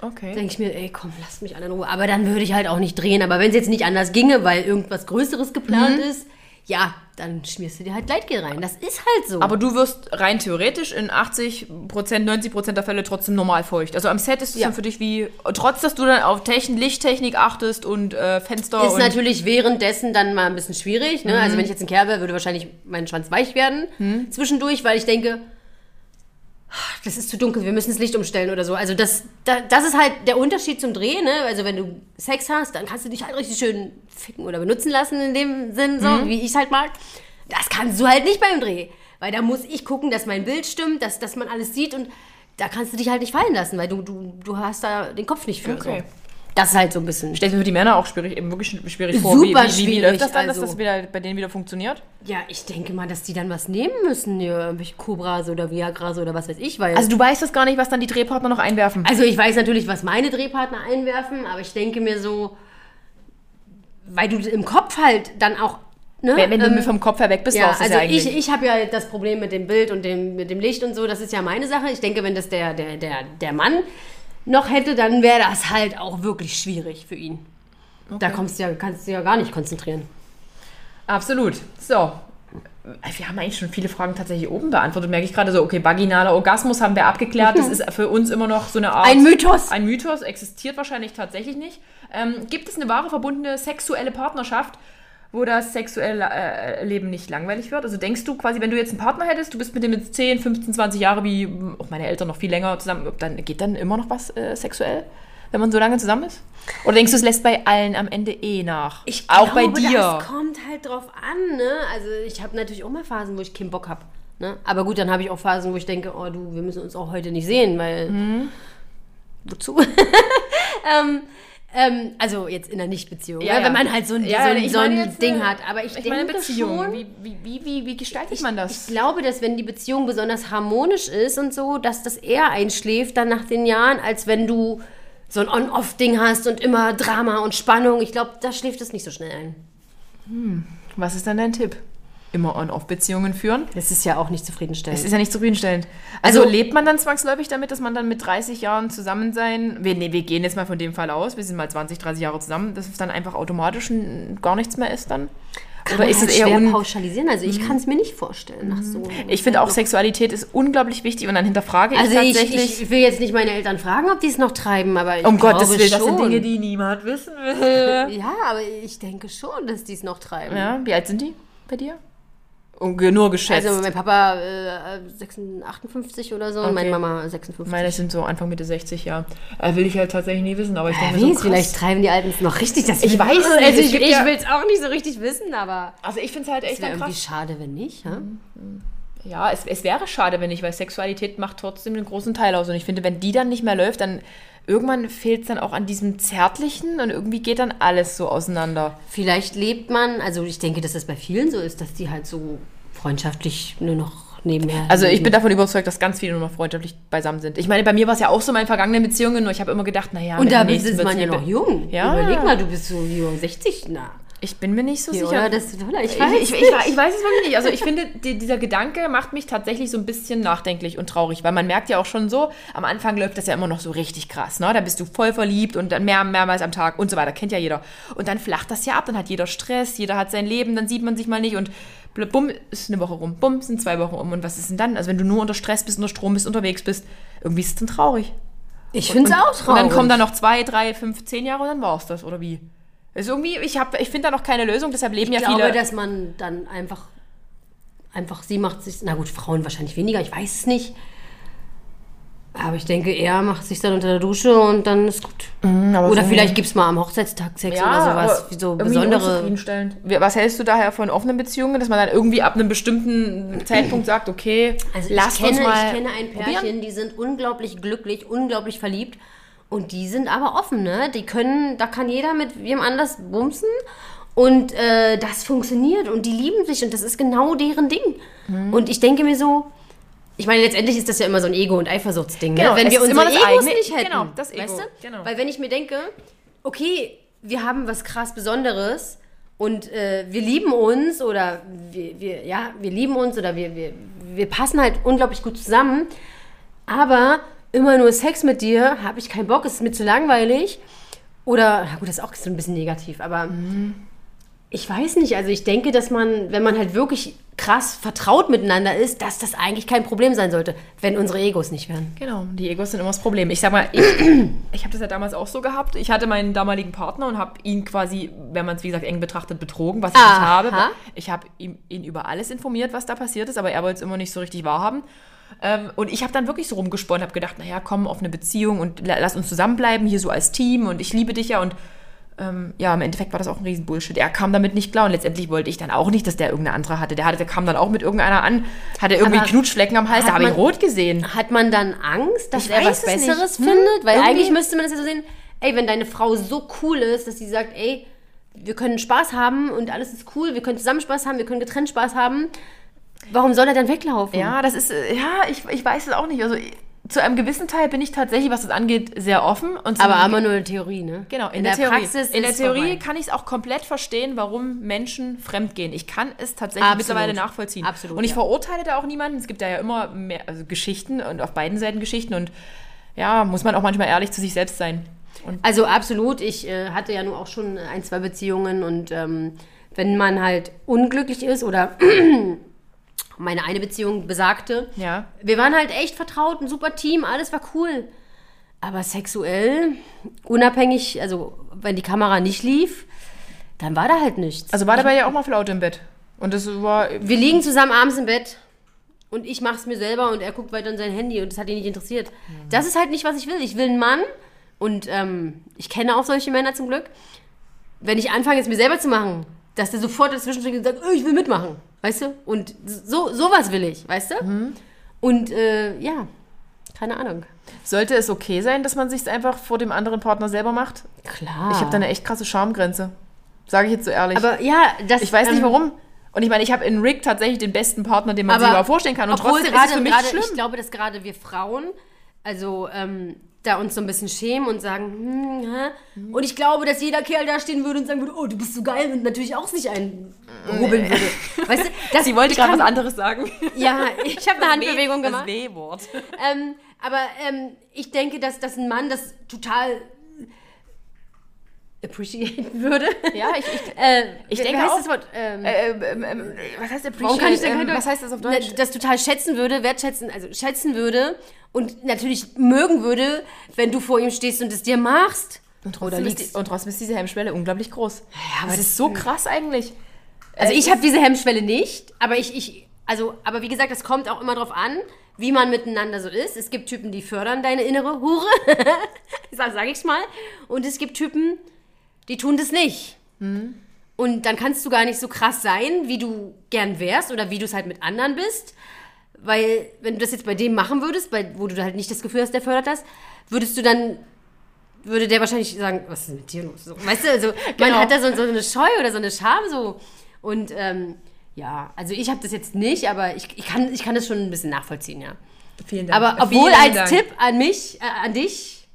Okay. denke ich mir, ey, komm, lasst mich alle in Ruhe. Aber dann würde ich halt auch nicht drehen. Aber wenn es jetzt nicht anders ginge, weil irgendwas Größeres geplant Mhm. ist, ja, dann schmierst du dir halt Gleitgel rein. Das ist halt so. Aber du wirst rein theoretisch in 80% 90% der Fälle trotzdem normal feucht. Also am Set ist es Ja. dann für dich wie, trotz dass du dann auf Techn Lichttechnik achtest und äh, Fenster ist und natürlich währenddessen dann mal ein bisschen schwierig. Ne? Also wenn ich jetzt ein Kerl wäre, würde wahrscheinlich mein Schwanz weich werden zwischendurch, weil ich denke, das ist zu dunkel, wir müssen das Licht umstellen oder so. Also das, da, das ist halt der Unterschied zum Dreh. Ne? Also wenn du Sex hast, dann kannst du dich halt richtig schön ficken oder benutzen lassen in dem Sinn, so wie ich es halt mag. Das kannst du halt nicht beim Dreh. Weil da muss ich gucken, dass mein Bild stimmt, dass, dass man alles sieht und da kannst du dich halt nicht fallen lassen, weil du, du, du hast da den Kopf nicht für. Okay. So. Das ist halt so ein bisschen. Stell mir für die Männer auch schwierig, eben wirklich schwierig vor. Super wie, wie, wie, wie läuft das dann, dass also- das wieder bei denen wieder funktioniert? Ja, ich denke mal, dass die dann was nehmen müssen, ja, irgendwelche Cobras oder Viagras oder was weiß ich, weil. Also du weißt das gar nicht, was dann die Drehpartner noch einwerfen. Also ich weiß natürlich, was meine Drehpartner einwerfen, aber ich denke mir so, weil du im Kopf halt dann auch. Ne, wenn wenn du ähm, vom Kopf her weg bist, ja, also ja eigentlich. ich, ich habe ja das Problem mit dem Bild und dem, mit dem Licht und so, das ist ja meine Sache. Ich denke, wenn das der, der, der, der Mann noch hätte, dann wäre das halt auch wirklich schwierig für ihn. Da kommst du ja, kannst du ja gar nicht konzentrieren. Absolut. So. Wir haben eigentlich schon viele Fragen tatsächlich oben beantwortet. Merke ich gerade so, okay, vaginaler Orgasmus haben wir abgeklärt. Das ist für uns immer noch so eine Art. Ein Mythos. Ein Mythos, existiert wahrscheinlich tatsächlich nicht. Ähm, gibt es eine wahre verbundene sexuelle Partnerschaft, wo das sexuelle äh, Leben nicht langweilig wird? Also denkst du quasi, wenn du jetzt einen Partner hättest, du bist mit dem jetzt 10, 15, 20 Jahre, wie auch meine Eltern noch viel länger zusammen, dann geht dann immer noch was äh, sexuell, wenn man so lange zusammen ist? Oder denkst du, es lässt bei allen am Ende eh nach? auch bei glaube, dir. Das kommt halt drauf an, ne? Also ich habe natürlich auch mal Phasen, wo ich keinen Bock habe. Ne? Aber gut, dann habe ich auch Phasen, wo ich denke, oh du, wir müssen uns auch heute nicht sehen, weil Mhm. wozu? *laughs* ähm, ähm, also jetzt in einer Nichtbeziehung, Ja, ne? ja. wenn man halt so ein, Ja, so ein, ich so ein Ding äh, hat. Aber ich, Ich denke meine Beziehung. schon, Wie, wie, wie, wie, gestaltet man das? ich glaube, dass wenn die Beziehung besonders harmonisch ist und so, dass das eher einschläft dann nach den Jahren, als wenn du so ein On-Off-Ding hast und immer Drama und Spannung. Ich glaube, da schläft es nicht so schnell ein. Was ist dann dein Tipp? Immer On-Off-Beziehungen führen? Das ist ja auch nicht zufriedenstellend. Das ist ja nicht zufriedenstellend. Also, Also- lebt man dann zwangsläufig damit, dass man dann mit 30 Jahren zusammen sein, wir, nee, wir gehen jetzt mal von dem Fall aus, wir sind mal 20, 30 Jahre zusammen, dass es dann einfach automatisch gar nichts mehr ist dann? Kann Oder ist halt es eher schwer pauschalisieren. Also ich kann es mir nicht vorstellen nach so. Ich finde auch Sexualität ist unglaublich wichtig und dann hinterfrage ich Also ich, tatsächlich. ich will jetzt nicht meine Eltern fragen, ob die es noch treiben, aber ich um glaube Gottes Willen, das schon. sind Dinge, die niemand wissen will. *laughs* ja, aber ich denke schon, dass die es noch treiben. Ja, wie alt sind die bei dir? Und nur geschätzt. Also mein Papa äh, 56, 58 oder so und meine Okay. Mama 56. Meine sind so Anfang Mitte 60, ja. Äh, will ich halt tatsächlich nie wissen, aber ich denke Wer mir weiß, so krass. vielleicht treiben die Alten es noch richtig. Das Ich weiß es nicht, Also es ich, gibt ich ja- will es auch nicht so richtig wissen, aber Also ich finde es halt es echt wäre dann irgendwie krass. schade, wenn nicht. Ja? Ja, es, es wäre schade, wenn nicht, weil Sexualität macht trotzdem einen großen Teil aus. Und ich finde, wenn die dann nicht mehr läuft, dann irgendwann fehlt es dann auch an diesem Zärtlichen und irgendwie geht dann alles so auseinander. Vielleicht lebt man, also ich denke, dass das bei vielen so ist, dass die halt so freundschaftlich nur noch nebenher. Also ich bin davon überzeugt, dass ganz viele nur noch freundschaftlich beisammen sind. Ich meine, bei mir war es ja auch so in meinen vergangenen Beziehungen, nur ich habe immer gedacht, naja, Und da ist man ja noch jung. Ja. Überleg mal, du bist so wie um 60. Na, Ich bin mir nicht so hier, sicher. oder? Das, oder? Ich Ich, weiß ich, ich, ich weiß es wirklich nicht. Also ich finde, die, dieser Gedanke macht mich tatsächlich so ein bisschen nachdenklich und traurig, weil man merkt ja auch schon so, am Anfang läuft das ja immer noch so richtig krass. Ne? Da bist du voll verliebt und dann mehr, mehrmals am Tag und so weiter. Kennt ja jeder. Und dann flacht das ja ab, dann hat jeder Stress, jeder hat sein Leben, dann sieht man sich mal nicht und bumm, ist eine Woche rum, bumm, sind zwei Wochen um. Und was ist denn dann? Also wenn du nur unter Stress bist, unter Strom bist, unterwegs bist, irgendwie ist es dann traurig. Ich finde es auch Und traurig. dann kommen da noch zwei, drei, fünf, zehn Jahre und dann war es das, oder wie? Ist irgendwie, ich, hab- ich finde da noch keine Lösung, deshalb leben Ich ja glaube, viele. dass man dann einfach, einfach sie macht sich, na gut, Frauen wahrscheinlich weniger, ich weiß es nicht. Aber ich denke, er macht sich dann unter der Dusche und dann ist gut. Mhm, aber Oder so- vielleicht gibt es mal am Hochzeitstag Sex oder sowas, so besondere. Was hältst du daher von offenen Beziehungen, dass man dann irgendwie ab einem bestimmten Zeitpunkt sagt, okay, Also lasst ich kenne, uns mal ich kenne ein Pärchen, probieren? die sind unglaublich glücklich, unglaublich verliebt. Und die sind aber offen, ne? Die können, da kann jeder mit wem anders bumsen. Und äh, das funktioniert und die lieben sich und das ist genau deren Ding. Mhm. Und ich denke mir so, ich meine, letztendlich ist das ja immer so ein Ego- und Eifersuchtsding. Genau, ne? Wenn wir unsere immer das Egos eigene- nicht hätten. genau, das Ego, Weißt du? genau. Weil wenn ich mir denke, okay, wir haben was krass Besonderes und äh, wir lieben uns oder wir, wir, ja, wir lieben uns oder wir, wir, wir passen halt unglaublich gut zusammen, aber immer nur Sex mit dir, habe ich keinen Bock, ist mir zu langweilig. Oder, na gut, das ist auch so ein bisschen negativ, aber Ich weiß nicht, also ich denke, dass man, wenn man halt wirklich krass vertraut miteinander ist, dass das eigentlich kein Problem sein sollte, wenn unsere Egos nicht wären. Genau, die Egos sind immer das Problem. Ich sag mal, ich, *clears throat* ich habe das ja damals auch so gehabt. Ich hatte meinen damaligen Partner und habe ihn quasi, wenn man es wie gesagt eng betrachtet, betrogen, was ich nicht Aha. habe. Ich habe ihn, ihn über alles informiert, was da passiert ist, aber er wollte es immer nicht so richtig wahrhaben. Ähm, und ich habe dann wirklich so rumgesponnen, habe gedacht, naja, komm auf eine Beziehung und la- lass uns zusammenbleiben, hier so als Team und ich liebe dich ja und ähm, ja, im Endeffekt war das auch ein Riesenbullshit. Er kam damit nicht klar und letztendlich wollte ich dann auch nicht, dass der irgendeine andere hatte. Der, hatte, der kam dann auch mit irgendeiner an, hatte irgendwie Aber Knutschflecken am Hals, da hat habe ich rot gesehen. Hat man dann Angst, dass Ich er was es Besseres nicht. Hm, findet? Weil irgendwie- eigentlich müsste man das ja so sehen, ey, wenn deine Frau so cool ist, dass sie sagt, ey, wir können Spaß haben und alles ist cool, wir können zusammen Spaß haben, wir können getrennt Spaß haben, warum soll er dann weglaufen? Ja, das ist, äh, ja, ich, ich weiß es auch nicht. Also zu einem gewissen Teil bin ich tatsächlich, was das angeht, sehr offen. Und Aber immer nur eine Theorie, ne? Genau, in, in der, der Theorie. Praxis in der Theorie vorbei. kann ich es auch komplett verstehen, warum Menschen fremdgehen. Ich kann es tatsächlich Absolut. mittlerweile nachvollziehen. Absolut, und ich ja. verurteile da auch niemanden. Es gibt da ja immer mehr also Geschichten und auf beiden Seiten Geschichten und ja, muss man auch manchmal ehrlich zu sich selbst sein. Und Also absolut, ich äh, hatte ja nur auch schon ein, zwei Beziehungen und ähm, wenn man halt unglücklich ist oder *clears throat* meine eine Beziehung besagte, ja, wir waren halt echt vertraut, ein super Team, alles war cool. Aber sexuell, unabhängig, also wenn die Kamera nicht lief, dann war da halt nichts. also war dabei ja auch mal Flaute im Bett. Und das war, wir liegen zusammen abends im Bett und ich mach's mir selber und er guckt weiter in sein Handy und das hat ihn nicht interessiert. Das ist halt nicht, was ich will. Ich will einen Mann und ähm, ich kenne auch solche Männer zum Glück. Wenn ich anfange, es mir selber zu machen, dass der sofort dazwischen und sagt, oh, ich will mitmachen, weißt du? Und so sowas will ich, weißt du? Und äh, ja, keine Ahnung. sollte es okay sein, dass man sich einfach vor dem anderen Partner selber macht? Klar. Ich habe da eine echt krasse Schamgrenze. Sage ich jetzt so ehrlich. aber ja, das ich weiß nicht ähm, warum. Und ich meine, ich habe in Rick tatsächlich den besten Partner, den man sich überhaupt vorstellen kann. Und trotzdem ist es für gerade- mich gerade, schlimm. Ich glaube, dass gerade wir Frauen, also ähm, da uns so ein bisschen schämen und sagen, hm, hä? und ich glaube, dass jeder Kerl da stehen würde und sagen würde, oh, du bist so geil und natürlich auch sich einrubbeln würde. Weißt du, *laughs* das, Sie wollte gerade was anderes sagen. *laughs* Ja, ich habe eine Handbewegung Das gemacht. W-Wort. *laughs* Ähm, aber ähm, ich denke, dass, dass ein Mann das total appreciaten würde. Ja, ich, ich, Äh, Ich denke heißt auch- das Wort? Ähm, äh, ähm, ähm, was heißt appreciate? Warum kann ich denn ähm, kein? Was heißt das auf Deutsch? Das total schätzen würde, wertschätzen, also schätzen würde und natürlich mögen würde, wenn du vor ihm stehst und es dir machst. Und trotzdem, ist die, und trotzdem ist diese Hemmschwelle unglaublich groß. aber das ist so krass eigentlich. Also Äh, ich habe diese Hemmschwelle nicht, aber ich, ich, also, aber wie gesagt, das kommt auch immer drauf an, wie man miteinander so ist. Es gibt Typen, die fördern deine innere Hure, *laughs* sag, sag ich's mal, und es gibt Typen, die tun das nicht. Und dann kannst du gar nicht so krass sein, wie du gern wärst oder wie du es halt mit anderen bist. Weil, wenn du das jetzt bei dem machen würdest, bei, wo du halt nicht das Gefühl hast, der fördert das, würdest du dann, würde der wahrscheinlich sagen, was ist denn mit dir los? So, weißt du, also man Genau. hat da so, so eine Scheu oder so eine Scham so. Und ähm, ja, also ich habe das jetzt nicht, aber ich, ich, kann, ich kann das schon ein bisschen nachvollziehen, ja. Vielen Dank. Aber obwohl Vielen als Dank. Tipp an mich, äh, an dich,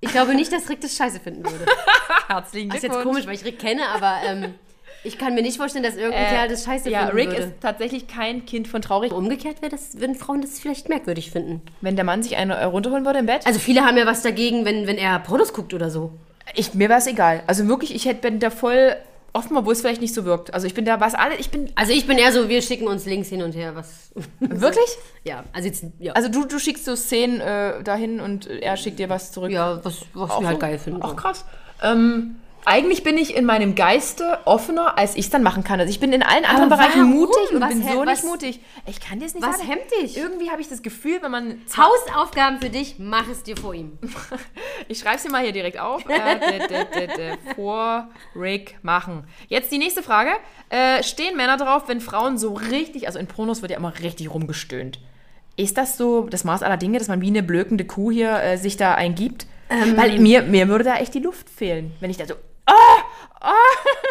ich glaube nicht, dass Rick das scheiße finden würde. *laughs* Herzlichen Das ist Glückwunsch. jetzt komisch, weil ich Rick kenne, aber ähm, ich kann mir nicht vorstellen, dass irgendein Äh, Kerl das scheiße ja, finden Rick würde. ist tatsächlich kein Kind von traurig. Umgekehrt wäre das, würden Frauen das vielleicht merkwürdig finden. Wenn der Mann sich eine äh, runterholen würde im Bett, Also viele haben ja was dagegen, wenn, wenn er Pornos guckt oder so. ich, mir wäre es egal. Also wirklich, ich hätte, bin da voll offen, obwohl es vielleicht nicht so wirkt. Also ich bin da, was alle, ich bin, Also ich bin eher so, wir schicken uns Links hin und her, was... *laughs* wirklich? ja, also jetzt, ja, Also du, du schickst so Szenen äh, dahin und er schickt dir was zurück. ja was, was Auch wir halt so- geil finden. Ach krass. Ähm, eigentlich bin ich in meinem Geiste offener, als ich es dann machen kann. Also ich bin in allen anderen Aber Bereichen warum? mutig und Was bin so was- nicht mutig. Ich kann dir es nicht was sagen. hemmt dich? Irgendwie habe ich das Gefühl, wenn man... Hausaufgaben für dich, mach es dir vor ihm. *laughs* Ich schreibe sie mal hier direkt auf. Äh, vor Rick machen. Jetzt die nächste Frage. Äh, stehen Männer drauf, wenn Frauen so richtig, also in Pornos wird ja immer richtig rumgestöhnt. Ist das so das Maß aller Dinge, dass man wie eine blökende Kuh hier äh, sich da eingibt? Ähm. Weil mir, mir würde da echt die Luft fehlen, wenn ich da so...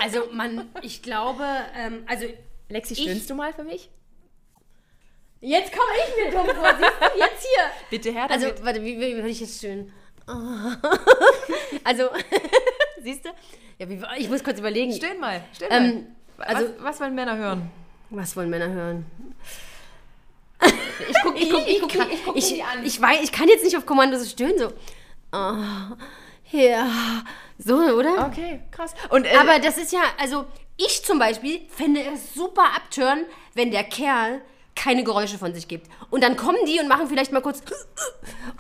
Also man, ich glaube, ähm, also Lexi, Ich- stöhnst du mal für mich? jetzt komme ich mir dumm vor, siehst du, jetzt hier. Bitte her Also, damit. warte, wie, wie würde ich jetzt stöhnen? Oh. *laughs* Also, *laughs* siehst du? Ja, wie, ich muss kurz überlegen. Stöhn mal. Stöhn mal. Ähm, also, was, was wollen Männer hören? was wollen Männer hören? Ich guck, ich guck, ich guck, ich guck ich, die an. ich weiß, ich kann jetzt nicht auf Kommando so stöhnen, so. Oh, ja, so, oder? Okay, krass. Und, äh, Aber das ist ja, also ich zum Beispiel fände es super abtören, wenn der Kerl keine Geräusche von sich gibt. Und dann kommen die und machen vielleicht mal kurz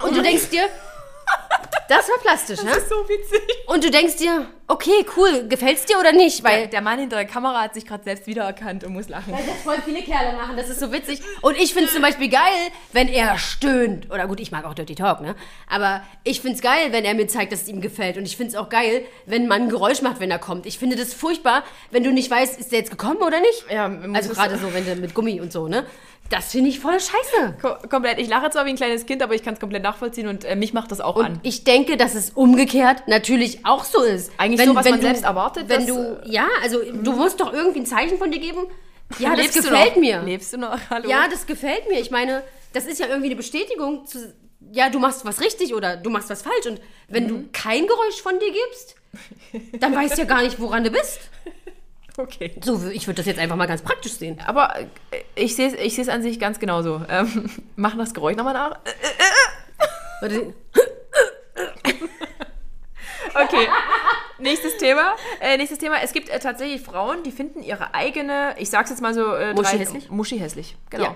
und du denkst dir, *laughs* das war plastisch, ne? so witzig. Und du denkst dir, okay, cool, gefällt's dir oder nicht? Weil Weil der Mann hinter der Kamera hat sich gerade selbst wiedererkannt und muss lachen. Weil das voll viele Kerle machen, das ist so witzig. Und ich finde es zum Beispiel geil, wenn er stöhnt. Oder gut, ich mag auch Dirty Talk, ne? Aber ich finde es geil, wenn er mir zeigt, dass es ihm gefällt. Und ich finde es auch geil, wenn man ein Geräusch macht, wenn er kommt. Ich finde das furchtbar, wenn du nicht weißt, ist der jetzt gekommen oder nicht. Ja, also gerade so, wenn der mit Gummi und so, ne? Das finde ich voll scheiße. Ko komplett. Ich lache zwar wie ein kleines Kind, aber ich kann es komplett nachvollziehen und äh, mich macht das auch Und an. ich denke, dass es umgekehrt natürlich auch so ist. Eigentlich so, was man selbst erwartet, Wenn du, ja, also du musst doch irgendwie ein Zeichen von dir geben. Ja, das Lebst du gefällt mir. Lebst du noch? *laughs* Hallo? Ja, das gefällt mir. Ich meine, das ist ja irgendwie eine Bestätigung zu, ja, du machst was richtig oder du machst was falsch. Und wenn Mhm. du kein Geräusch von dir gibst, dann weißt du ja gar nicht, woran du bist. *laughs* okay. So, ich würde das jetzt einfach mal ganz praktisch sehen. Aber äh, ich sehe es ich seh's an sich ganz genauso. Ähm, *laughs* mach das Geräusch nochmal nach. Warte, *laughs* Okay. Nächstes Thema. Äh, nächstes Thema. Es gibt äh, tatsächlich Frauen, die finden ihre eigene, ich sag's jetzt mal so, äh, Muschi drei- hässlich? Muschi hässlich. Genau. Ja.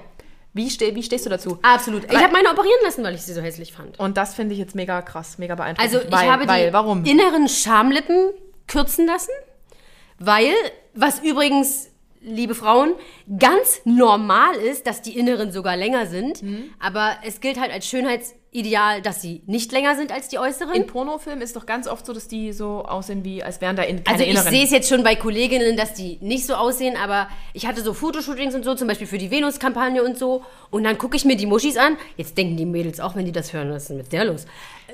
Wie, ste wie stehst du dazu? Absolut. Ich Weil- habe meine operieren lassen, weil ich sie so hässlich fand. Und das finde ich jetzt mega krass, mega beeindruckend. Also ich weil, habe weil, die warum? inneren Schamlippen kürzen lassen, weil, was übrigens, liebe Frauen, ganz normal ist, dass die inneren sogar länger sind. Mhm. Aber es gilt halt als Schönheitsideal, dass sie nicht länger sind als die äußeren. In Pornofilmen ist doch ganz oft so, dass die so aussehen, wie als wären da in, keine Also ich inneren. sehe es jetzt schon bei Kolleginnen, dass die nicht so aussehen, aber ich hatte so Fotoshootings und so, zum Beispiel für die Venus-Kampagne und so. Und dann gucke ich mir die Muschis an. Jetzt denken die Mädels auch, wenn die das hören, was ist denn mit der los?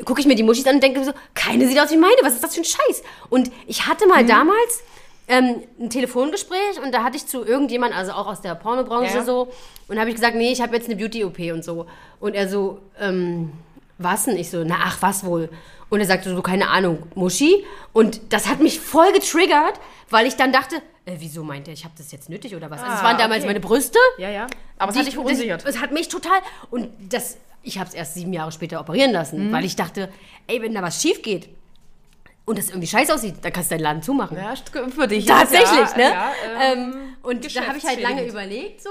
Gucke ich mir die Muschis an und denke so, keine sieht aus wie meine, was ist das für ein Scheiß? Und ich hatte Mhm. mal damals ähm, ein Telefongespräch und da hatte ich zu irgendjemand, also auch aus der Pornobranche Ja. so, und habe ich gesagt, nee, ich habe jetzt eine Beauty-OP und so. Und er so, ähm, was denn? Ich so, na ach, was wohl? Und er sagte so, keine Ahnung, Muschi. Und das hat mich voll getriggert, weil ich dann dachte, äh, wieso meint er, ich habe das jetzt nötig oder was? also es Ah, waren damals okay. meine Brüste. ja, ja. Aber es hat dich ich- verunsichert. Es hat mich total. Und das, ich habe es erst sieben Jahre später operieren Mhm. lassen, weil ich dachte, ey, wenn da was schief geht und das irgendwie scheiße aussieht, dann kannst du deinen Laden zumachen. ja, für dich. Tatsächlich, ja, ne? Ja, ähm, ähm, und da habe ich halt lange überlegt so.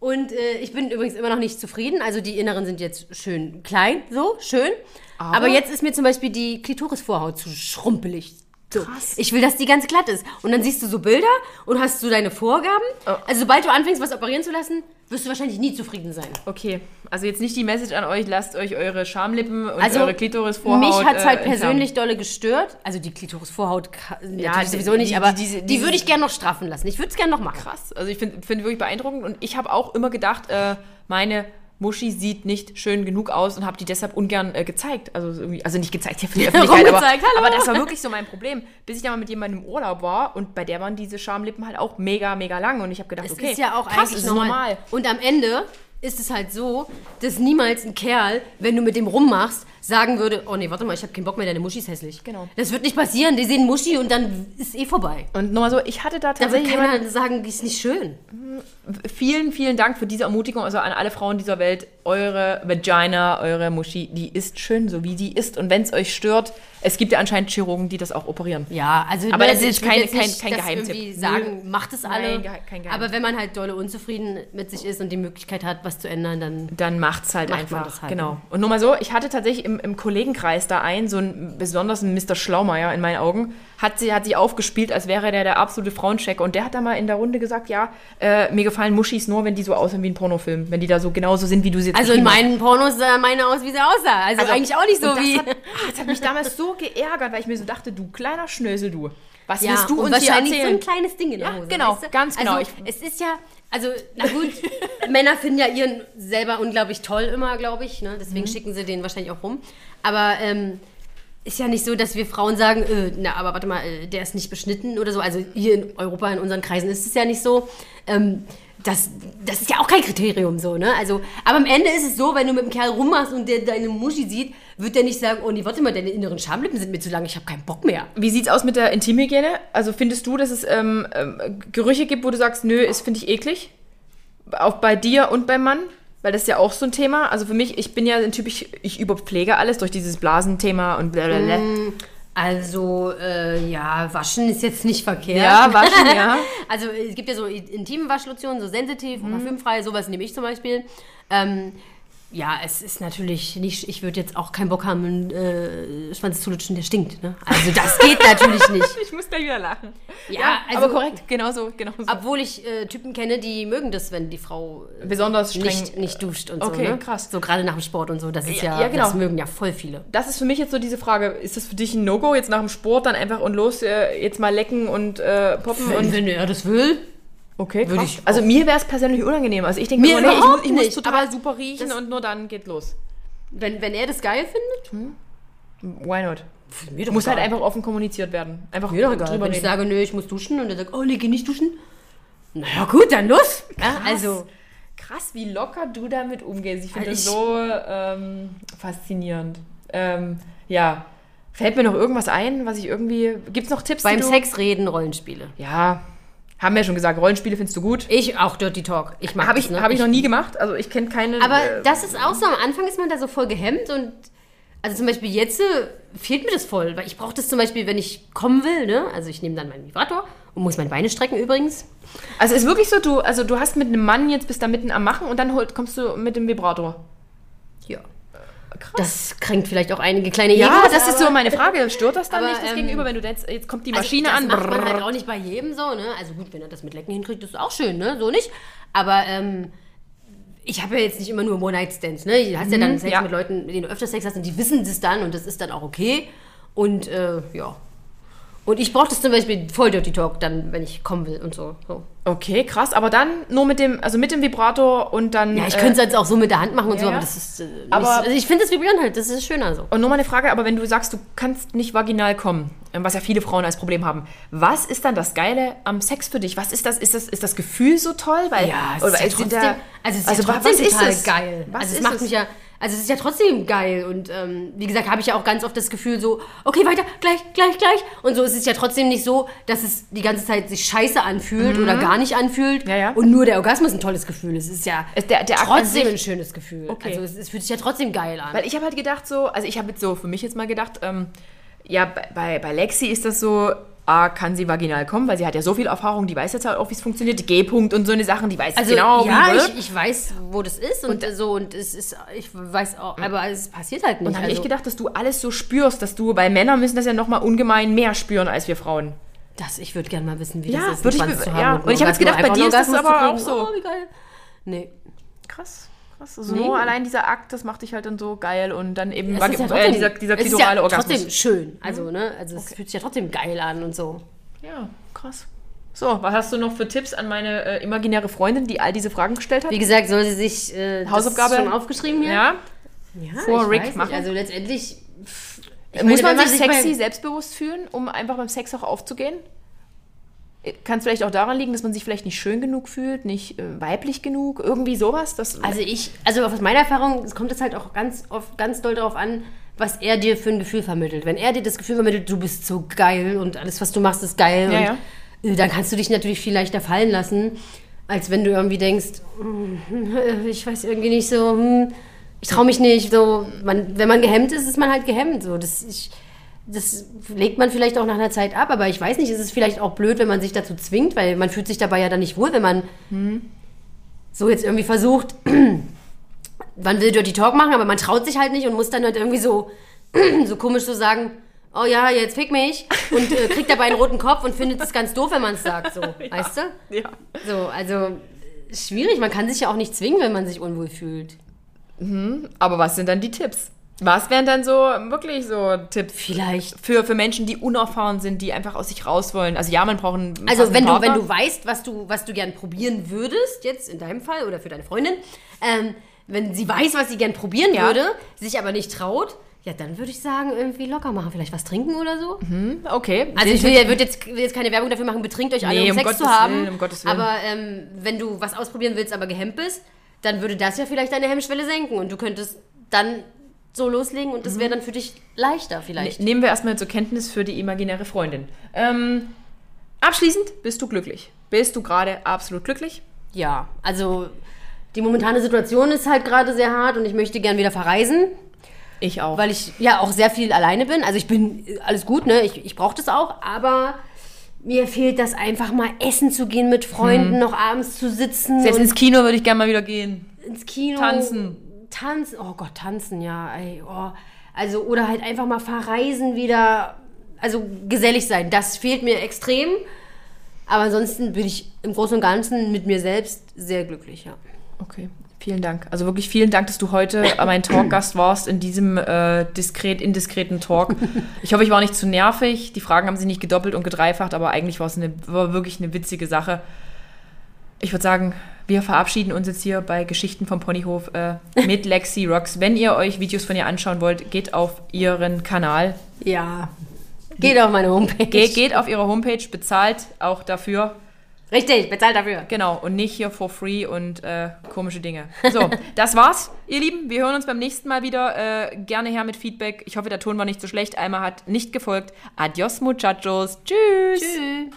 Und äh, ich bin übrigens immer noch nicht zufrieden. Also die Inneren sind jetzt schön klein, so, schön. Aber, jetzt ist mir zum Beispiel die Klitorisvorhaut zu schrumpelig. So. Krass. Ich will, dass die ganz glatt ist. Und dann siehst du so Bilder und hast so deine Vorgaben. Oh. Also sobald du anfängst, was operieren zu lassen, wirst du wahrscheinlich nie zufrieden sein. Okay, also jetzt nicht die Message an euch, lasst euch eure Schamlippen und Also eure Klitorisvorhaut mich hat es halt äh, persönlich dolle gestört. Also die Klitorisvorhaut die- sowieso nicht, die- aber die- die diese- würde ich gerne noch straffen lassen. Ich würde es gerne noch machen. krass. Also ich finde find wirklich beeindruckend und ich habe auch immer gedacht, äh, meine Muschi sieht nicht schön genug aus und habe die deshalb ungern äh, gezeigt. Also, also nicht gezeigt hier für die *laughs* Öffentlichkeit, aber, hallo. aber das war wirklich so mein Problem. Bis ich dann mal mit jemandem im Urlaub war und bei der waren diese Schamlippen halt auch mega, mega lang und ich habe gedacht, Es okay, ist ja auch krass, eigentlich normal. normal. Und am Ende ist es halt so, dass niemals ein Kerl, wenn du mit dem rummachst, sagen würde, oh nee, warte mal, ich habe keinen Bock mehr, deine Muschi ist hässlich. Genau. Das wird nicht passieren. Die sehen Muschi und dann ist eh vorbei. Und nochmal so, ich hatte da Da wird tatsächlich jemanden, keiner sagen, die ist nicht schön. vielen, vielen Dank für diese Ermutigung, also an alle Frauen dieser Welt. Eure Vagina, eure Muschi, die ist schön, so wie sie ist. Und wenn es euch stört, es gibt ja anscheinend Chirurgen, die das auch operieren. Ja, also Aber das ich ist will kein- kein- nicht kein das Geheimtipp. sagen, macht es alle. Nein, kein Geheimtipp. Aber wenn man halt dolle unzufrieden mit sich ist und die Möglichkeit hat, was zu ändern, dann dann macht's halt Macht einfach. das halt, genau. ja. Und nur mal so, ich hatte tatsächlich im, im Kollegenkreis da einen, so einen besonders einen Mr. Schlaumeier in meinen Augen, hat sie, hat sie aufgespielt, als wäre der der absolute Frauenchecker. Und der hat da mal in der Runde gesagt, ja, äh, mir gefallen Muschis nur, wenn die so aussehen wie ein Pornofilm. Wenn die da so genauso sind, wie du sie jetzt Also in meinen Pornos sah meine aus, wie sie aussah. Also, Also, eigentlich auch nicht so das wie. Hat, ah, das hat mich damals so geärgert, weil ich mir so dachte, du kleiner Schnösel, du. Was Ja, willst du und uns hier wahrscheinlich so erzählen? ein kleines Ding in der Ja, Hose. genau, weißt du? ganz genau. Also, Ich- es ist ja, also, na gut, *laughs* Männer finden ja ihren selber unglaublich toll immer, glaube ich. Ne? Deswegen Mhm. schicken sie den wahrscheinlich auch rum. Aber ähm, ist ja nicht so, dass wir Frauen sagen, äh, na, aber warte mal, äh, der ist nicht beschnitten oder so. Also hier in Europa, in unseren Kreisen ist es ja nicht so. Ähm, das, das ist ja auch kein Kriterium so, ne? Also, aber am Ende ist es so, wenn du mit einem Kerl rummachst und der deine Muschi sieht, wird der nicht sagen, oh nee, warte mal, deine inneren Schamlippen sind mir zu lang, ich habe keinen Bock mehr. Wie sieht's aus mit der Intimhygiene? Also findest du, dass es ähm, ähm, Gerüche gibt, wo du sagst, nö, ist finde ich eklig? Auch bei dir und beim Mann? Weil das ist ja auch so ein Thema. Also für mich, ich bin ja ein Typ, ich, ich überpflege alles durch dieses Blasenthema und blablabla. Also, äh, ja, waschen ist jetzt nicht verkehrt. Ja, waschen, ja. *laughs* Also, es gibt ja so intime Waschlotionen, so sensitiv, Mhm. parfümfrei, sowas nehme ich zum Beispiel. Ähm, ja, es ist natürlich nicht, ich würde jetzt auch keinen Bock haben, einen äh, Schwanz zu lutschen, der stinkt. Ne? Also, das geht *laughs* natürlich nicht. Ich muss gleich wieder lachen. Ja, also- aber korrekt, genau so, genau so. Obwohl ich äh, Typen kenne, die mögen das, wenn die Frau äh, Besonders streng. nicht, nicht duscht und Okay, so. Ne? krass. So gerade nach dem Sport und so. Das ist Ja, ja, ja, genau. das mögen ja voll viele. das ist für mich jetzt so diese Frage, ist das für dich ein No-Go, jetzt nach dem Sport dann einfach und los, äh, jetzt mal lecken und äh, poppen Und und... wenn er das will, Okay, krass. ich Also mir wäre es persönlich unangenehm. Also ich denke Mir immer, nee, ich, muss, ich muss total super riechen und nur dann geht los. wenn, wenn er das geil findet, Why not? mir Muss halt egal. einfach offen kommuniziert werden. Einfach Mir doch egal. drüber Wenn ich reden. sage, nö, ich muss duschen und er sagt, oh nee, geh nicht duschen. Naja, gut, dann los. Ja, also, Krass, wie locker du damit umgehst. Ich finde Also das so ähm, faszinierend. Ähm, ja. Fällt mir noch irgendwas ein, was ich irgendwie. Gibt es noch Tipps? beim Sex reden, Rollenspiele. Ja. Haben wir ja schon gesagt, Rollenspiele findest du gut. Ich auch Dirty Talk. Ich mag Habe ich, ne? hab ich noch nie gemacht. Also ich kenne keine. Aber äh, das ist auch so, am Anfang ist man da so voll gehemmt und also zum Beispiel jetzt äh, fehlt mir das voll, weil ich brauche das zum Beispiel, wenn ich kommen will, ne? Also ich nehme dann meinen Vibrator und muss meine Beine strecken übrigens. Also ist wirklich so, du, also du hast mit einem Mann jetzt bist da mitten am Machen und dann holt, kommst du mit dem Vibrator. Ja. Krass. Das kränkt vielleicht auch einige kleine ja, Egos, das ist so meine Frage. Stört das dann aber, nicht das ähm, Gegenüber, wenn du jetzt, jetzt kommt die Also Maschine das an? macht man halt auch nicht bei jedem so, ne? Also gut, wenn er das mit Lecken hinkriegt, ist auch schön, ne? So nicht. Aber ähm, ich habe ja jetzt nicht immer nur One-Night-Stands, ne? Du hast ja dann Sex Mhm, ja. mit Leuten, mit denen du öfter Sex hast und die wissen das dann und das ist dann auch okay. Und äh, ja. Und ich brauche das zum Beispiel voll Dirty Talk dann, wenn ich kommen will und so. so. Okay, krass. Aber dann nur mit dem, also mit dem Vibrator und dann. Ja, ich äh, könnte es jetzt auch so mit der Hand machen und so, ja, aber ja. das ist. Äh, nicht Aber- so, also ich finde das Vibrieren halt, das ist schöner so. Und nur mal eine Frage, aber wenn du sagst, du kannst nicht vaginal kommen, ähm, was ja viele Frauen als Problem haben, was ist dann das Geile am Sex für dich? Was ist das? Ist das, ist das Gefühl so toll? Weil, Ja, es ist ja trotzdem, da- also es ist also ja trotzdem was ist total es? geil. Was also es ist macht es? mich ja, also es ist ja trotzdem geil und ähm, wie gesagt, habe ich ja auch ganz oft das Gefühl so, okay, weiter, gleich, gleich, gleich und so. Es ist ja trotzdem nicht so, dass es die ganze Zeit sich scheiße anfühlt oder gar nicht anfühlt Mhm. Ja, ja. und nur der Orgasmus ein tolles Gefühl ist. Es ist ja Es- der- der trotzdem ein schönes Gefühl. Okay. Also es, es fühlt sich ja trotzdem geil an. Weil ich habe halt gedacht so, also ich habe jetzt so für mich jetzt mal gedacht, ähm, ja, bei, bei Lexi ist das so, A, kann sie vaginal kommen, weil sie hat ja so viel Erfahrung, die weiß jetzt halt auch, wie es funktioniert, G-Punkt und so eine Sachen, die weiß also genau, ja, wie ich, ich weiß, wo das ist und, Und- so und es ist, ich weiß auch, aber es passiert halt nicht. Und dann habe also, ich gedacht, dass du alles so spürst, dass du, bei Männern müssen das ja nochmal ungemein mehr spüren als wir Frauen. Das, ich würde gerne mal wissen, wie Ja, das ist, ich zu haben. ja. einen Und ich hab jetzt gedacht, bei dir ist das aber auch so. Oh, wie geil. Nee. Krass. Krass. Also Nee. nur allein dieser Akt, das macht dich halt dann so geil und dann eben ist ja äh, trotzdem, dieser, dieser es ist klitorale ja Orgasmus. trotzdem schön. Also, ne? Also, es fühlt sich ja trotzdem geil an und so. Ja, krass. So, was hast du noch für Tipps an meine äh, imaginäre Freundin, die all diese Fragen gestellt hat? Wie gesagt, soll sie sich äh, Hausaufgabe? schon aufgeschrieben hier? Ja. ja vor Rick machen? Also, letztendlich. pff, Muss meine, man sich sexy, selbstbewusst fühlen, um einfach beim Sex auch aufzugehen? Kann es vielleicht auch daran liegen, dass man sich vielleicht nicht schön genug fühlt, nicht äh, weiblich genug, irgendwie sowas? Das, Also, ich, also aus meiner Erfahrung es kommt es halt auch ganz oft ganz doll darauf an, was er dir für ein Gefühl vermittelt. Wenn er dir das Gefühl vermittelt, du bist so geil und alles, was du machst, ist geil, Ja, und, äh, dann kannst du dich natürlich viel leichter fallen lassen, als wenn du irgendwie denkst, "Hm, *laughs* ich weiß irgendwie nicht so, hm, ich traue mich nicht. So, man, wenn man gehemmt ist, ist man halt gehemmt. So, das, ich, das legt man vielleicht auch nach einer Zeit ab, aber ich weiß nicht, ist es vielleicht auch blöd, wenn man sich dazu zwingt, weil man fühlt sich dabei ja dann nicht wohl, wenn man so jetzt irgendwie versucht, *clears throat* man will Dirty Talk machen, aber man traut sich halt nicht und muss dann halt irgendwie so, *clears throat* so komisch so sagen, oh ja, jetzt fick mich und äh, kriegt dabei einen roten Kopf und findet es ganz doof, wenn man es sagt, so, *laughs* weißt du? ja. So, also schwierig, man kann sich ja auch nicht zwingen, wenn man sich unwohl fühlt. Aber was sind dann die Tipps? Was wären dann so wirklich so Tipps Vielleicht. für, für Menschen, die unerfahren sind, die einfach aus sich raus wollen? Also ja, man braucht einen Also wenn du, wenn du weißt, was du, was du gern probieren würdest, jetzt in deinem Fall oder für deine Freundin, ähm, wenn sie weiß, was sie gern probieren Ja. würde, sich aber nicht traut, ja, dann würde ich sagen, irgendwie locker machen. Vielleicht was trinken oder so. Okay. Also ich will, ja- würd jetzt, will jetzt keine Werbung dafür machen, betrinkt euch alle, Nee, um, um Sex zu Gottes haben. Willen, um Gottes Willen. Aber ähm, wenn du was ausprobieren willst, aber gehemmt bist, dann würde das ja vielleicht deine Hemmschwelle senken und du könntest dann so loslegen und das Mhm. wäre dann für dich leichter vielleicht. Nehmen wir erstmal zur Kenntnis für die imaginäre Freundin. Ähm, abschließend, bist du glücklich? Bist du gerade absolut glücklich? Ja, also die momentane Situation ist halt gerade sehr hart und ich möchte gern wieder verreisen. Ich auch. Weil ich ja auch sehr viel alleine bin. Also ich bin alles gut, ne? Ich, ich brauche das auch, aber mir fehlt das einfach mal essen zu gehen mit Freunden, noch abends zu sitzen. Selbst ins Kino würde ich gerne mal wieder gehen. ins Kino. Tanzen. Tanzen. Oh Gott, tanzen, ja. Ey, oh. Also, oder halt einfach mal verreisen wieder. Also gesellig sein. Das fehlt mir extrem. Aber ansonsten bin ich im Großen und Ganzen mit mir selbst sehr glücklich, ja. Okay, vielen Dank. Also wirklich vielen Dank, dass du heute *coughs* mein Talkgast warst in diesem äh, diskret, indiskreten Talk. *laughs* Ich hoffe, ich war nicht zu nervig. Die Fragen haben sich nicht gedoppelt und gedreifacht, aber eigentlich war es eine, war wirklich eine witzige Sache. Ich würde sagen, wir verabschieden uns jetzt hier bei Geschichten vom Ponyhof äh, mit Lexi Rocks. Wenn ihr euch Videos von ihr anschauen wollt, geht auf ihren Kanal. Ja. Geht auf meine Homepage. Ge geht auf ihre Homepage, bezahlt auch dafür. Richtig, bezahlt dafür. Genau, und nicht hier for free und äh, komische Dinge. So, das war's, ihr Lieben. Wir hören uns beim nächsten Mal wieder. Äh, gerne her mit Feedback. Ich hoffe, der Ton war nicht so schlecht. Einmal hat nicht gefolgt. Adios, muchachos. Tschüss. Tschüss.